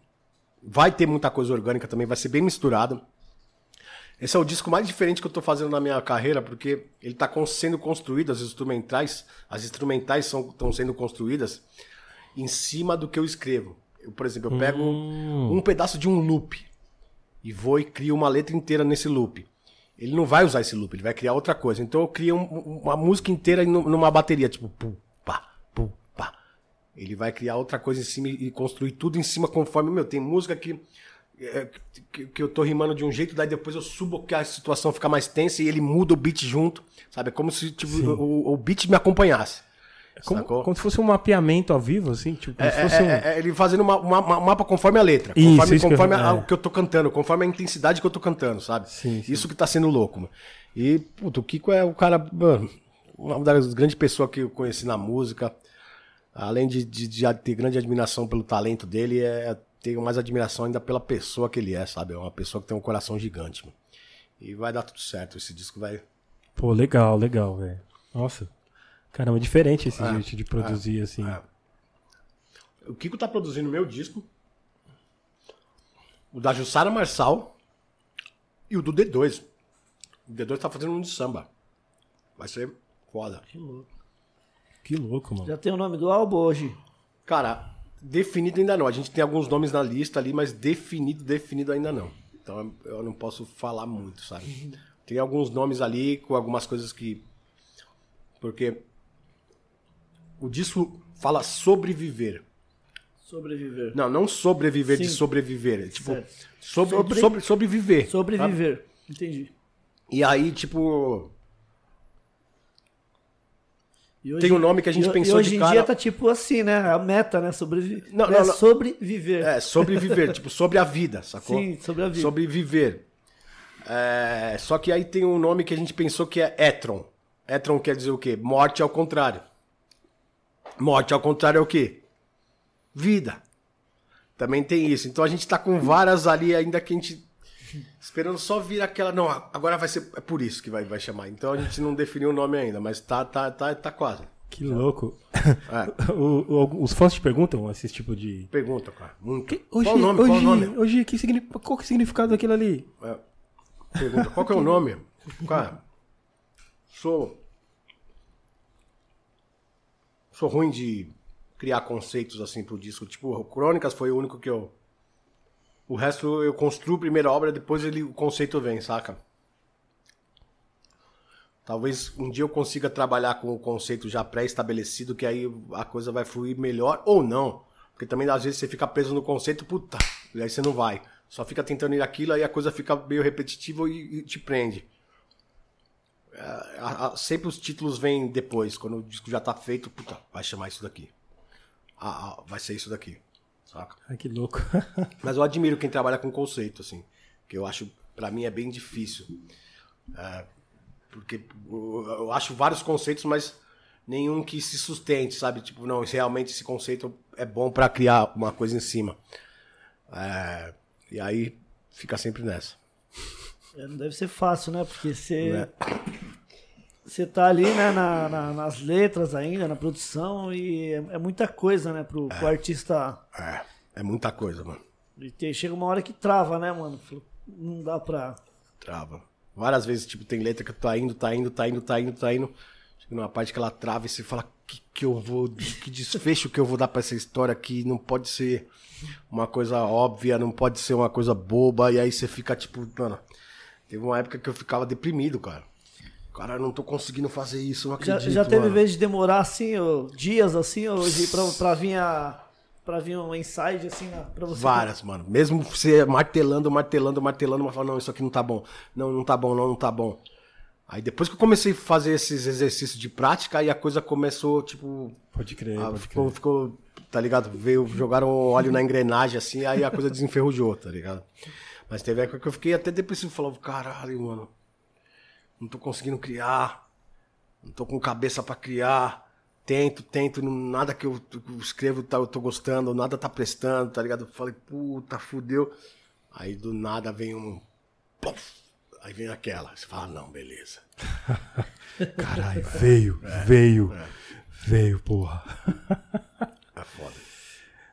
Vai ter muita coisa orgânica também, vai ser bem misturado. Esse é o disco mais diferente que eu tô fazendo na minha carreira, porque ele tá con- sendo construído, as instrumentais, as instrumentais estão sendo construídas em cima do que eu escrevo. Eu, por exemplo, eu pego um pedaço de um loop e vou e crio uma letra inteira nesse loop. Ele não vai usar esse loop, ele vai criar outra coisa. Então eu crio um- uma música inteira numa bateria, tipo pum, pá, pum, pá. Ele vai criar outra coisa em cima e e construir tudo em cima conforme, meu, tem música que é, que, que eu tô rimando de um jeito, daí depois eu subo que a situação fica mais tensa e ele muda o beat junto, sabe? É como se tipo, o, o beat me acompanhasse. Como, como se fosse um mapeamento ao vivo, assim? Tipo, como É, se fosse um... é, é, ele fazendo uma, uma- uma- mapa conforme a letra. Isso, Conforme, isso que eu- conforme a- é. o que eu tô cantando, conforme a intensidade que eu tô cantando, sabe? Sim, sim. Isso que tá sendo louco, mano. E, puto, o Kiko é o cara, mano, uma das grandes pessoas que eu conheci na música. Além de, de- de ter grande admiração pelo talento dele, é, tenho mais admiração ainda pela pessoa que ele é, sabe? É uma pessoa que tem um coração gigante, mano. E vai dar tudo certo. Esse disco vai. Pô, legal, legal, velho. Nossa. Caramba, diferente esse jeito de produzir, assim. é. O Kiko tá produzindo meu disco. O da Jussara Marçal. E o do D2. O D2 tá fazendo um de samba. Vai ser foda. Que louco, mano. Já tem o nome do álbum hoje. Cara, definido ainda não. A gente tem alguns nomes na lista ali, mas definido, definido ainda não. Então eu não posso falar muito, sabe? Tem alguns nomes ali com algumas coisas que. Porque o disco fala sobreviver. Sobreviver. Não, não sobreviver de Sim. sobreviver. É tipo, sobre, Sobre- sobre, sobreviver. sabe? Sobreviver. Entendi. E aí, tipo, E hoje- Tem um nome que a gente e, pensou e hoje de em cara- dia tá tipo assim, né? A meta, né? Sobreviver. Não, é não, não. sobreviver. é sobreviver, [laughs] tipo, sobre a vida, sacou? Sim, sobre a vida. Sobreviver. É, só que aí tem um nome que a gente pensou que é Etron. Etron quer dizer o quê? Morte ao contrário. Morte ao contrário é o quê? Vida. Também tem isso. Então a gente tá com várias ali ainda que a gente. Esperando só vir aquela. Não, agora vai ser. É por isso que vai, vai chamar. Então a gente não definiu o nome ainda, mas tá, tá, tá, tá quase. Que louco. É. [laughs] O- o- os fãs te perguntam esse tipo de. Pergunta, cara. Muito. Hoje, qual o nome? hoje, qual o nome? hoje que significa, qual que é o significado daquilo ali? É. Pergunta, qual que é o nome? [laughs] Cara, sou. Sou ruim de criar conceitos assim pro disco. Tipo, Crônicas foi o único que eu. O resto eu construo primeiro a obra, depois ele, o conceito vem, saca? Talvez um dia eu consiga trabalhar com o conceito já pré-estabelecido, que aí a coisa vai fluir melhor ou não. Porque também às vezes você fica preso no conceito, puta, e aí você não vai. Só fica tentando ir aquilo, aí a coisa fica meio repetitiva e, e te prende. É, a- a- sempre os títulos vêm depois, quando o disco já tá feito, puta, vai chamar isso daqui. Ah, ah, vai ser isso daqui. Saca? Ai, que louco. [laughs] Mas eu admiro quem trabalha com conceito, assim. Que eu acho, pra mim, é bem difícil. É, porque eu acho vários conceitos, mas nenhum que se sustente, sabe? Tipo, não, realmente esse conceito é bom pra criar uma coisa em cima. É, e aí fica sempre nessa. É, Não deve ser fácil, né? Porque você. Né? Você tá ali, né, na- na- nas letras ainda, na produção, e é, é muita coisa, né, pro, pro artista. É, é muita coisa, mano. E te- chega uma hora que trava, né, mano? Não dá pra. Trava. Várias vezes, tipo, tem letra que tá indo, tá indo, tá indo, tá indo, tá indo. Chega numa parte que ela trava e você fala que, que eu vou. Que desfecho que eu vou dar pra essa história que não pode ser uma coisa óbvia, não pode ser uma coisa boba. E aí você fica, tipo, mano. Teve uma época que eu ficava deprimido, cara. Cara, eu não tô conseguindo fazer isso, não Já, acredito. já teve mano. vez de demorar assim, ó, dias assim, de, pra, pra vir a. Pra vir um inside, assim, na- pra você. Várias, mano. Mesmo você martelando, martelando, martelando, mas fala, não, isso aqui não tá bom. Não, não tá bom, não, não tá bom. Aí depois que eu comecei a fazer esses exercícios de prática, aí a coisa começou, tipo. Pode crer, ah, pode ficou, crer. ficou, tá ligado? Veio, jogaram óleo na engrenagem assim, aí a coisa desenferrujou, tá ligado? Mas teve época que eu fiquei até depressivo, falava, caralho, mano. Não tô conseguindo criar. Não tô com cabeça pra criar. Tento, tento, nada que eu, escrevo tá, eu tô gostando, nada tá prestando, tá ligado? Eu falei, puta, fudeu. Aí do nada vem um. Aí vem aquela. Você fala, não, beleza. [laughs] Caralho, veio, veio, veio, porra. É foda.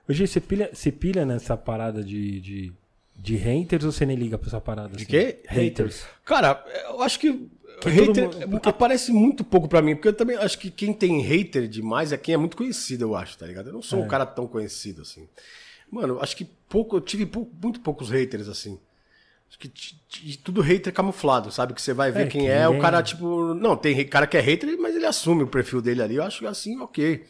Hoje você pilha, você pilha nessa parada de, de, de haters ou você nem liga pra essa parada? De assim? quê? Haters. Cara, eu acho Que hater mundo- aparece muito pouco pra mim, porque eu também acho que quem tem hater demais é quem é muito conhecido, eu acho, tá ligado? Eu não sou um cara tão conhecido assim. Mano, acho que pouco, eu tive muito poucos haters assim. Acho que tudo hater camuflado, sabe? Que você vai ver É, quem que é, o cara, tipo. Não, tem cara que é hater, mas ele assume o perfil dele ali. Eu acho assim, ok.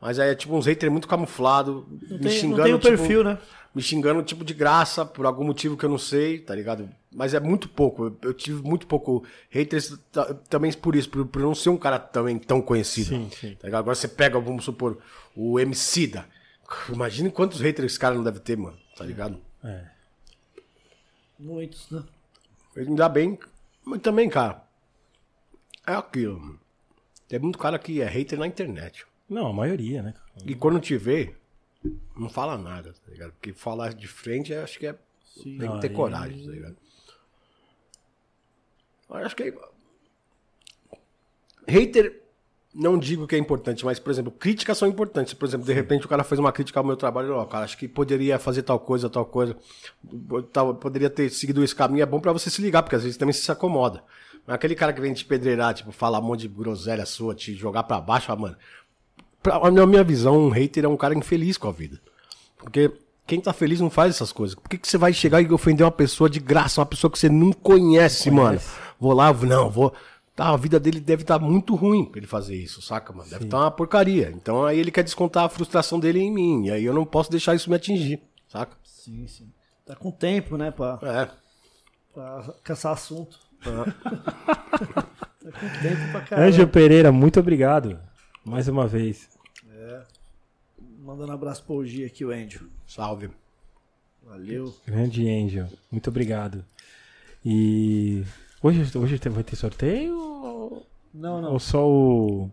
Mas aí é tipo uns haters muito camuflado, Não me tem, xingando. não tem o tipo, perfil, né? me xingando tipo de graça por algum motivo que eu não sei, tá ligado? Mas é muito pouco. Eu, tive muito pouco haters ta- também por isso, por, por não ser um cara também tão conhecido. Sim, sim. Tá? Agora você pega, vamos supor, o Emicida. Imagine quantos haters esse cara não deve ter, mano. Tá ligado? É. Muitos, né? Ainda bem, mas também, cara. É aquilo. mano. Tem muito cara que é hater na internet. Não, a maioria, né? E quando te vê, não fala nada, tá ligado? Porque falar de frente, acho que é. tem que ter aí- coragem, tá ligado? Eu acho que. Hater, não digo que é importante, mas, por exemplo, críticas são importantes. Por exemplo, de repente o cara fez uma crítica ao meu trabalho, ó, cara, acho que poderia fazer tal coisa, tal coisa. Tal, poderia ter seguido esse caminho. É bom pra você se ligar, porque às vezes também você se acomoda. Mas aquele cara que vem te pedreirar, tipo, falar um monte de groselha sua, te jogar pra baixo, ah, mano. Pra, na minha visão, um hater é um cara infeliz com a vida. Porque quem tá feliz não faz essas coisas. Por que, que você vai chegar e ofender uma pessoa de graça, uma pessoa que você não conhece, mano? Vou lá, não, vou. Tá, a vida dele deve estar muito ruim pra ele fazer isso, saca, mano? Deve estar uma porcaria. Então aí ele quer descontar a frustração dele em mim. E aí eu não posso deixar isso me atingir, saca? Sim, sim. Tá com tempo, né, pra, É. pra caçar assunto. Ah, [laughs] Tá com tempo pra caralho. Ângelo Pereira, muito obrigado. Mais uma vez. Mandando um abraço pro G aqui, o Angel. salve. Valeu. Grande Angel. Muito obrigado. E hoje, hoje vai ter sorteio ou- Não, não. ou só o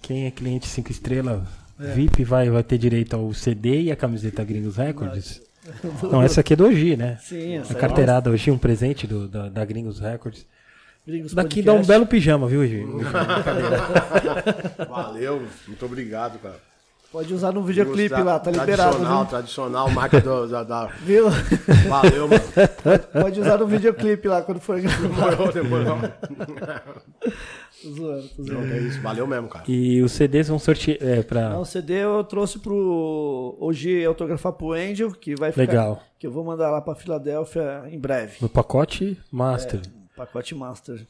quem é cliente 5 estrelas VIP vai, vai ter direito ao CD e a camiseta Gringos Records? [laughs] Não, essa aqui é do Ogi, né? Sim, essa A é carteirada hoje, um presente do, da, da Gringos Records. Gringos Daqui Podcast. dá um belo pijama, viu, Gi? [laughs] Valeu, muito obrigado, cara. Pode usar no videoclipe lá, tá liberado, Tradicional, viu? tradicional, marca do, da, da- Viu? Valeu, mano. Pode usar no videoclipe lá quando for. Demorou, demorou. Tô zoando, tô zoando. Não, é isso, valeu mesmo, cara. E os CDs vão sortear é, pra. Não, o CD eu trouxe pro hoje autografar pro Angel, que vai ficar. Legal. Que eu vou mandar lá pra Filadélfia em breve. No pacote Master. Pacote Master.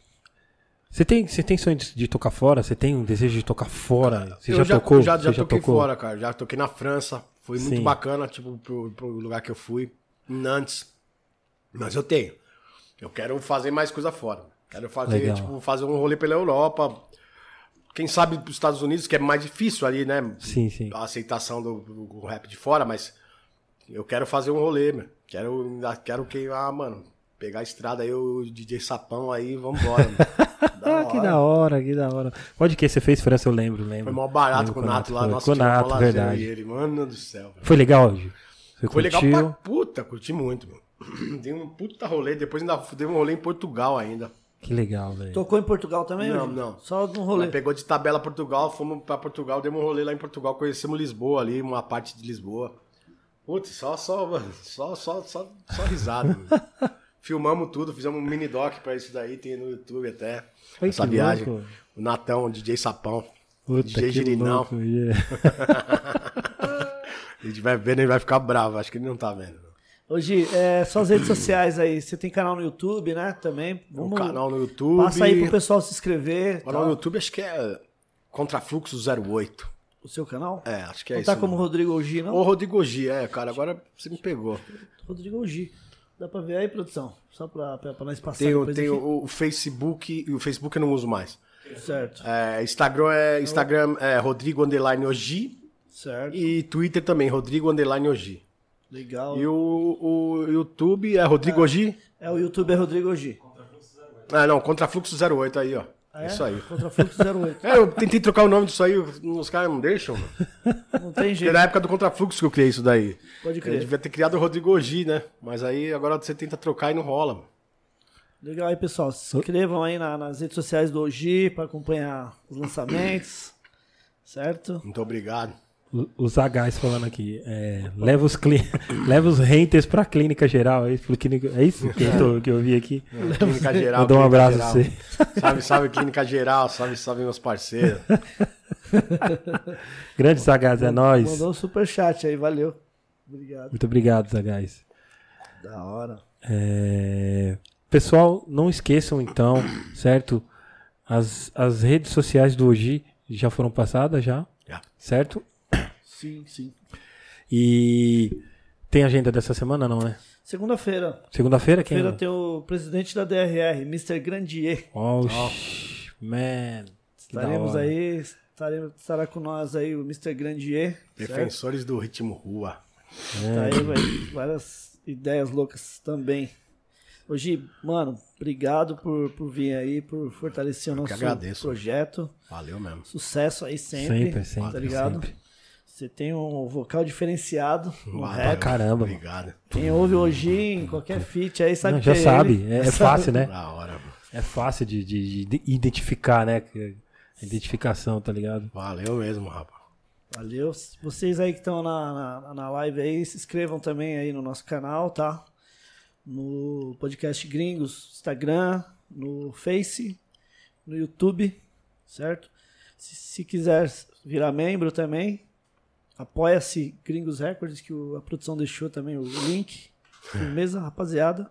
Você tem, você tem sonho de, de tocar fora? Você tem um desejo de tocar fora? Você eu já, tocou? Já, já Você toquei tocou? fora, cara. Já toquei na França. Foi muito Sim. bacana, tipo, pro, pro lugar que eu fui. Em Nantes. Mas eu tenho. Eu quero fazer mais coisa fora. Quero fazer, Legal. tipo, fazer um rolê pela Europa. Quem sabe pros Estados Unidos, que é mais difícil ali, né? Sim, sim. A aceitação do, do- rap de fora, mas eu quero fazer um rolê, meu. Quero, quero que, ah, mano, pegar a estrada aí, o DJ Sapão aí, vambora, [laughs] mano. Ah, que da hora, que da hora. Pode que você fez França, eu lembro, lembro. Foi mó barato Lembro com o Nato lá, nossa, Com o Nato, verdade. ele, mano do céu. velho. Foi legal hoje? Você Foi legal curtiu? pra puta, curti muito, meu. [clears throat] Dei um puta rolê, depois ainda dei um rolê em Portugal ainda. Que legal, velho. Tocou em Portugal também? Não, hoje? não. Só no rolê. Ela pegou de tabela Portugal, fomos pra Portugal, demos um rolê lá em Portugal, conhecemos Lisboa ali, uma parte de Lisboa. Putz, só, só, [laughs] só, só, só, só risada. [laughs] Filmamos tudo, fizemos um mini doc pra isso daí, tem no YouTube até. Ai, essa viagem. louco. O Natão, o DJ Sapão. Puta, DJ Girinão. louco, yeah. [laughs] A gente vai vendo, ele vai ficar bravo, acho que ele não tá vendo. Hoje, é, só as redes sociais aí. Você tem canal no YouTube, né? Também. O Vamos, canal no YouTube. Passa aí pro pessoal se inscrever. O canal tal. no YouTube acho que é Contrafluxo 08. O seu canal? É, acho que é não isso. tá como. Rodrigo Ogi, não? Ô, Rodrigo G, é, cara, agora você me pegou. Rodrigo Ogi. Dá pra ver aí, produção? Só pra, pra, pra nós passar Tem, tem o, o Facebook, e o Facebook eu não uso mais. Certo, É, Instagram é, Instagram é Rodrigo Underline Ogi certo. e Twitter também, Rodrigo Underline Ogi. Legal. E o, o YouTube é Rodrigo Ogi? É, o YouTube é Rodrigo Ogi. Ah, não, Contrafluxo 08 aí, ó. É? Isso aí. Contrafluxo 08. [laughs] É, eu tentei trocar o nome disso aí, os caras não deixam. mano. Não tem Porque jeito. na época do Contrafluxo que eu criei isso daí. Pode Eu crer. devia ter criado o Rodrigo Ogi, né? Mas aí agora você tenta trocar e não rola. mano. Legal aí, pessoal. Se inscrevam aí na- nas redes sociais do Ogi pra acompanhar os lançamentos. Certo? Muito obrigado. O- Os Hs falando aqui. É, leva, os cli... [laughs] leva os renters pra clínica geral. É isso, é isso que, eu tô- que eu vi aqui. Clínica Geral. Mandou um abraço pra você. Salve, salve, Clínica Geral. Salve, salve, meus parceiros. [laughs] Grandes Hs, é nóis. Mandou um superchat aí, valeu. Obrigado. Muito obrigado, Hs. Da hora. É, Pessoal, não esqueçam então, certo? As, as redes sociais do Oji já foram passadas Já. certo? Sim, sim. E tem agenda dessa semana não, né? Segunda-feira. Segunda-feira quem? Segunda-feira tem o presidente da DRR, Mr. Grandier. Oh, sh- man. Estaremos aí, estaremos, estará com nós aí o Mr. Grandier. certo? Defensores do ritmo rua. Tá aí, vai- várias ideias loucas também. Hoje, mano, obrigado por, por vir aí, por fortalecer o nosso agradeço. projeto. Valeu mesmo. Sucesso aí sempre. Sempre, sempre, Tá ligado? sempre. Você tem um vocal diferenciado no rap. caramba. Obrigado. Quem ouve hoje em qualquer feat aí sabe Não, que já é sabe, ele. é, é [laughs] fácil, né? Da hora, mano. É fácil de, de- de identificar, né? Que- Identificação, tá ligado? Valeu mesmo, rapaz. Valeu. Vocês aí que estão na, na, na live aí, se inscrevam também aí no nosso canal, tá? No podcast Gringos, Instagram, no Face, no YouTube, certo? Se, se quiser virar membro também, apoia-se Gringos Records, que o- a produção deixou também o link. Firmeza, rapaziada.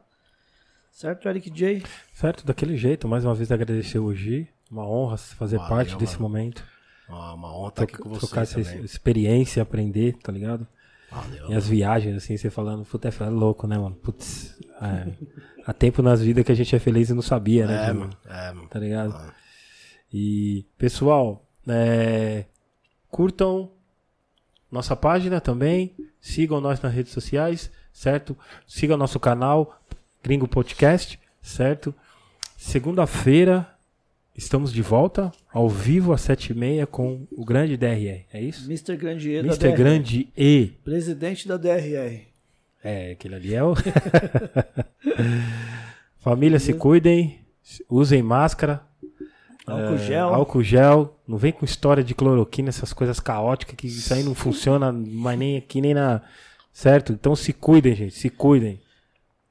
Certo, Eric J? Certo, daquele jeito, mais uma vez agradecer o Oji. Uma honra fazer Valeu, parte desse mano. momento. Uma honra estar aqui com você trocar essa experiência, aprender, tá ligado? Valeu. E as viagens, assim, você falando, puta, é louco, né, mano? Putz, é, há tempo nas vidas que a gente é feliz e não sabia, né? É, mano. É, mano. Tá ligado? E, pessoal, é, curtam nossa página também, sigam nós nas redes sociais, certo? Sigam nosso canal, Gringo Podcast, certo? Segunda-feira estamos de volta, ao vivo às sete e meia com o grande DRR, é isso? Mr. Grandier da Mr. DRR. Grande E. Presidente da DRR. É, aquele ali é o. [laughs] Família, se cuidem, usem máscara, Álcool é, gel. álcool gel. Não vem com história de cloroquina, essas coisas caóticas que isso aí não funciona mais nem aqui nem na. Certo? Então se cuidem, gente, se cuidem.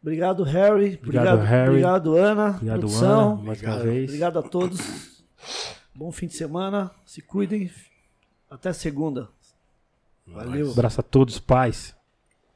Obrigado, Harry. Obrigado, Obrigado, Harry. obrigado Ana. Obrigado, produção. Ana, mais uma Obrigado. vez. Obrigado a todos. Bom fim de semana. Se cuidem. Até segunda. Valeu. Abraço a todos, paz.